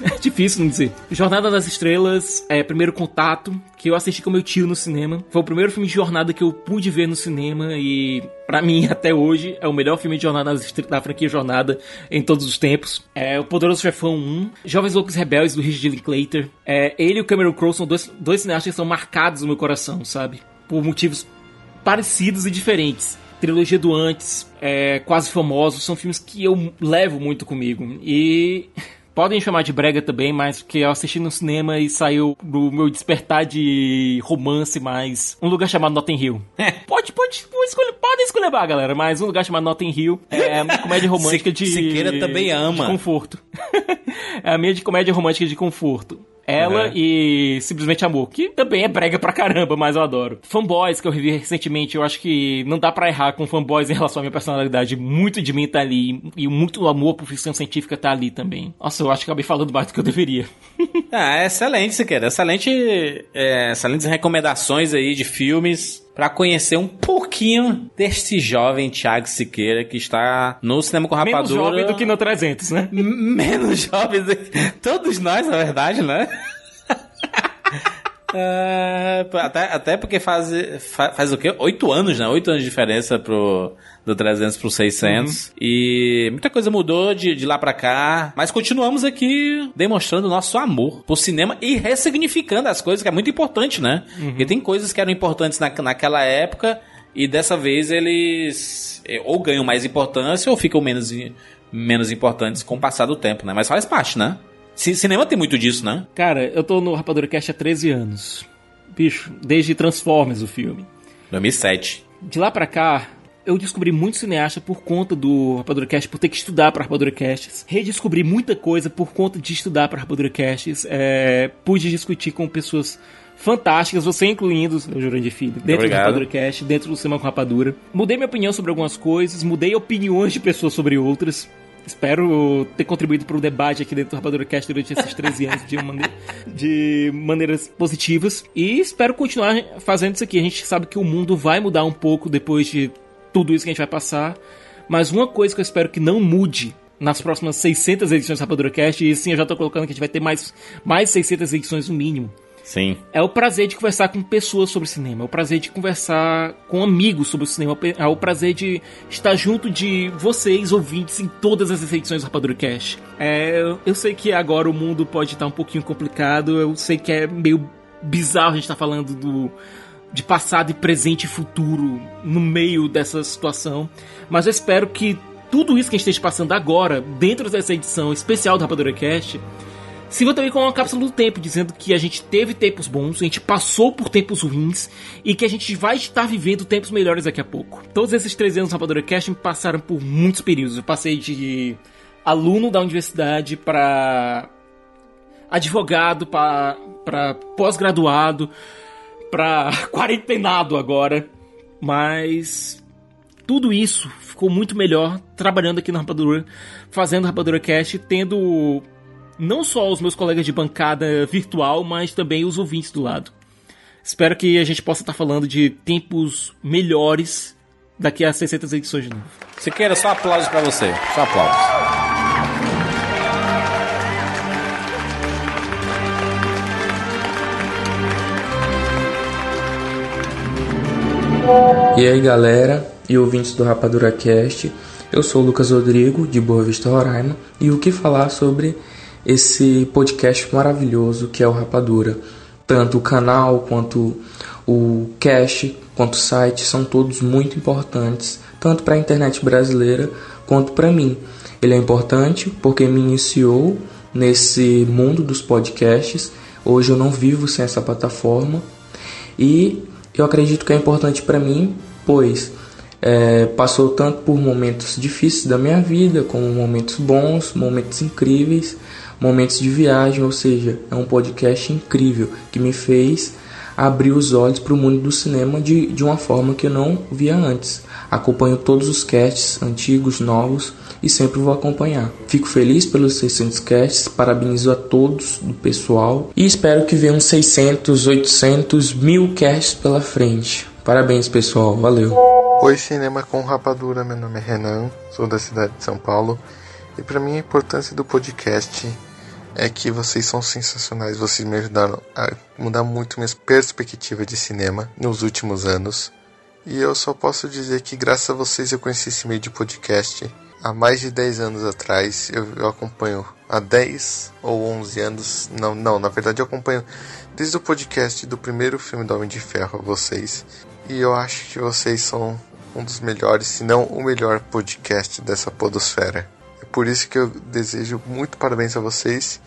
é difícil não dizer. Jornada das Estrelas, é primeiro contato, que eu assisti com meu tio no cinema. Foi o primeiro filme de jornada que eu pude ver no cinema e, pra mim, até hoje, é o melhor filme de jornada da franquia Jornada em todos os tempos. É O Poderoso Chefão 1, Jovens Loucos Rebeldes, do Richard Linklater. É, ele e o Cameron Crowe são dois, dois cineastas que são marcados no meu coração, sabe? Por motivos parecidos e diferentes. Trilogia do Antes, é, Quase Famosos, são filmes que eu levo muito comigo. E podem chamar de brega também, mas que eu assisti no cinema e saiu do meu despertar de romance mais. Um lugar chamado Notting Hill. pode, pode, pode escolher, podem escolher, galera, mas um lugar chamado Notting Hill é uma comédia romântica de. Siqueira também ama. De conforto. é a minha de comédia romântica de conforto. Ela Uhum. e Simplesmente Amor, que também é brega pra caramba, mas eu adoro. Fanboys, que eu revi recentemente, eu acho que não dá pra errar com fanboys em relação à minha personalidade. Muito de mim tá ali, e muito amor por ficção científica tá ali também. Nossa, eu acho que acabei falando mais do que eu deveria. Ah, excelente, Siqueira. Excelente, é, excelentes recomendações aí de filmes pra conhecer um pouquinho deste jovem Thiago Siqueira que está no cinema com Menos rapadura. jovem do que no 300, né? Menos jovens. Todos nós, na verdade, né? É, até, até porque faz, fa- faz, o quê? Oito anos, né? Oito anos de diferença pro, do 300 pro 600. E muita coisa mudou de, de lá pra cá. Mas continuamos aqui demonstrando nosso amor por cinema e ressignificando as coisas, que é muito importante, né? Porque tem coisas que eram importantes na, naquela época e dessa vez eles eh, ou ganham mais importância ou ficam menos, menos importantes com o passar do tempo, né? Mas faz parte, né? Ci- Cinema tem muito disso, né? Cara, eu tô no Rapadura Cast há 13 anos. Bicho, desde Transformers, o filme. 2007. De lá pra cá, eu descobri muito cineasta por conta do Rapadura Cast, por ter que estudar pra Rapadura Casts. Redescobri muita coisa por conta de estudar pra Rapadura Casts. É, pude discutir com pessoas fantásticas, você incluindo o Jurandir Filho, dentro do obrigado. Rapadura Cast, dentro do Cinema com Rapadura. Mudei minha opinião sobre algumas coisas, mudei opiniões de pessoas sobre outras. Espero ter contribuído para o debate aqui dentro do Rapadura Cast durante esses 13 anos de, de maneiras positivas. E espero continuar fazendo isso aqui. A gente sabe que o mundo vai mudar um pouco depois de tudo isso que a gente vai passar. Mas uma coisa que eu espero que não mude nas próximas 600 edições do Rapadura Cast, e sim, eu já tô colocando que a gente vai ter mais, mais 600 edições no mínimo. Sim. É o prazer de conversar com pessoas sobre cinema, é o prazer de conversar com amigos sobre o cinema, é o prazer de estar junto de vocês, ouvintes, em todas as edições do Rapadura Cash. É, eu sei que agora o mundo pode estar um pouquinho complicado, eu sei que é meio bizarro a gente estar falando do de passado e presente e futuro no meio dessa situação, mas eu espero que tudo isso que a gente esteja passando agora, dentro dessa edição especial do Rapadura Cast, sirva também como uma cápsula do tempo, dizendo que a gente teve tempos bons, a gente passou por tempos ruins e que a gente vai estar vivendo tempos melhores daqui a pouco. Todos esses três anos no Rapadura Cast me passaram por muitos períodos. Eu passei de aluno da universidade para advogado, para pós-graduado, para quarentenado agora. Mas tudo isso ficou muito melhor trabalhando aqui na Rapadura, fazendo Rapadura Cast, tendo não só os meus colegas de bancada virtual, mas também os ouvintes do lado. Espero que a gente possa estar falando de tempos melhores daqui a 600 edições de novo. Siqueira, só aplausos pra você. Só aplausos. E aí galera e ouvintes do Rapadura Cast, eu sou Lucas Rodrigo de Boa Vista, Roraima, e o que falar sobre esse podcast maravilhoso que é o Rapadura. Tanto o canal quanto o cast, quanto o site são todos muito importantes, tanto para a internet brasileira quanto para mim. Ele é importante porque me iniciou nesse mundo dos podcasts. Hoje eu não vivo sem essa plataforma e eu acredito que é importante para mim, pois é, passou tanto por momentos difíceis da minha vida, como momentos bons, momentos incríveis, momentos de viagem, ou seja, é um podcast incrível que me fez abrir os olhos para o mundo do cinema de, de uma forma que eu não via antes. Acompanho todos os casts, antigos, novos, e sempre vou acompanhar. Fico feliz pelos 600 casts, parabenizo a todos do pessoal e espero que venham 600, 800, mil casts pela frente. Parabéns pessoal, valeu! Oi, Cinema com Rapadura, meu nome é Renan, sou da cidade de São Paulo e para mim a importância do podcast é que vocês são sensacionais, vocês me ajudaram a mudar muito minha perspectiva de cinema nos últimos anos e eu só posso dizer que graças a vocês eu conheci esse meio de podcast há mais de 10 anos atrás, eu, eu acompanho há 10 ou 11 anos, não, não, na verdade eu acompanho desde o podcast do primeiro filme do Homem de Ferro a vocês e eu acho que vocês são um dos melhores, se não o melhor podcast dessa podosfera. É por isso que eu desejo muito parabéns a vocês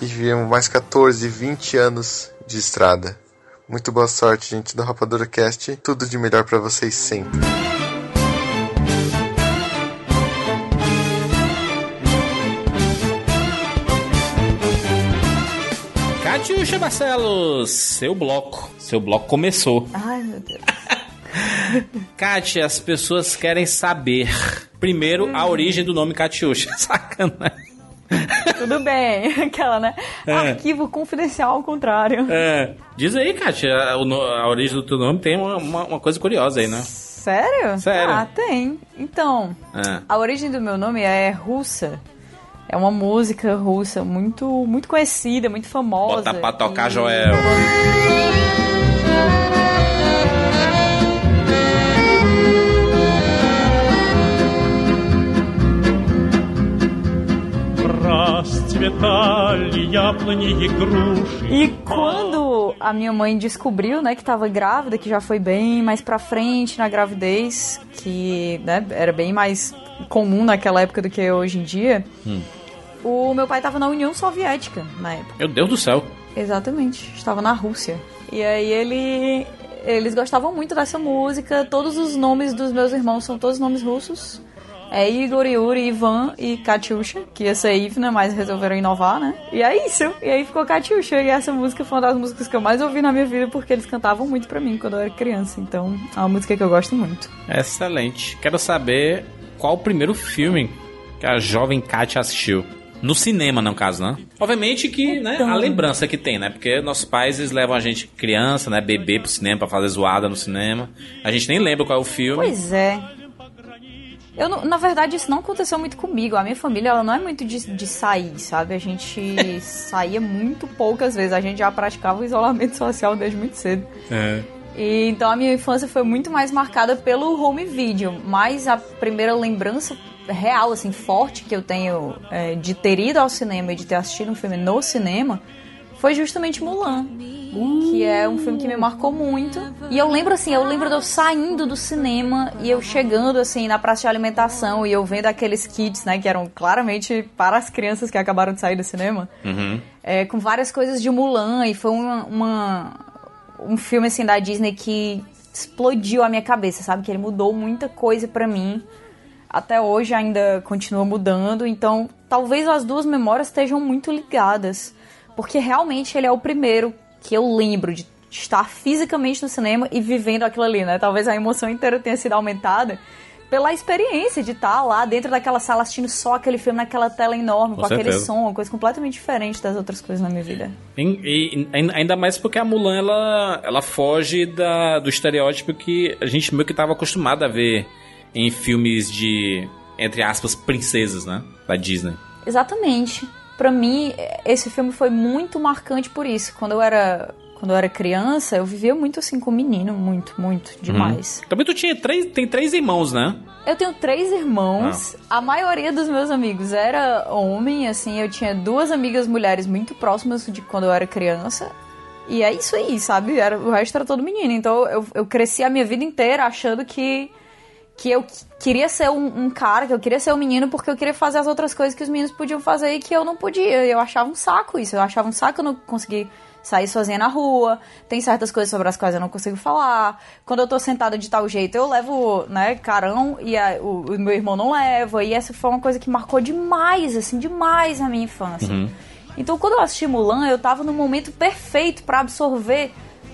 e vivemos mais 14, 20 anos de estrada. Muito boa sorte, gente do Rapadura Cast. Tudo de melhor para vocês sempre. Catiuxa Barcelos, seu bloco. Seu bloco começou. Ai, meu Deus. Kátia, as pessoas querem saber. Primeiro, a origem do nome Catiuxa. Sacanagem. Tudo bem. Aquela, né? É. Arquivo confidencial ao contrário. É, diz aí, Kátia, a, a origem do teu nome tem uma, uma- uma coisa curiosa aí, né? Sério? Sério. Ah, tem. Então, É. a origem do meu nome é russa. É uma música russa muito, muito conhecida, muito famosa. Bota pra tocar, e... Joel. E quando a minha mãe descobriu, né, que estava grávida, que já foi bem mais pra frente na gravidez, que né, era bem mais comum naquela época do que é hoje em dia, hum o meu pai tava na União Soviética na época. Meu Deus do céu. Exatamente, estava na Rússia. E aí ele eles gostavam muito dessa música, todos os nomes dos meus irmãos são todos nomes russos. É Igor, Yuri, Ivan e Katyusha, que ia ser Ivna, mas resolveram inovar, né? E é isso. E aí ficou Katyusha. E essa música foi uma das músicas que eu mais ouvi na minha vida, porque eles cantavam muito pra mim quando eu era criança. Então, é uma música que eu gosto muito. Excelente. Quero saber qual o primeiro filme que a jovem Kátia assistiu. No cinema, no caso, né? Obviamente que, né, a lembrança que tem, né? Porque nossos pais, eles levam a gente criança, né, bebê pro cinema pra fazer zoada no cinema. A gente nem lembra qual é o filme. Pois é. Eu, na verdade, isso não aconteceu muito comigo. A minha família, ela não é muito de, de sair, sabe? A gente saía muito poucas vezes. A gente já praticava o isolamento social desde muito cedo. É. E, então a minha infância foi muito mais marcada pelo home video. Mas a primeira lembrança real, assim, forte que eu tenho é, de ter ido ao cinema e de ter assistido um filme no cinema foi justamente Mulan. Que é um filme que me marcou muito. E eu lembro assim, eu lembro de eu saindo do cinema e eu chegando assim na praça de alimentação e eu vendo aqueles kits, né, que eram claramente para as crianças que acabaram de sair do cinema Uhum. é, com várias coisas de Mulan e foi uma, uma- um filme assim da Disney que explodiu a minha cabeça, sabe? Que ele mudou muita coisa pra mim. Até hoje ainda continua mudando, então talvez as duas memórias estejam muito ligadas, porque realmente ele é o primeiro que eu lembro de estar fisicamente no cinema e vivendo aquilo ali, né? Talvez a emoção inteira tenha sido aumentada pela experiência de estar lá dentro daquela sala assistindo só aquele filme naquela tela enorme, Com com, aquele som, uma coisa completamente diferente das outras coisas na minha vida. E- e ainda mais porque a Mulan, ela, ela foge da, do estereótipo que a gente meio que estava acostumado a ver em filmes de, entre aspas, princesas, né? Da Disney. Exatamente. Pra mim, esse filme foi muito marcante por isso. Quando eu era, quando eu era criança, eu vivia muito assim com o menino, muito, muito, demais. Uhum. Também tu tinha três, tem três irmãos, né? Eu tenho três irmãos. A maioria dos meus amigos era homem, assim, eu tinha duas amigas mulheres muito próximas de quando eu era criança. E é isso aí, sabe? Era, o resto era todo menino. Então eu, eu cresci a minha vida inteira achando que, que eu qu- queria ser um, um cara, que eu queria ser um menino porque eu queria fazer as outras coisas que os meninos podiam fazer e que eu não podia. Eu achava um saco isso. Eu achava um saco eu não conseguir sair sozinha na rua. Tem certas coisas sobre as quais eu não consigo falar. Quando eu tô sentada de tal jeito, eu levo, né, carão e a- o, o meu irmão não leva. E essa foi uma coisa que marcou demais, assim, demais a minha infância. Então, quando eu assisti Mulan, eu tava no momento perfeito pra absorver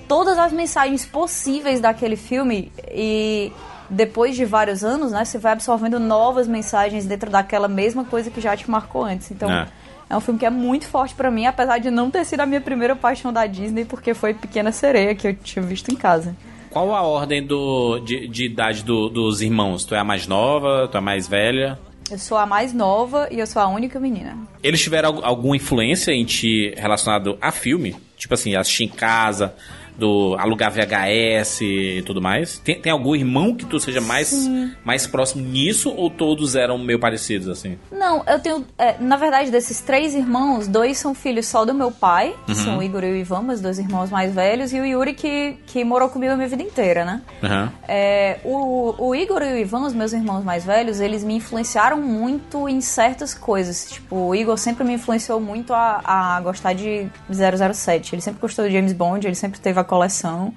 todas as mensagens possíveis daquele filme e depois de vários anos, né, você vai absorvendo novas mensagens dentro daquela mesma coisa que já te marcou antes. Então, É. é, um filme que é muito forte pra mim, apesar de não ter sido a minha primeira paixão da Disney, porque foi Pequena Sereia que eu tinha visto em casa. Qual a ordem do, de, de idade do- dos irmãos? Tu é a mais nova? Tu é a mais velha? Eu sou a mais nova e eu sou a única menina. Eles tiveram al- alguma influência em ti relacionado a filme? Tipo assim, assistir em casa, do alugar VHS e tudo mais? Tem, tem algum irmão que tu seja mais, Sim. mais próximo nisso ou todos eram meio parecidos assim? Não, eu tenho. é, na verdade, desses três irmãos, dois são filhos só do meu pai, Uhum. são o Igor e o Ivan, meus dois irmãos mais velhos, e o Yuri, que, que morou comigo a minha vida inteira, né? Aham. É, o, o Igor e o Ivan, os meus irmãos mais velhos, eles me influenciaram muito em certas coisas. Tipo, o Igor sempre me influenciou muito a, a gostar de 007. Ele sempre gostou de James Bond, ele sempre teve a coleção.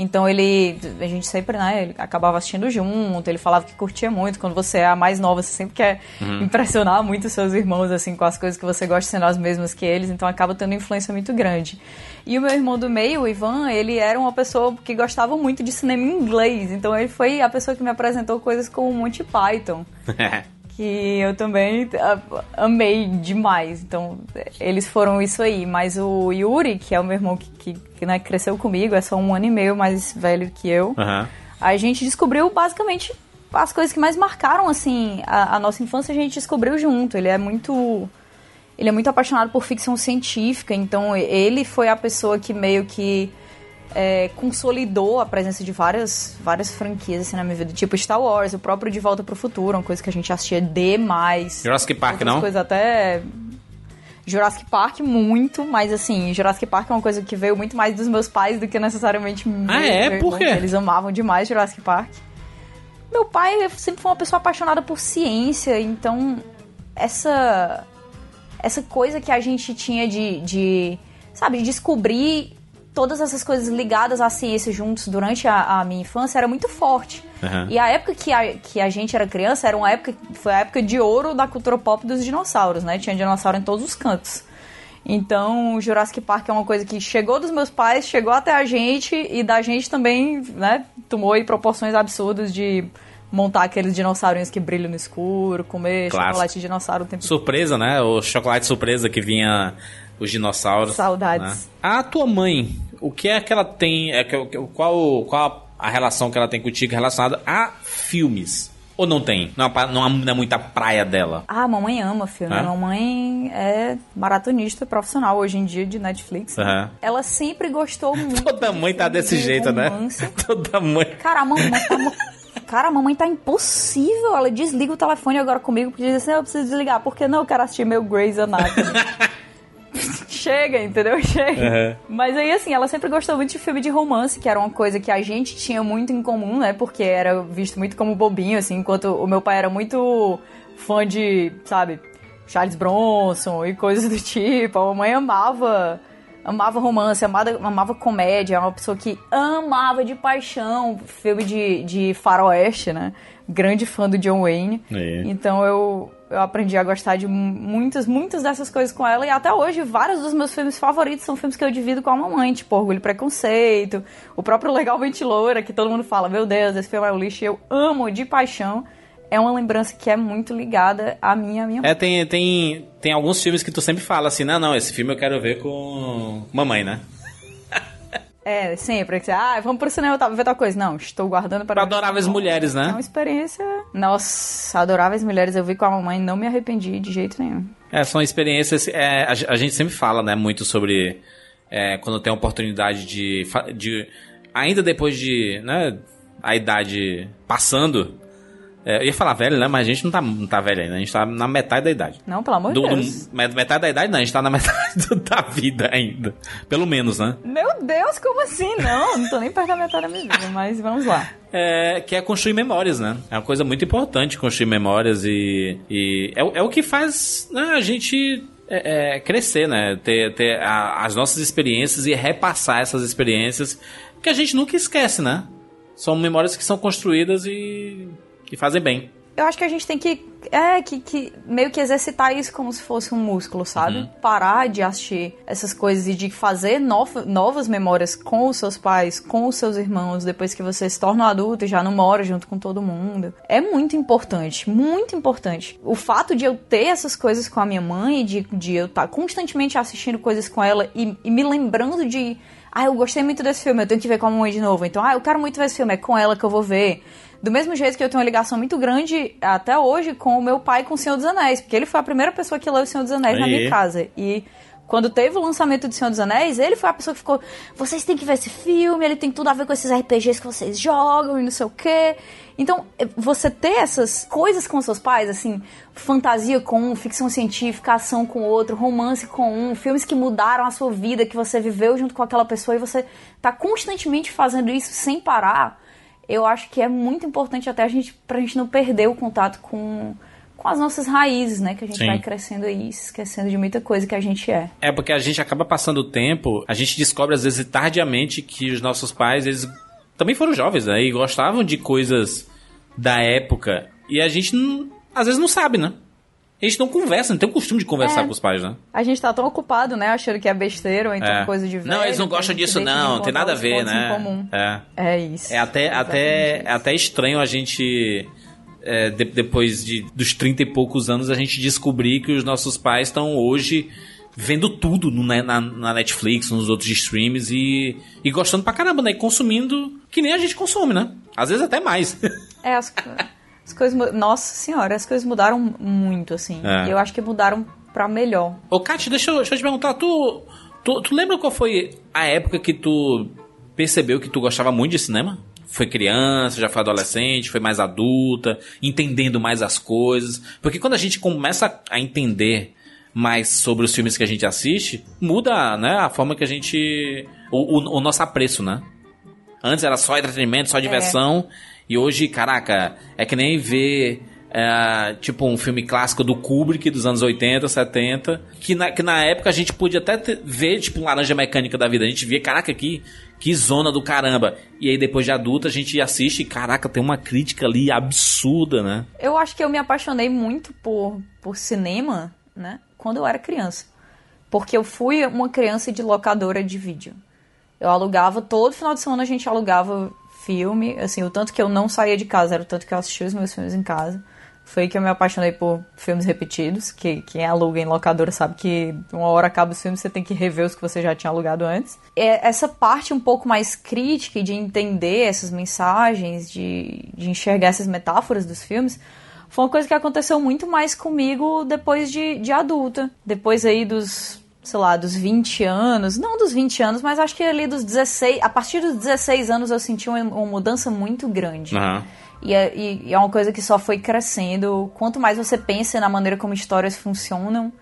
Então ele, a gente sempre, né, ele acabava assistindo junto, ele falava que curtia muito. Quando você é a mais nova, você sempre quer Uhum. impressionar muito os seus irmãos, assim, com as coisas que você gosta sendo as mesmas que eles, então acaba tendo influência muito grande. E o meu irmão do meio, o Ivan, ele era uma pessoa que gostava muito de cinema em inglês, então ele foi a pessoa que me apresentou coisas como Monty Python que eu também ah, amei demais. Então, eles foram isso aí. Mas o Yuri, que é o meu irmão que, que, né, cresceu comigo, é só um ano e meio mais velho que eu, Aham. a gente descobriu basicamente as coisas que mais marcaram, assim, a, a nossa infância, a gente descobriu junto. Ele é muito... Ele é muito apaixonado por ficção científica, então ele foi a pessoa que meio que é, consolidou a presença de várias, várias franquias assim, na minha vida, tipo Star Wars, o próprio De Volta pro Futuro, uma coisa que a gente assistia demais. Jurassic Park, não? coisas até. Jurassic Park, muito, mas assim, Jurassic Park é uma coisa que veio muito mais dos meus pais do que necessariamente Ah, é? Por irmão, quê? Eles amavam demais Jurassic Park. Meu pai sempre foi uma pessoa apaixonada por ciência, então essa essa coisa que a gente tinha de, de sabe, de descobrir todas essas coisas ligadas à ciência juntos durante a, a minha infância era muito forte. Aham. E a época que a, que a gente era criança era uma época, foi a época de ouro da cultura pop dos dinossauros, né? Tinha dinossauro em todos os cantos. Então, Jurassic Park é uma coisa que chegou dos meus pais, chegou até a gente e da gente também, né, tomou aí proporções absurdas de montar aqueles dinossaurinhos que brilham no escuro, comer Clássico. chocolate de dinossauro o tempo Surpresa, né? O chocolate surpresa que vinha os dinossauros. Saudades. né? A tua mãe, o que é que ela tem. É, qual, qual a relação que ela tem contigo relacionada a filmes? Ou não tem? Não é, não é- não é muita praia dela. Ah, a mamãe ama filme. É? A mamãe é maratonista profissional hoje em dia de Netflix. né? Aham. Ela sempre gostou muito. Toda mãe tá desse de jeito, né? romance. Toda mãe. Cara, a mamãe tá. Cara, a mamãe tá impossível. Ela desliga o telefone agora comigo porque diz assim: eu preciso desligar. Porque não, eu quero assistir meu Grey's Anatomy. Chega, entendeu? Chega. Uhum. Mas aí, assim, ela sempre gostou muito de filme de romance, que era uma coisa que a gente tinha muito em comum, né? Porque era visto muito como bobinho, assim, enquanto o meu pai era muito fã de, sabe, Charles Bronson e coisas do tipo. A mamãe amava. Amava romance, amava, amava comédia, é uma pessoa que amava de paixão filme de, de faroeste, né? Grande fã do John Wayne. É. Então eu, eu aprendi a gostar de muitas, muitas dessas coisas com ela. E até hoje, vários dos meus filmes favoritos são filmes que eu divido com a mamãe, tipo Orgulho e Preconceito, o próprio Legalmente Loura, que todo mundo fala, meu Deus, esse filme é um lixo, eu amo de paixão. É uma lembrança que é muito ligada a mim e a minha mãe. É, tem, tem, tem alguns filmes que tu sempre fala assim, não, não, esse filme eu quero ver com mamãe, né? É, sempre. Ah, vamos pro cinema tá- ver tal coisa. Não, estou guardando para... Adoráveis Mulheres, É uma né? experiência... Nossa, Adoráveis Mulheres eu vi com a mamãe, não me arrependi de jeito nenhum. É, são experiências. é, a, gente sempre fala, né, muito sobre é, quando tem a oportunidade de, de. Ainda depois de. Né, a idade passando. É, eu ia falar velho, né? Mas a gente não tá, não tá velho ainda. A gente tá na metade da idade. Não, pelo amor de Do- do- Deus. met- metade da idade, não. A gente tá na metade da vida ainda. Pelo menos, né? Meu Deus, como assim? Não, não tô nem perto da metade da minha vida, mas vamos lá. É, que é construir memórias, né? É uma coisa muito importante construir memórias e, e é, o- é o que faz né, a gente é, é, crescer, né? Ter, ter a- as nossas experiências e repassar essas experiências que a gente nunca esquece, né? São memórias que são construídas e que fazem bem. Eu acho que a gente tem que, é, que, que meio que exercitar isso como se fosse um músculo, sabe? Uhum. Parar de assistir essas coisas e de fazer nova- novas memórias com os seus pais, com os seus irmãos, depois que você se torna um adulto e já não mora junto com todo mundo. É muito importante, muito importante. O fato de eu ter essas coisas com a minha mãe, de, de eu estar constantemente assistindo coisas com ela e, e me lembrando de. Ah, eu gostei muito desse filme, eu tenho que ver com a mamãe de novo. Então, ah, eu quero muito ver esse filme, é com ela que eu vou ver. Do mesmo jeito que eu tenho uma ligação muito grande até hoje com o meu pai com o Senhor dos Anéis, porque ele foi a primeira pessoa que leu o Senhor dos Anéis na Aí. minha casa. E quando teve o lançamento do Senhor dos Anéis, ele foi a pessoa que ficou: vocês têm que ver esse filme, ele tem tudo a ver com esses RPGs que vocês jogam e não sei o quê. Então, eh, você ter essas coisas com seus pais, assim, fantasia com um, ficção científica, ação com outro, romance com um, filmes que mudaram a sua vida, que você viveu junto com aquela pessoa e você tá constantemente fazendo isso sem parar, eu acho que é muito importante até a gente, pra gente não perder o contato com, com as nossas raízes, né? Que a gente Sim. vai crescendo aí, se esquecendo de muita coisa que a gente é. É porque a gente acaba passando o tempo, a gente descobre às vezes tardiamente que os nossos pais, eles também foram jovens, né? E gostavam de coisas da época. E a gente, às vezes, não sabe, né? A gente não conversa, não tem o costume de conversar É. com os pais, né? A gente tá tão ocupado, né? Achando que é besteira ou então É. coisa de velho. Não, eles não gostam disso, não. Tem nada a ver, né? comum. É. É isso. É até, até, é até estranho a gente, é, de- depois de, dos 30 e poucos anos, a gente descobrir que os nossos pais estão hoje vendo tudo no, na, na Netflix, nos outros streams e, e gostando pra caramba, né? E consumindo que nem a gente consome, né? Às vezes até mais. É, as, as coisas. Nossa senhora, as coisas mudaram muito, assim. É. Eu acho que mudaram pra melhor. Ô, Kátia, deixa, eu- deixa eu te perguntar, tu, tu, tu lembra qual foi a época que tu percebeu que tu gostava muito de cinema? Foi criança, já foi adolescente, foi mais adulta, entendendo mais as coisas. Porque quando a gente começa a entender mais sobre os filmes que a gente assiste, muda né, a forma que a gente. O, o, o nosso apreço, né? Antes era só entretenimento, só diversão. E hoje, caraca, é que nem ver. é, tipo um filme clássico do Kubrick dos anos 80, 70, que na, que na época a gente podia até ter- ver, tipo, um laranja mecânica da vida. A gente via, caraca, que, que zona do caramba. E aí depois de adulta a gente assiste e, caraca, tem uma crítica ali absurda, né? Eu acho que eu me apaixonei muito por, por cinema, né? Quando eu era criança. Porque eu fui uma criança de locadora de vídeo. Eu alugava, todo final de semana a gente alugava filme. Assim, o tanto que eu não saía de casa era o tanto que eu assistia os meus filmes em casa. Foi que eu me apaixonei por filmes repetidos. Que quem aluga em locadora sabe que uma hora acaba os filmes, você tem que rever os que você já tinha alugado antes. É, essa parte um pouco mais crítica de entender essas mensagens, de, de enxergar essas metáforas dos filmes, foi uma coisa que aconteceu muito mais comigo depois de, de adulta. Depois aí dos, sei lá, dos 20 anos. Não dos 20 anos, mas acho que ali dos 16. A partir dos 16 anos eu senti uma, uma mudança muito grande. Aham. E é, e- é uma coisa que só foi crescendo. Quanto mais você pensa na maneira como histórias funcionam,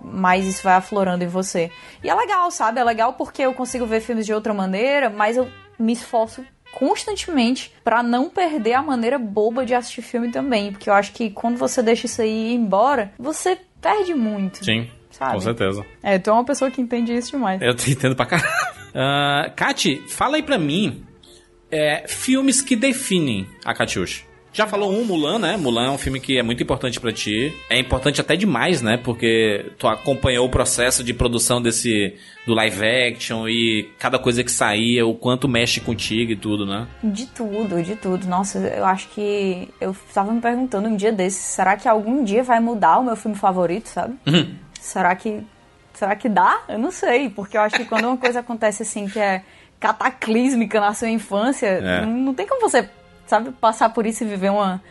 mais isso vai aflorando em você. E é legal, sabe? É legal porque eu consigo ver filmes de outra maneira, mas eu me esforço constantemente pra não perder a maneira boba de assistir filme também. Porque eu acho que quando você deixa isso aí ir embora, você perde muito. Sim, Sabe? com certeza. É, tu é uma pessoa que entende isso demais. Eu te entendo pra caramba. Uh, Kati, fala aí pra mim é, filmes que definem a Katiush. Já falou um, Mulan, né? Mulan é um filme que é muito importante pra ti. É importante até demais, né? Porque tu acompanhou o processo de produção desse do live action e cada coisa que saía, o quanto mexe contigo e tudo, né? De tudo, de tudo. Nossa, eu acho que eu tava me perguntando um dia desses, será que algum dia vai mudar o meu filme favorito, sabe? Uhum. Será que será que dá? Eu não sei, porque eu acho que quando uma coisa acontece assim que é cataclísmica na sua infância, É. não, tem como você, sabe, passar por isso e viver uma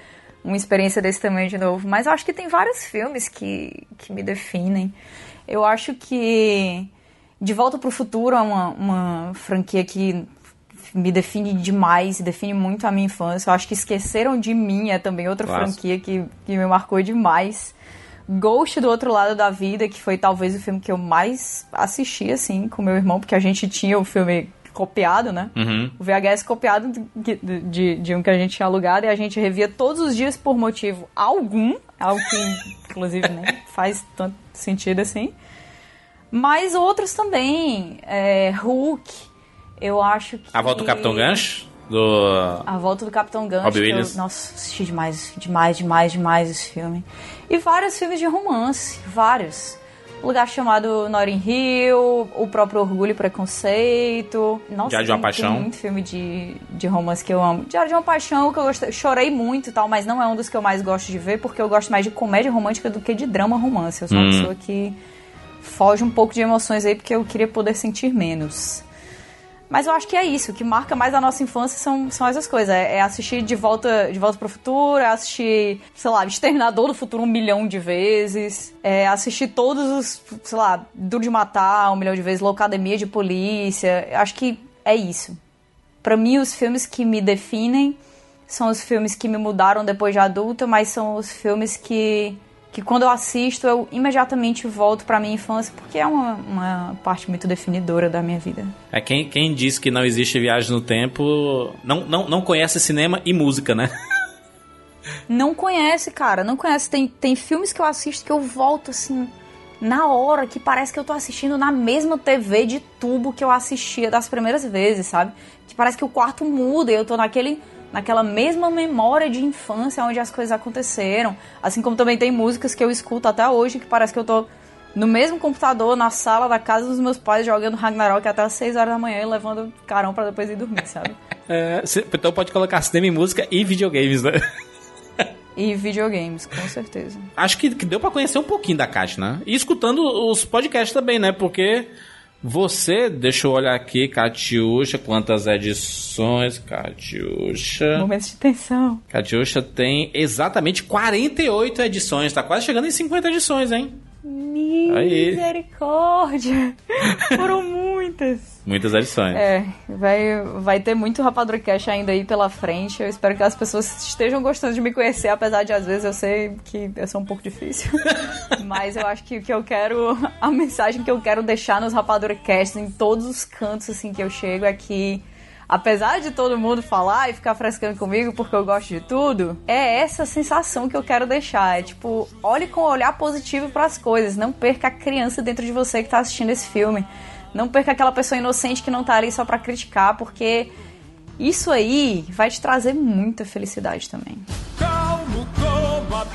uma experiência desse tamanho de novo. Mas eu acho que tem vários filmes que, que me definem. Eu acho que De Volta pro Futuro é uma, uma franquia que me define demais define muito a minha infância. Eu acho que Esqueceram de Mim é também outra franquia que, que me marcou demais. Ghost do Outro Lado da Vida, que foi talvez o filme que eu mais assisti, assim, com meu irmão, porque a gente tinha o filme copiado, né? Uhum. O VHS copiado de, de, de um que a gente tinha alugado e a gente revia todos os dias por motivo algum, algo que inclusive nem faz tanto sentido assim. Mas outros também, é, Hulk, eu acho que... A volta do Capitão Gancho? Do. A Volta do Capitão Gancho. Eu- nossa, assisti demais, demais, demais, demais esse filme. E vários filmes de romance, vários. Um lugar chamado Notting Hill, o próprio Orgulho e Preconceito. Nossa, Diário de uma tem- Paixão. Tem muito filme de, de romance que eu amo. Diário de uma Paixão, que eu gostei, chorei muito e tal, mas não é um dos que eu mais gosto de ver, porque eu gosto mais de comédia romântica do que de drama romance. Eu sou uma Hum. pessoa que foge um pouco de emoções aí, porque eu queria poder sentir menos. Mas eu acho que é isso. O que marca mais a nossa infância são, são essas coisas. É, é assistir de volta, de volta pro futuro, é assistir, sei lá, Exterminador do Futuro um milhão de vezes. É assistir todos os, sei lá, Duro de Matar um milhão de vezes, Loucademia de Polícia. Eu acho que é isso. Pra mim, os filmes que me definem são os filmes que me mudaram depois de adulta, mas são os filmes que, que quando eu assisto, eu imediatamente volto pra minha infância, porque é uma, uma parte muito definidora da minha vida. É quem, quem diz que não existe viagem no tempo não, não, não conhece cinema e música, né? Não conhece, cara, não conhece. Tem, tem filmes que eu assisto que eu volto assim na hora que parece que eu tô assistindo na mesma TV de tubo que eu assistia das primeiras vezes, sabe? Que parece que o quarto muda e eu tô naquele naquela mesma memória de infância onde as coisas aconteceram. Assim como também tem músicas que eu escuto até hoje que parece que eu tô no mesmo computador, na sala da casa dos meus pais, jogando Ragnarok até as 6 horas da manhã e levando carão pra depois ir dormir, sabe? É, então pode colocar cinema e música e videogames, né? E videogames, com certeza. Acho que, que deu pra conhecer um pouquinho da Kat, né? E escutando os podcasts também, né? Porque você, deixa eu olhar aqui, Catiuxa, quantas edições? Catiuxa. Momentos de tensão. Catiuxa tem exatamente 48 edições, tá quase chegando em 50 edições, hein? Aí. Misericórdia! Foram muitas. Muitas edições. É, vai, vai ter muito Rapadura Cash ainda aí pela frente. Eu espero que as pessoas estejam gostando de me conhecer, apesar de às vezes eu sei que eu sou um pouco difícil. Mas eu acho que o que eu quero, a mensagem que eu quero deixar nos Rapadura Casts em todos os cantos assim que eu chego é que apesar de todo mundo falar e ficar frescando comigo porque eu gosto de tudo, é essa sensação que eu quero deixar. É tipo, olhe com um olhar positivo para as coisas, não perca a criança dentro de você que tá assistindo esse filme. Não perca aquela pessoa inocente que não tá ali só pra criticar, porque isso aí vai te trazer muita felicidade também. Calmo como a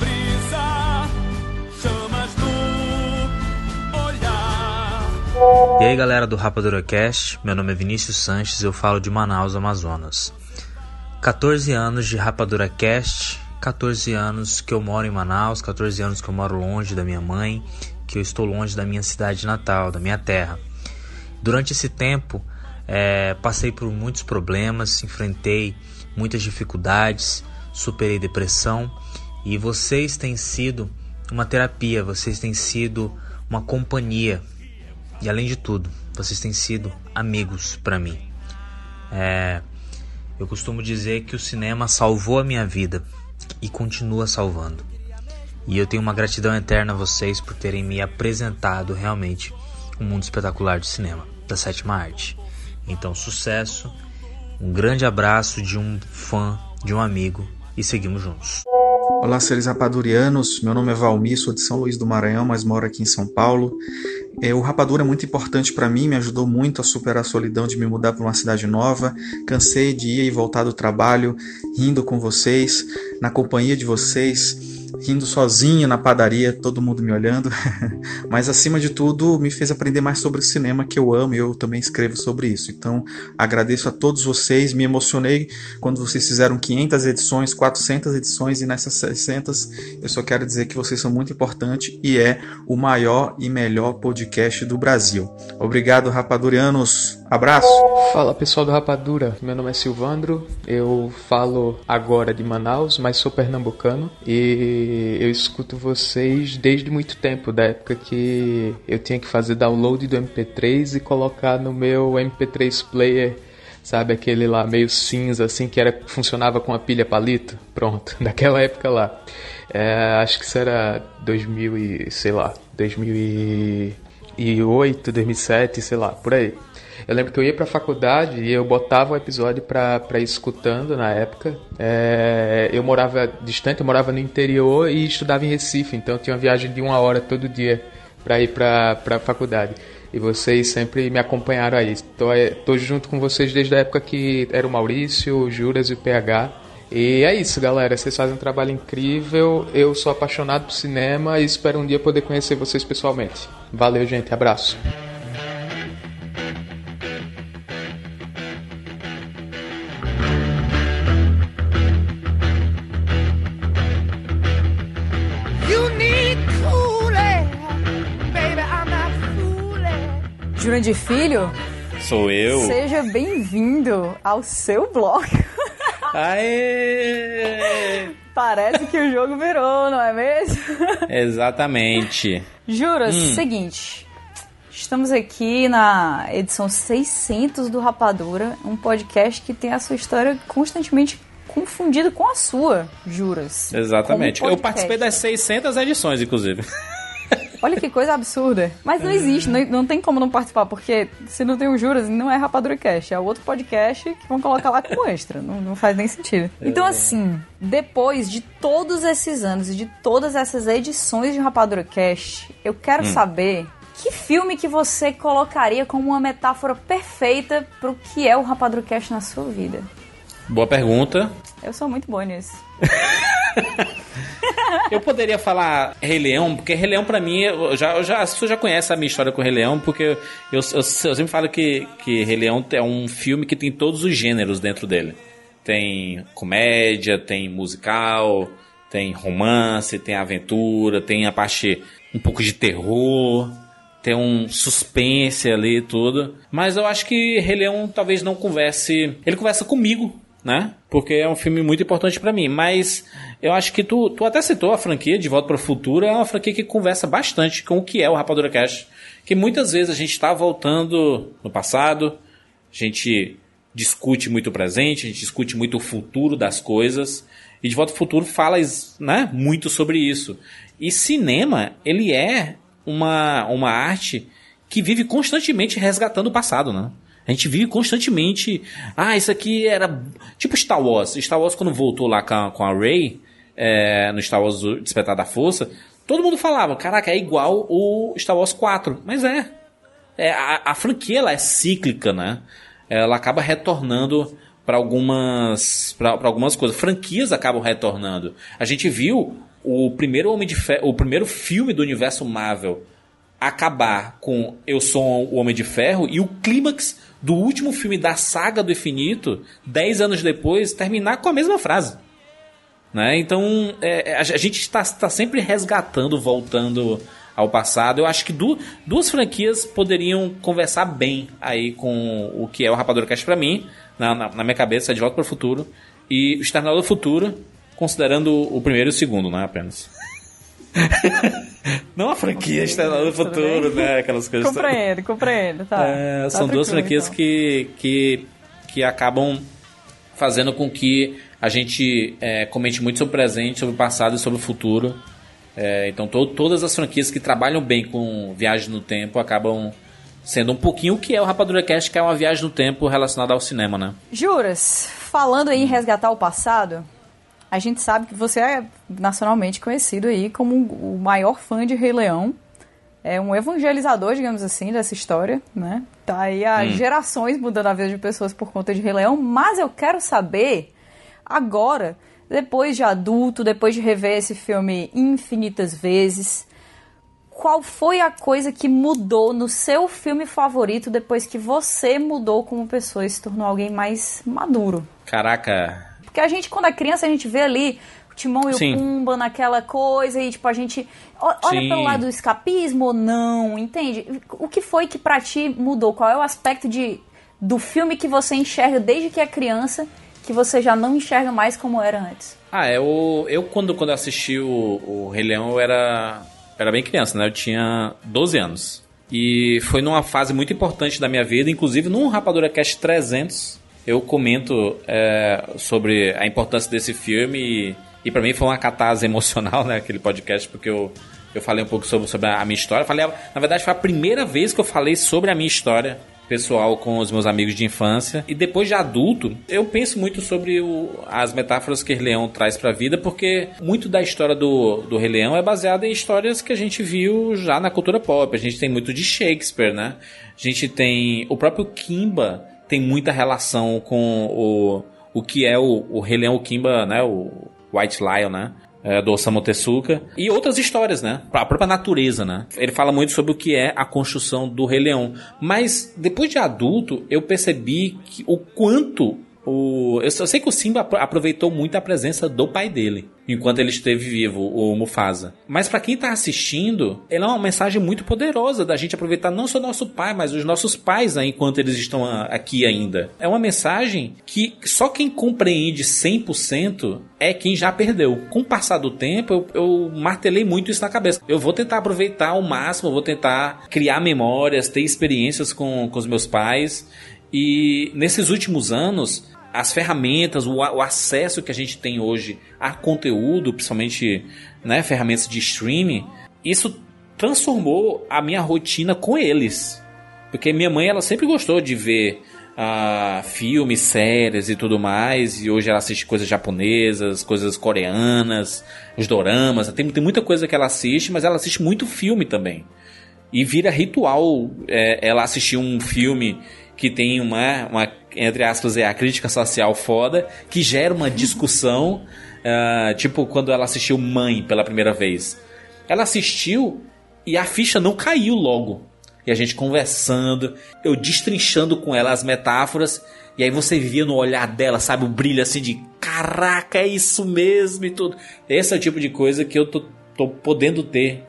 E aí galera do Rapadura Cast, meu nome é Vinícius Sanches, eu falo de Manaus, Amazonas. 14 anos de Rapadura Cast, 14 anos que eu moro em Manaus, 14 anos que eu moro longe da minha mãe, que eu estou longe da minha cidade natal, da minha terra. Durante esse tempo, eh, passei por muitos problemas, enfrentei muitas dificuldades, superei depressão e vocês têm sido uma terapia, vocês têm sido uma companhia e além de tudo, vocês têm sido amigos para mim. É, eu costumo dizer que o cinema salvou a minha vida e continua salvando. E eu tenho uma gratidão eterna a vocês por terem me apresentado realmente um mundo espetacular do cinema, da sétima arte. Então, sucesso, um grande abraço de um fã, de um amigo e seguimos juntos. Olá, seres rapadurianos. Meu nome é Valmir, sou de São Luís do Maranhão, mas moro aqui em São Paulo. É, o Rapadura é muito importante para mim, me ajudou muito a superar a solidão de me mudar para uma cidade nova. Cansei de ir e voltar do trabalho, rindo com vocês, na companhia de vocês, rindo sozinho na padaria, todo mundo me olhando. Mas acima de tudo, me fez aprender mais sobre o cinema que eu amo e eu também escrevo sobre isso. Então, agradeço a todos vocês, me emocionei quando vocês fizeram 500 edições, 400 edições e nessas 600 eu só quero dizer que vocês são muito importantes e é o maior e melhor podcast do Brasil. Obrigado, rapadurianos. Abraço. Fala pessoal do Rapadura, meu nome é Silvandro, eu falo agora de Manaus, mas sou pernambucano e eu escuto vocês desde muito tempo, da época que eu tinha que fazer download do MP3 e colocar no meu MP3 player, sabe aquele lá meio cinza assim que era funcionava com a pilha palito, pronto, daquela época lá. É, acho que isso era 2000 e sei lá, 2008, 2007, sei lá, por aí. Eu lembro que eu ia pra faculdade e eu botava o episódio pra, pra ir escutando na época. É, eu morava distante, eu morava no interior e estudava em Recife, então eu tinha uma viagem de uma hora todo dia pra ir pra, pra faculdade. E vocês sempre me acompanharam aí. Tô, é, tô junto com vocês desde a época que era o Maurício, o Juras e o PH. E é isso, galera. Vocês fazem um trabalho incrível. Eu sou apaixonado por cinema e espero um dia poder conhecer vocês pessoalmente. Valeu, gente. Abraço. Jurandir Filho, Sou eu. seja bem-vindo ao seu blog. Aê! Parece que o jogo virou, não é mesmo? Exatamente. Juras, Hum. seguinte. Estamos aqui na edição 600 do Rapadura, um podcast que tem a sua história constantemente confundida com a sua, Juras. Exatamente. Eu participei das 600 edições, inclusive. Olha que coisa absurda. Mas não existe, não, não tem como não participar, porque se não tem o Juras, não é Rapadura Cast, é outro podcast que vão colocar lá como extra. Não, não faz nem sentido. Então, assim, depois de todos esses anos e de todas essas edições de Rapadura Cast, eu quero Hum. saber que filme que você colocaria como uma metáfora perfeita pro que é o Rapadura Cast na sua vida. Boa pergunta. Eu sou muito boa nisso. Eu poderia falar Rei Leão, porque Rei Leão pra mim, eu já, eu já, as pessoas já conhecem a minha história com Rei Leão, porque eu, eu, eu sempre falo que, que Rei Leão é um filme que tem todos os gêneros dentro dele. Tem comédia, tem musical, tem romance, tem aventura, tem a parte um pouco de terror, tem um suspense ali e tudo. Mas eu acho que Rei Leão talvez não converse. Ele conversa comigo, né? Porque é um filme muito importante pra mim. Mas eu acho que tu, tu até citou a franquia De Volta para o Futuro. É uma franquia que conversa bastante com o que é o Rapadura Cash. Que muitas vezes a gente tá voltando no passado, a gente discute muito o presente, a gente discute muito o futuro das coisas. E De Volta ao Futuro fala né, muito sobre isso. E cinema, ele é uma, uma arte que vive constantemente resgatando o passado, né? A gente vive constantemente. Ah, isso aqui era. Tipo Star Wars. Star Wars, quando voltou lá com a, com a Rey, é, no Star Wars Despertar da Força, todo mundo falava: caraca, é igual o Star Wars 4. Mas é. é a, a franquia ela é cíclica, né? Ela acaba retornando para algumas para algumas coisas. Franquias acabam retornando. A gente viu o primeiro Homem de Ferro, o primeiro filme do universo Marvel acabar com Eu sou o Homem de Ferro e o clímax do último filme da saga do infinito, 10 anos depois, terminar com a mesma frase. Né? Então, é, a, a gente está tá sempre resgatando, voltando ao passado. Eu acho que du, duas franquias poderiam conversar bem aí com o que é o Rapadura Cast pra mim, na, na, na minha cabeça, é De Volta para o Futuro, e o Exterminador do Futuro, considerando o primeiro e o segundo, né, apenas. Não a franquia Exterminador do Futuro, né, aquelas coisas. Compreendo, compreendo, tá. É, Tá são duas franquias então. que, que, que acabam fazendo com que a gente é, comente muito sobre o presente, sobre o passado e sobre o futuro. É, então to- todas as franquias que trabalham bem com viagem no tempo acabam sendo um pouquinho o que é o Rapadura Cast, que é uma viagem no tempo relacionada ao cinema, né? Juras, falando aí em resgatar o passado, a gente sabe que você é nacionalmente conhecido aí como o maior fã de Rei Leão. É um evangelizador, digamos assim, dessa história, né? Tá aí há Hum. gerações mudando a vida de pessoas por conta de Rei Leão, mas eu quero saber agora, depois de adulto, depois de rever esse filme infinitas vezes, qual foi a coisa que mudou no seu filme favorito depois que você mudou como pessoa e se tornou alguém mais maduro? Caraca, Porque a gente, quando é criança, a gente vê ali o Timão e Sim. o Pumba naquela coisa e, tipo, a gente olha Sim. pelo lado do escapismo ou não, entende? O que foi que pra ti mudou? Qual é o aspecto de, do filme que você enxerga desde que é criança que você já não enxerga mais como era antes? Ah, eu, eu quando, quando assisti o, o Rei Leão, eu era, era bem criança, né? Eu tinha 12 anos. E foi numa fase muito importante da minha vida, inclusive num Rapadura Cast 300, eu comento é, sobre a importância desse filme e, e para mim foi uma catarse emocional, né? Aquele podcast, porque eu, eu falei um pouco sobre, sobre a minha história. Falei, na verdade, foi a primeira vez que eu falei sobre a minha história pessoal com os meus amigos de infância. E depois de adulto, eu penso muito sobre o- as metáforas que Rei Leão traz pra vida, porque muito da história do, do Rei Leão é baseada em histórias que a gente viu já na cultura pop. A gente tem muito de Shakespeare, né? A gente tem. O próprio Kimba tem muita relação com o, o que é o, o Rei Leão, Kimba, né? O White Lion, né? é, do Osamu Tezuka e outras histórias, né? A própria natureza, né? Ele fala muito sobre o que é a construção do Rei Leão. Mas depois de adulto, eu percebi que o quanto o eu só sei que o Simba apro- aproveitou muito a presença do pai dele enquanto ele esteve vivo, o Mufasa. Mas pra quem tá assistindo, ele é uma mensagem muito poderosa da gente aproveitar não só nosso pai, mas os nossos pais né, enquanto eles estão aqui ainda. É uma mensagem que só quem compreende 100% é quem já perdeu. Com o passar do tempo, eu, eu martelei muito isso na cabeça. Eu vou tentar aproveitar ao máximo, eu vou tentar criar memórias, ter experiências com, com os meus pais. E nesses últimos anos, as ferramentas, o, o acesso que a gente tem hoje a conteúdo, principalmente né, ferramentas de streaming, isso transformou a minha rotina com eles. Porque minha mãe, ela sempre gostou de ver ah, filmes, séries e tudo mais. E hoje ela assiste coisas japonesas, coisas coreanas, os doramas. Tem, tem muita coisa que ela assiste, mas ela assiste muito filme também. E vira ritual é, ela assistir um filme que tem uma, uma, entre aspas, é a crítica social foda, que gera uma discussão. ah, tipo, quando ela assistiu Mãe pela primeira vez. Ela assistiu e a ficha não caiu logo. E a gente conversando, eu destrinchando com ela as metáforas, e aí você via no olhar dela, sabe, o brilho assim de caraca, é isso mesmo e tudo. Esse é o tipo de coisa que eu tô, tô podendo ter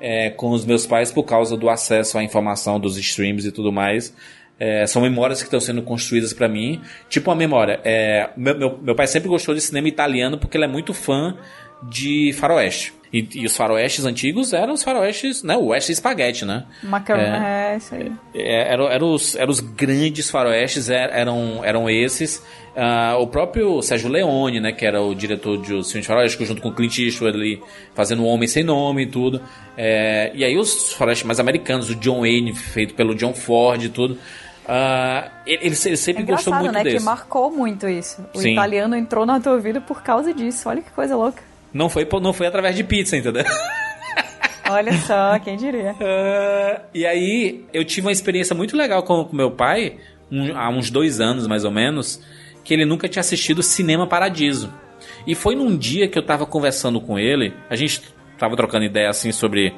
é, com os meus pais por causa do acesso à informação dos streams e tudo mais. É, são memórias que estão sendo construídas pra mim. Tipo uma memória. é, meu, meu, meu pai sempre gostou de cinema italiano porque ele é muito fã de faroeste. E, e os faroestes antigos eram os faroestes, né? O oeste espaguete, né? Macarrão, É. é, isso aí. É, eram, eram, os, eram os grandes faroestes, er- eram, eram esses. Ah, o próprio Sérgio Leone, né, que era o diretor de Os Filmes de Faroeste, junto com o Clint Eastwood ali, fazendo O Homem Sem Nome e tudo. É, e aí os faroestes mais americanos, o John Wayne, feito pelo John Ford e tudo. Ah, ele, ele se- ele sempre É gostou muito né? desse. Que marcou muito isso. O Sim. italiano entrou na tua vida por causa disso. Olha que coisa louca. Não, foi, não foi através de pizza, entendeu? Olha só, quem diria. Ah, e aí, eu tive uma experiência muito legal com o meu pai, um- há uns dois anos mais ou menos, que ele nunca tinha assistido Cinema Paradiso. E foi num dia que eu tava conversando com ele, a gente tava trocando ideia assim sobre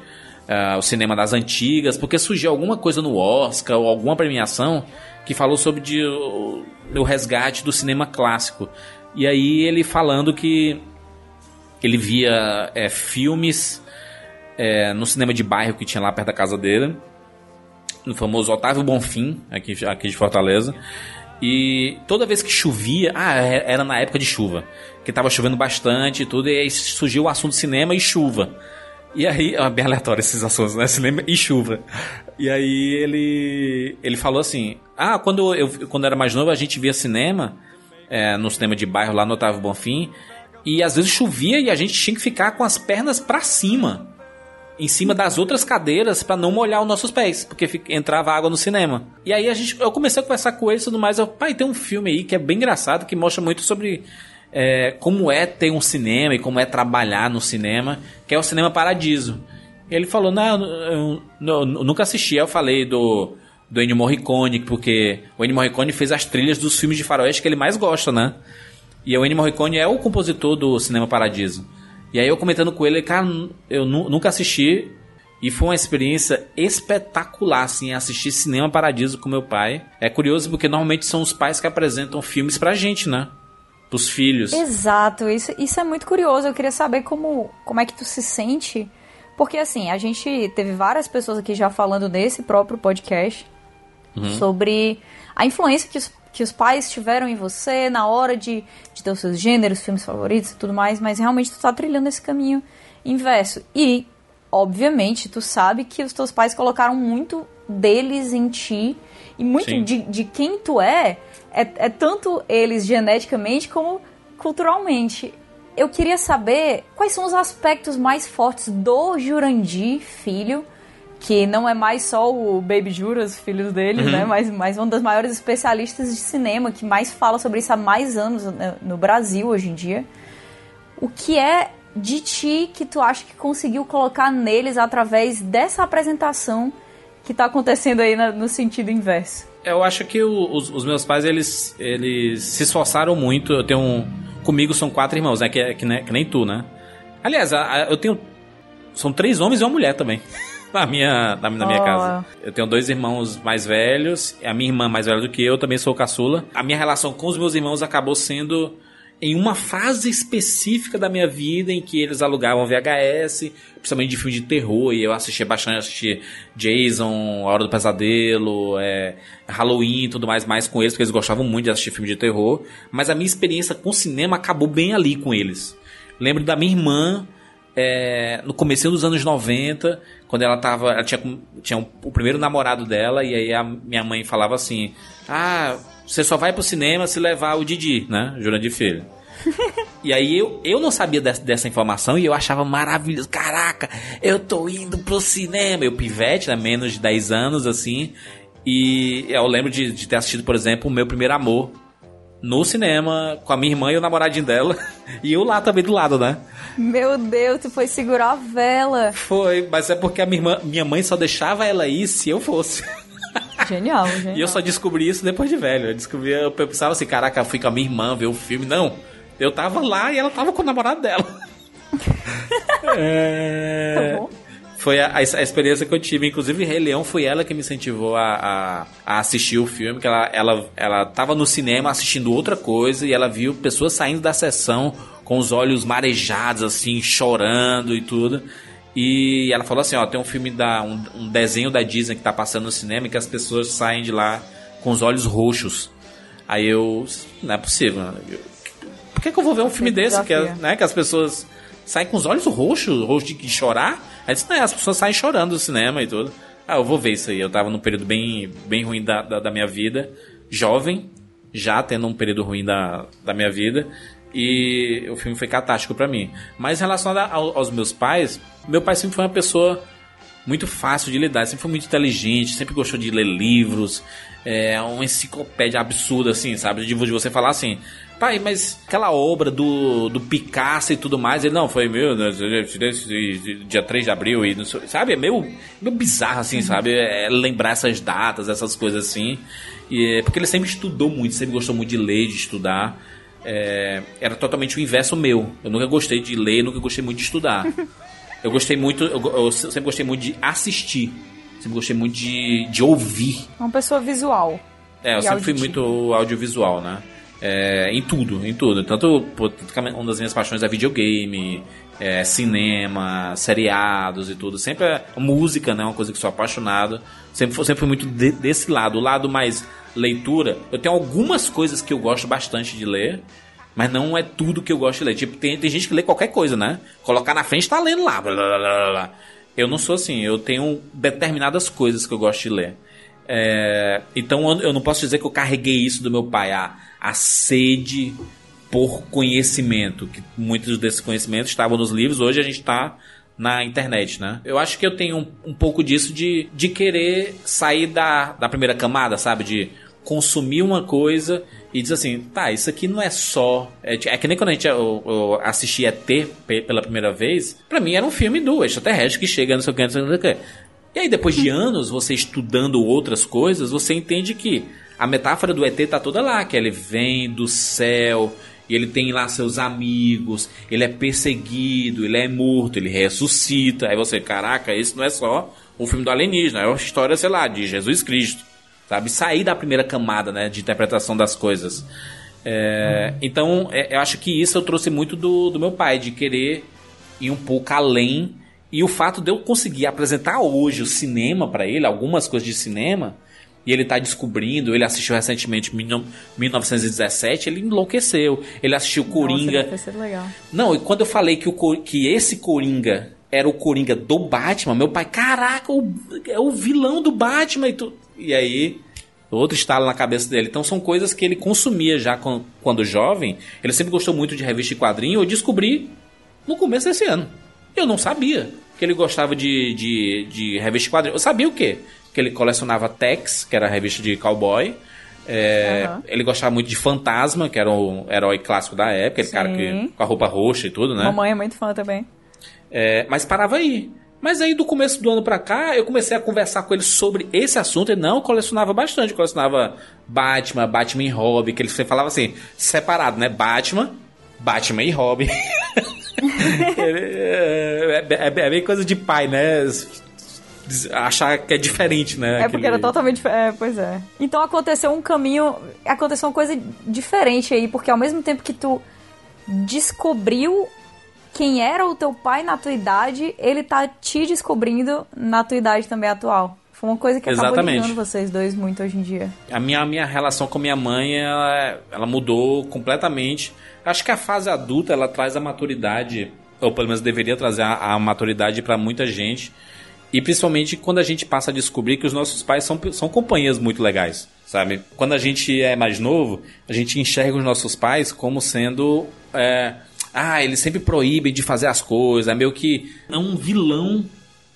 ah, o cinema das antigas, porque surgiu alguma coisa no Oscar ou alguma premiação que falou sobre de- o, o resgate do cinema clássico. E aí ele falando que ele via é, filmes é, no cinema de bairro que tinha lá perto da casa dele, no famoso Otávio Bonfim, aqui, aqui de Fortaleza. E toda vez que chovia, ah, é- era na época de chuva, que tava chovendo bastante e tudo, e aí surgiu o assunto cinema e chuva. E aí, é bem aleatório esses assuntos, né? Cinema e chuva. E aí ele ele falou assim: "Ah, quando eu quando era mais novo, a gente via cinema é, no cinema de bairro lá no Otávio Bonfim, e às vezes chovia e a gente tinha que ficar com as pernas pra cima, em cima das outras cadeiras pra não molhar os nossos pés, porque entrava água no cinema. E aí a gente, eu comecei a conversar com ele e tudo mais. Eu, pai, tem um filme aí que é bem engraçado, que mostra muito sobre é, como é ter um cinema e como é trabalhar no cinema, que é o Cinema Paradiso. Ele falou, não, eu, eu- eu nunca assisti. Eu falei do, do Ennio Morricone, porque o Ennio Morricone fez as trilhas dos filmes de faroeste que ele mais gosta, né? E o Ennio Morricone é o compositor do Cinema Paradiso. E aí eu comentando com ele, cara, eu nu- nunca assisti e foi uma experiência espetacular, assim, assistir Cinema Paradiso com meu pai. É curioso porque normalmente são os pais que apresentam filmes pra gente, né? Pros filhos. Exato, isso, isso é muito curioso. Eu queria saber como, como é que tu se sente. Porque assim, a gente teve várias pessoas aqui já falando nesse próprio podcast Uhum. sobre a influência que os, que os pais tiveram em você na hora de, de ter os seus gêneros, filmes favoritos e tudo mais, mas realmente tu tá trilhando esse caminho inverso. E, obviamente, tu sabe que os teus pais colocaram muito deles em ti e muito de, de quem tu é, é, é tanto eles geneticamente como culturalmente. Eu queria saber quais são os aspectos mais fortes do Jurandir, filho, que não é mais só o Baby Juras, filhos dele, Uhum. né? Mas, mas um das maiores especialistas de cinema que mais fala sobre isso há mais anos né, no Brasil hoje em dia. O que é de ti que tu acha que conseguiu colocar neles através dessa apresentação que tá acontecendo aí no sentido inverso? Eu acho que o- os, os meus pais, eles, eles se esforçaram muito. Eu tenho um, Comigo são quatro irmãos, né? Que, é- que, nem- que nem tu, né? Aliás, a- a- eu tenho... São três homens e uma mulher também. Na minha, na, na minha Oh. casa. Eu tenho dois irmãos mais velhos. A minha irmã mais velha do que eu, também sou caçula. A minha relação com os meus irmãos acabou sendo em uma fase específica da minha vida em que eles alugavam VHS, principalmente de filme de terror, e eu assistia bastante, assistia Jason, A Hora do Pesadelo, é, Halloween e tudo mais, mais com eles, porque eles gostavam muito de assistir filme de terror. Mas a minha experiência com cinema acabou bem ali com eles. Lembro da minha irmã, é, no começo dos anos 90, quando ela tava. Ela tinha, tinha um- o primeiro namorado dela, e aí a minha mãe falava assim: Ah, você só vai pro cinema se levar o Didi, né? Jurandir Filho. E aí eu, eu não sabia dessa, dessa informação e eu achava maravilhoso. Caraca, eu tô indo pro cinema. Eu pivete, né? Menos de 10 anos, assim. E eu lembro de, de ter assistido, por exemplo, o meu primeiro amor no cinema, com a minha irmã e o namoradinho dela. E eu lá também do lado, né? Meu Deus, tu foi segurar a vela. Foi, mas é porque a minha, irmã, minha mãe só deixava ela ir se eu fosse. Genial, genial. E eu só descobri isso depois de velho. Eu descobri, eu pensava assim, caraca, eu fui com a minha irmã ver o filme. Não, eu tava lá e ela tava com o namorado dela. é... Tá bom. Foi a, a, a experiência que eu tive. Inclusive, Rei Leão foi ela que me incentivou a, a, a assistir o filme. Que ela, ela, ela tava no cinema assistindo outra coisa e ela viu pessoas saindo da sessão com os olhos marejados, assim, chorando e tudo. E ela falou assim, ó, tem um filme da um, um desenho da Disney que tá passando no cinema e que as pessoas saem de lá com os olhos roxos. Aí eu, não é possível. Eu, por que, que eu vou ver um filme desse que, é, né, que as pessoas saem com os olhos roxos, de, de chorar? Aí disse, né, as pessoas saem chorando do cinema e tudo. Ah, eu vou ver isso aí. Eu tava num período bem, bem ruim da, da, da minha vida, jovem, já tendo um período ruim da, da minha vida. E o filme foi catástico pra mim. Mas relacionado ao- aos meus pais, meu pai sempre foi uma pessoa muito fácil de lidar, sempre foi muito inteligente, sempre gostou de ler livros, é uma enciclopédia absurda, assim, sabe? De, você falar assim, pai, mas aquela obra do, do Picasso e tudo mais, ele não, foi meu, né, dia 3 de abril, e não sei, sabe? É meio, meio bizarro, assim, sabe? É lembrar essas datas, essas coisas assim. E, é porque ele sempre estudou muito, sempre gostou muito de ler, de estudar. É, era totalmente o inverso meu. Eu nunca gostei de ler, nunca gostei muito de estudar. Eu gostei muito, eu, eu sempre gostei muito de assistir. Sempre gostei muito de, de ouvir. Uma pessoa visual. É, eu sempre fui muito audiovisual, né? É, em tudo, em tudo. Tanto, pô, tanto que uma das minhas paixões é videogame, é, cinema, seriados e tudo. Sempre é música, né? Uma coisa que sou apaixonado. Sempre, sempre muito de- desse lado. O lado mais leitura. Eu tenho algumas coisas que eu gosto bastante de ler. Mas não é tudo que eu gosto de ler. Tipo, tem, tem gente que lê qualquer coisa, né? Colocar na frente tá lendo lá. blá, blá, blá, blá. Eu não sou assim. Eu tenho determinadas coisas que eu gosto de ler. É, então eu- eu não posso dizer que eu carreguei isso do meu pai, a, a sede por conhecimento, que muitos desses conhecimentos estavam nos livros, hoje a gente está na internet, né? Eu acho que eu tenho um, um pouco disso de, de querer sair da, da primeira camada, sabe? De consumir uma coisa e dizer assim, tá, isso aqui não é só. É, é que nem quando a gente eu, eu assisti ET pe- pela primeira vez, pra mim era um filme do extraterrestre que chega, não sei o que, não sei o que. E aí, depois de anos, você estudando outras coisas, você entende que a metáfora do ET tá toda lá, que ele vem do céu, e ele tem lá seus amigos, ele é perseguido, ele é morto, ele ressuscita. Aí você, caraca, isso não é só o filme do alienígena, é uma história, sei lá, de Jesus Cristo. Sabe? Sair da primeira camada, né, de interpretação das coisas. É, Então, é, eu acho que isso eu trouxe muito do, do meu pai, de querer ir um pouco além. E o fato de eu conseguir apresentar hoje o cinema pra ele, algumas coisas de cinema, e ele tá descobrindo, ele assistiu recentemente mil- 1917, ele enlouqueceu. Ele assistiu Coringa. Nossa, legal. Não, e quando eu falei que, o, que esse Coringa era o Coringa do Batman, meu pai, caraca, o- é o vilão do Batman e tu... E aí, outro estalo na cabeça dele. Então são coisas que ele consumia já quan- quando jovem. Ele sempre gostou muito de revista e quadrinho. Eu descobri no começo desse ano. Eu não sabia que ele gostava de, de, de revista e quadrinho. Eu sabia o quê? Que ele colecionava Tex, que era a revista de cowboy. É, Aham. Ele gostava muito de Fantasma, que era o herói clássico da época, aquele cara que, com a roupa roxa e tudo, né? Mamãe é muito fã também. É, mas parava aí. Mas aí do começo do ano pra cá, eu comecei a conversar com ele sobre esse assunto. Ele não colecionava bastante, colecionava Batman, Batman e Robin, que ele falava assim, separado, né? Batman, Batman e Robin. é, é, é, é bem coisa de pai, né? Achar que é diferente, né? É porque Aquele- era totalmente. É, pois é. Então aconteceu um caminho. Aconteceu uma coisa diferente aí, porque ao mesmo tempo que tu descobriu quem era o teu pai na tua idade, ele tá te descobrindo na tua idade também atual. Foi uma coisa que acabou Exatamente. ligando vocês dois muito hoje em dia. A minha, a minha relação com minha mãe, ela, ela mudou completamente. Acho que a fase adulta, ela traz a maturidade, ou pelo menos deveria trazer a, a maturidade para muita gente. E principalmente quando a gente passa a descobrir que os nossos pais são, são companhias muito legais. sabe? Quando a gente é mais novo, a gente enxerga os nossos pais como sendo. é, ah, eles sempre proíbem de fazer as coisas, é meio que é um vilão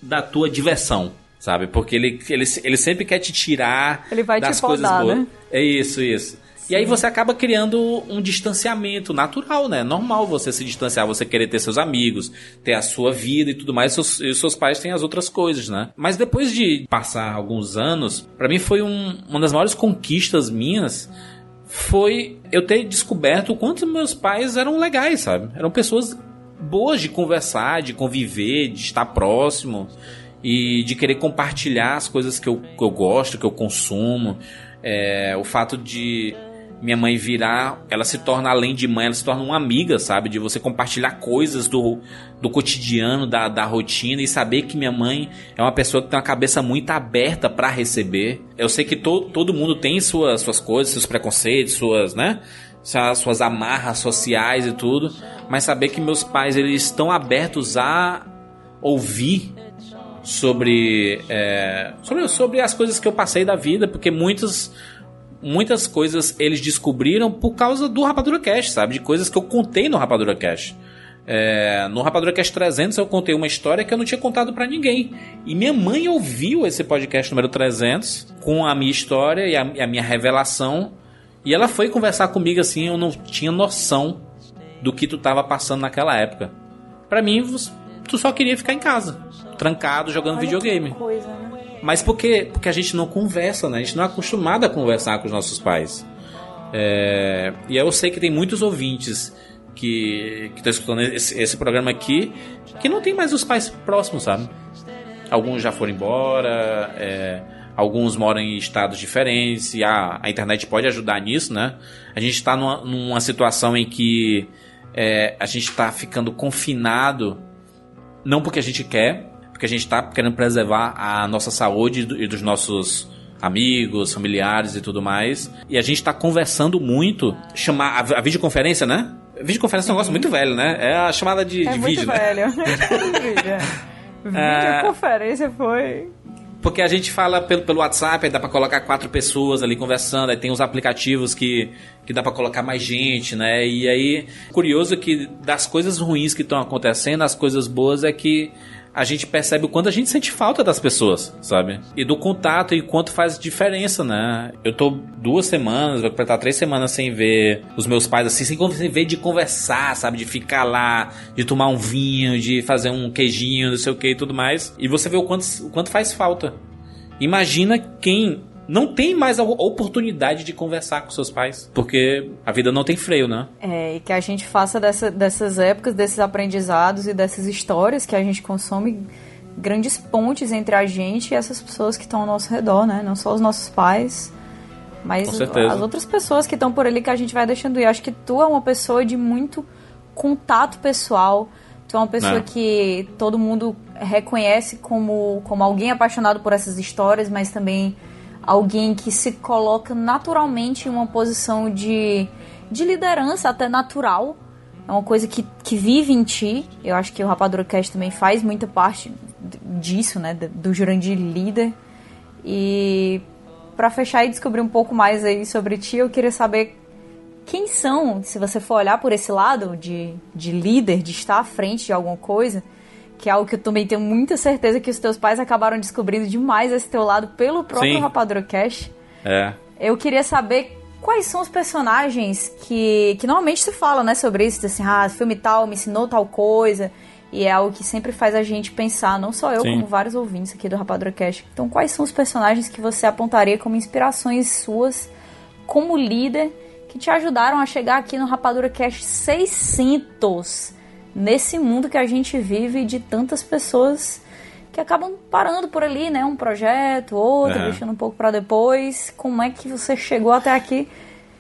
da tua diversão, sabe? Porque ele, ele, ele sempre quer te tirar Ele vai te das coisas podar, boas. né? É isso, isso. E aí você acaba criando um distanciamento natural, né? Normal você se distanciar, você querer ter seus amigos, ter a sua vida e tudo mais, seus- e os seus pais têm as outras coisas, né? Mas depois de passar alguns anos, pra mim foi um- uma das maiores conquistas minhas foi eu ter descoberto o quanto meus pais eram legais, sabe? Eram pessoas boas de conversar, de conviver, de estar próximo e de querer compartilhar as coisas que eu, que eu gosto, que eu consumo. É, o fato de minha mãe virar, ela se torna além de mãe, ela se torna uma amiga, sabe? De você compartilhar coisas do, do cotidiano, da, da rotina e saber que minha mãe é uma pessoa que tem uma cabeça muito aberta para receber. Eu sei que to, todo mundo tem suas, suas coisas, seus preconceitos, suas, né? Suas, suas amarras sociais e tudo, mas saber que meus pais eles estão abertos a ouvir sobre, é, sobre sobre as coisas que eu passei da vida, porque muitas muitas coisas eles descobriram por causa do Rapadura Cash, sabe? De coisas que eu contei no Rapadura Cash. É, no Rapadura Cash 300 eu contei uma história que eu não tinha contado pra ninguém. E minha mãe ouviu esse podcast número 300 com a minha história e a, a minha revelação. E ela foi conversar comigo assim, eu não tinha noção do que tu tava passando naquela época. Pra mim, tu só queria ficar em casa, trancado, jogando Olha que videogame. coisa, né? Mas por quê? Porque a gente não conversa, né? A gente não é acostumado a conversar com os nossos pais. É, E eu sei que tem muitos ouvintes que estão escutando esse, esse programa aqui que não tem mais os pais próximos, sabe? Alguns já foram embora, é, alguns moram em estados diferentes, e a, a internet pode ajudar nisso, né? A gente está numa, numa situação em que é, a gente está ficando confinado, não porque a gente quer, porque a gente está querendo preservar a nossa saúde e do- dos nossos amigos, familiares e tudo mais. E a gente está conversando muito, chamar a, a videoconferência, né? Videoconferência é um negócio muito velho, né? É a chamada de, É de muito vídeo, né? velho. Vídeo. Videoconferência foi. Porque a gente fala pelo, pelo WhatsApp, aí dá pra colocar quatro pessoas ali conversando, aí tem os aplicativos que, que dá pra colocar mais gente, né? E aí, curioso que das coisas ruins que estão acontecendo, as coisas boas é que a gente percebe o quanto a gente sente falta das pessoas, sabe? E do contato e quanto faz diferença, né? Eu tô duas semanas, vai completar três semanas sem ver os meus pais assim, sem ver de conversar, sabe? De ficar lá, de tomar um vinho, de fazer um queijinho, não sei o que e tudo mais. E você vê o quanto, o quanto faz falta. Imagina quem não tem mais a oportunidade de conversar com seus pais, porque a vida não tem freio, né? É, e que a gente faça dessa- dessas épocas, desses aprendizados e dessas histórias que a gente consome grandes pontes entre a gente e essas pessoas que estão ao nosso redor, né? Não só os nossos pais, mas as outras pessoas que estão por ali que a gente vai deixando ir. Acho que tu é uma pessoa de muito contato pessoal. Tu é uma pessoa É. que todo mundo reconhece como, como alguém apaixonado por essas histórias, mas também alguém que se coloca naturalmente em uma posição de, de liderança, até natural. É uma coisa que, que vive em ti. Eu acho que o Rapadura Cast também faz muita parte disso, né? Do Jurandir líder. E para fechar e descobrir um pouco mais aí sobre ti, eu queria saber quem são, se você for olhar por esse lado de, de líder, de estar à frente de alguma coisa, que é algo que eu também tenho muita certeza que os teus pais acabaram descobrindo demais esse teu lado pelo próprio Sim. Rapadura Cash. É. Eu queria saber quais são os personagens que, que normalmente se fala, né, sobre isso, assim, ah, filme tal me ensinou tal coisa, e é algo que sempre faz a gente pensar, não só eu, Sim. como vários ouvintes aqui do Rapadura Cash. Então, quais são os personagens que você apontaria como inspirações suas, como líder, que te ajudaram a chegar aqui no Rapadura Cash 600, nesse mundo que a gente vive de tantas pessoas que acabam parando por ali, né? Um projeto, outro, deixando um pouco pra depois. Como é que você chegou até aqui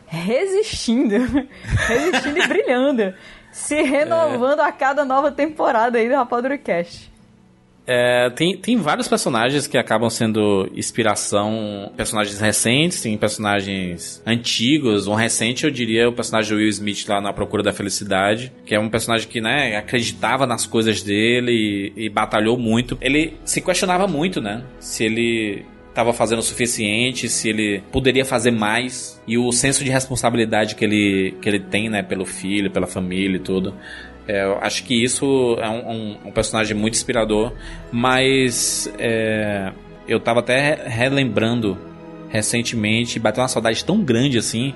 resistindo? resistindo e brilhando. Se renovando a cada nova temporada aí do Rapadura Cast. É, tem, tem vários personagens que acabam sendo inspiração, personagens recentes, tem personagens antigos. Um recente eu diria o personagem Will Smith lá na Procura da Felicidade, que é um personagem que né, acreditava nas coisas dele e, e batalhou muito. Ele se questionava muito, né? Se ele estava fazendo o suficiente, se ele poderia fazer mais e o senso de responsabilidade que ele, que ele tem, né, pelo filho, pela família e tudo. É, eu acho que isso é um, um- um personagem muito inspirador, mas é, eu tava até relembrando recentemente, bateu uma saudade tão grande assim,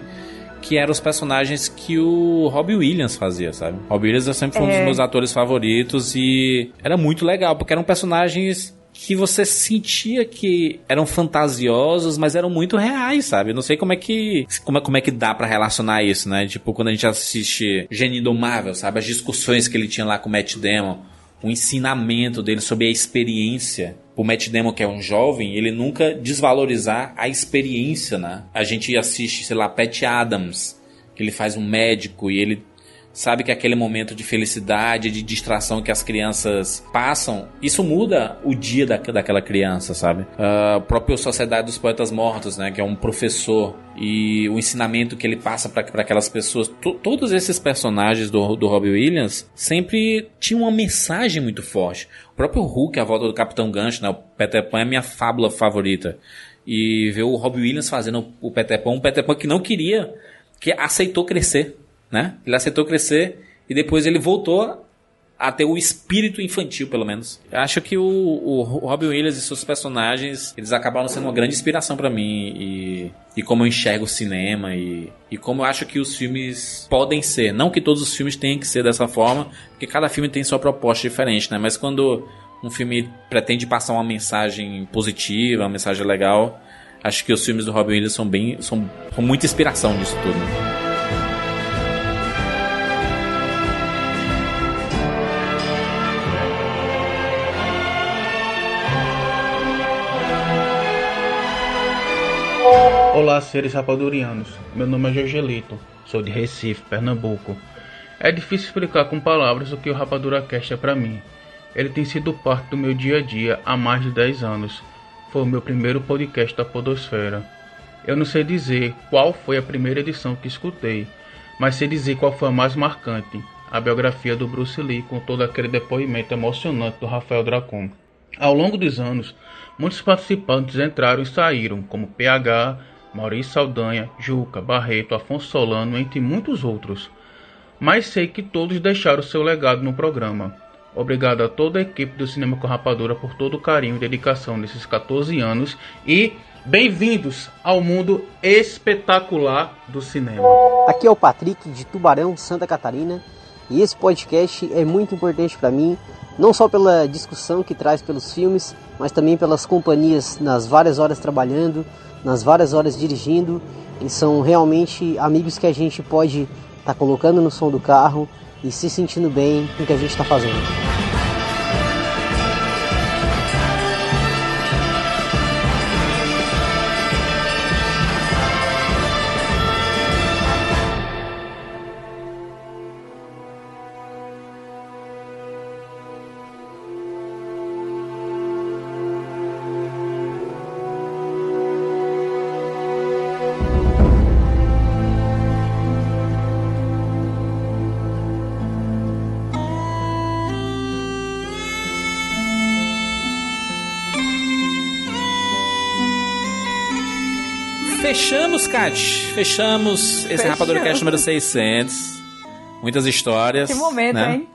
que eram os personagens que o Robbie Williams fazia, sabe? Robbie Williams sempre foi um dos É. meus atores favoritos e era muito legal, porque eram personagens que você sentia que eram fantasiosos, mas eram muito reais, sabe? Eu não sei como é que como é, como é que dá pra relacionar isso, né? Tipo, quando a gente assiste Gênio Indomável, sabe? As discussões que ele tinha lá com o Matt Damon, o ensinamento dele sobre a experiência. O Matt Damon, que é um jovem, ele nunca desvalorizar a experiência, né? A gente assiste, sei lá, Pat Adams, que ele faz um médico e ele sabe que aquele momento de felicidade, de distração que as crianças passam, isso muda o dia da, daquela criança, sabe? A própria Sociedade dos Poetas Mortos, né? Que é um professor e o ensinamento que ele passa para aquelas pessoas. To- todos esses personagens do, do Robbie Williams sempre tinham uma mensagem muito forte. O próprio Hulk, a volta do Capitão Gancho, né? O Peter Pan é minha fábula favorita. E ver o Robbie Williams fazendo o Peter Pan, um Peter Pan que não queria, que aceitou crescer, né? Ele aceitou crescer e depois ele voltou a ter o espírito infantil, pelo menos. Eu acho que o, o Robin Williams e seus personagens, eles acabaram sendo uma grande inspiração pra mim e, e como eu enxergo o cinema e, e como eu acho que os filmes podem ser. Não que todos os filmes tenham que ser dessa forma, porque cada filme tem sua proposta diferente, né? Mas quando um filme pretende passar uma mensagem positiva, uma mensagem legal, acho que os filmes do Robin Williams são bem, são, são muita inspiração disso tudo. né? Olá, seres rapadurianos. Meu nome é Jorgelito, sou de Recife, Pernambuco. É difícil explicar com palavras o que o Rapadura Cast é pra mim. Ele tem sido parte do meu dia a dia há mais de 10 anos. Foi o meu primeiro podcast da Podosfera. Eu não sei dizer qual foi a primeira edição que escutei, mas sei dizer qual foi a mais marcante, a biografia do Bruce Lee com todo aquele depoimento emocionante do Rafael Dracon. Ao longo dos anos, muitos participantes entraram e saíram, como PH, Maurício Saldanha, Juca, Barreto, Afonso Solano, entre muitos outros. Mas sei que todos deixaram seu legado no programa. Obrigado a toda a equipe do Cinema com Rapadura por todo o carinho e dedicação nesses 14 anos e bem-vindos ao mundo espetacular do cinema. Aqui é o Patrick de Tubarão, Santa Catarina, e esse podcast é muito importante para mim, não só pela discussão que traz pelos filmes, mas também pelas companhias nas várias horas trabalhando, nas várias horas dirigindo. E são realmente amigos que a gente pode estar colocando no som do carro e se sentindo bem com o que a gente está fazendo. Fechamos, Kat. Fechamos esse. Rapadura Cast número 600. Muitas histórias. Que momento, né? hein?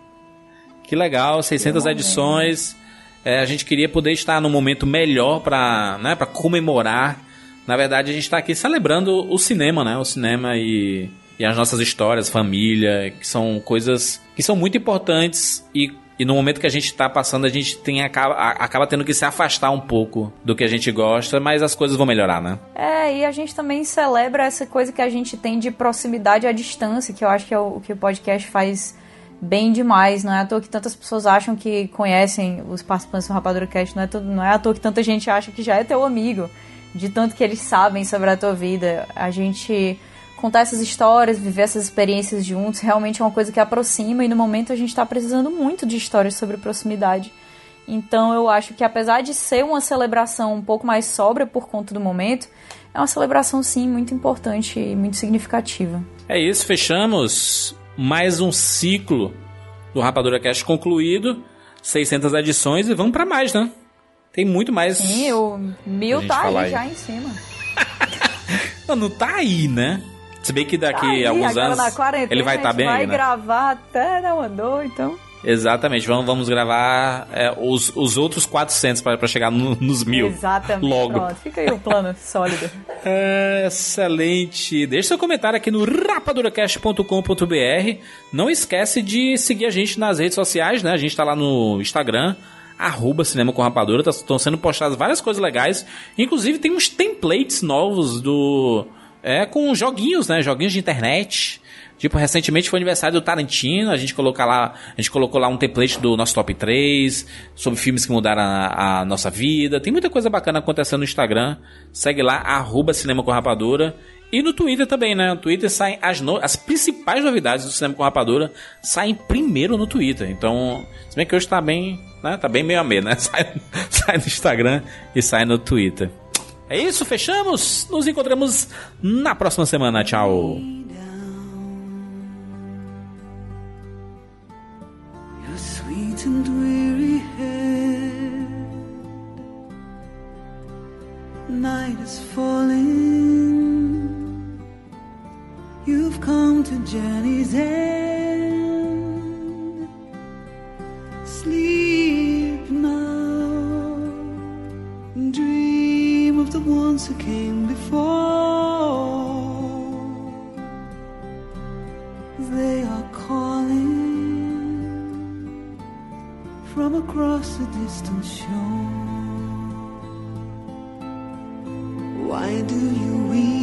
Que legal, 600 edições. É, a gente queria poder estar num momento melhor para né, pra comemorar. Na verdade, a gente está aqui celebrando o cinema, né? O cinema e, e as nossas histórias, família, que são coisas que são muito importantes e e no momento que a gente está passando, a gente tem, acaba, acaba tendo que se afastar um pouco do que a gente gosta, mas as coisas vão melhorar, né? É, e a gente também celebra essa coisa que a gente tem de proximidade à distância, que eu acho que é o, que o podcast faz bem demais. Não é à toa que tantas pessoas acham que conhecem os participantes do Rapadura Cast, não é, to- não é à toa que tanta gente acha que já é teu amigo, de tanto que eles sabem sobre a tua vida. A gente contar essas histórias, viver essas experiências juntos, realmente é uma coisa que aproxima e no momento a gente está precisando muito de histórias sobre proximidade. Então eu acho que apesar de ser uma celebração um pouco mais sóbria por conta do momento, é uma celebração sim muito importante e muito significativa. É isso, fechamos mais um ciclo do Rapadura Cast concluído, 600 edições e vamos para mais, né? Tem muito mais. Sim, o mil tá aí aí. já em cima. Não, não tá aí, né? Se bem que daqui Tá aí, alguns anos ele vai estar gente bem vai né? gravar até uma dor, então... Exatamente, vamos, vamos gravar é, os, os outros 400 para chegar no- nos mil. Exatamente. Logo. Pronto, fica aí o plano sólido. É, excelente. Deixe seu comentário aqui no rapaduracast.com.br. Não esquece de seguir a gente nas redes sociais, né? A gente tá lá no Instagram, arroba Cinema com Rapadura. Estão sendo postadas várias coisas legais. Inclusive tem uns templates novos do... É, com joguinhos, né? Joguinhos de internet. Tipo, recentemente foi aniversário do Tarantino, a gente coloca lá, a gente colocou lá um template do nosso top 3, sobre filmes que mudaram a, a nossa vida. Tem muita coisa bacana acontecendo no Instagram. Segue lá, arroba Cinema com Rapadura. E no Twitter também, né? No Twitter saem as, no- as principais novidades do Cinema com Rapadura saem primeiro no Twitter. Então, se bem que hoje tá bem, né? Tá bem meio a meio, né? Sai, sai no Instagram e sai no Twitter. É isso, fechamos? Nos encontramos na próxima semana. Tchau. Night is falling. You've come to journey's end. Sleep the ones who came before. They are calling from across a distant shore. Why do you weep?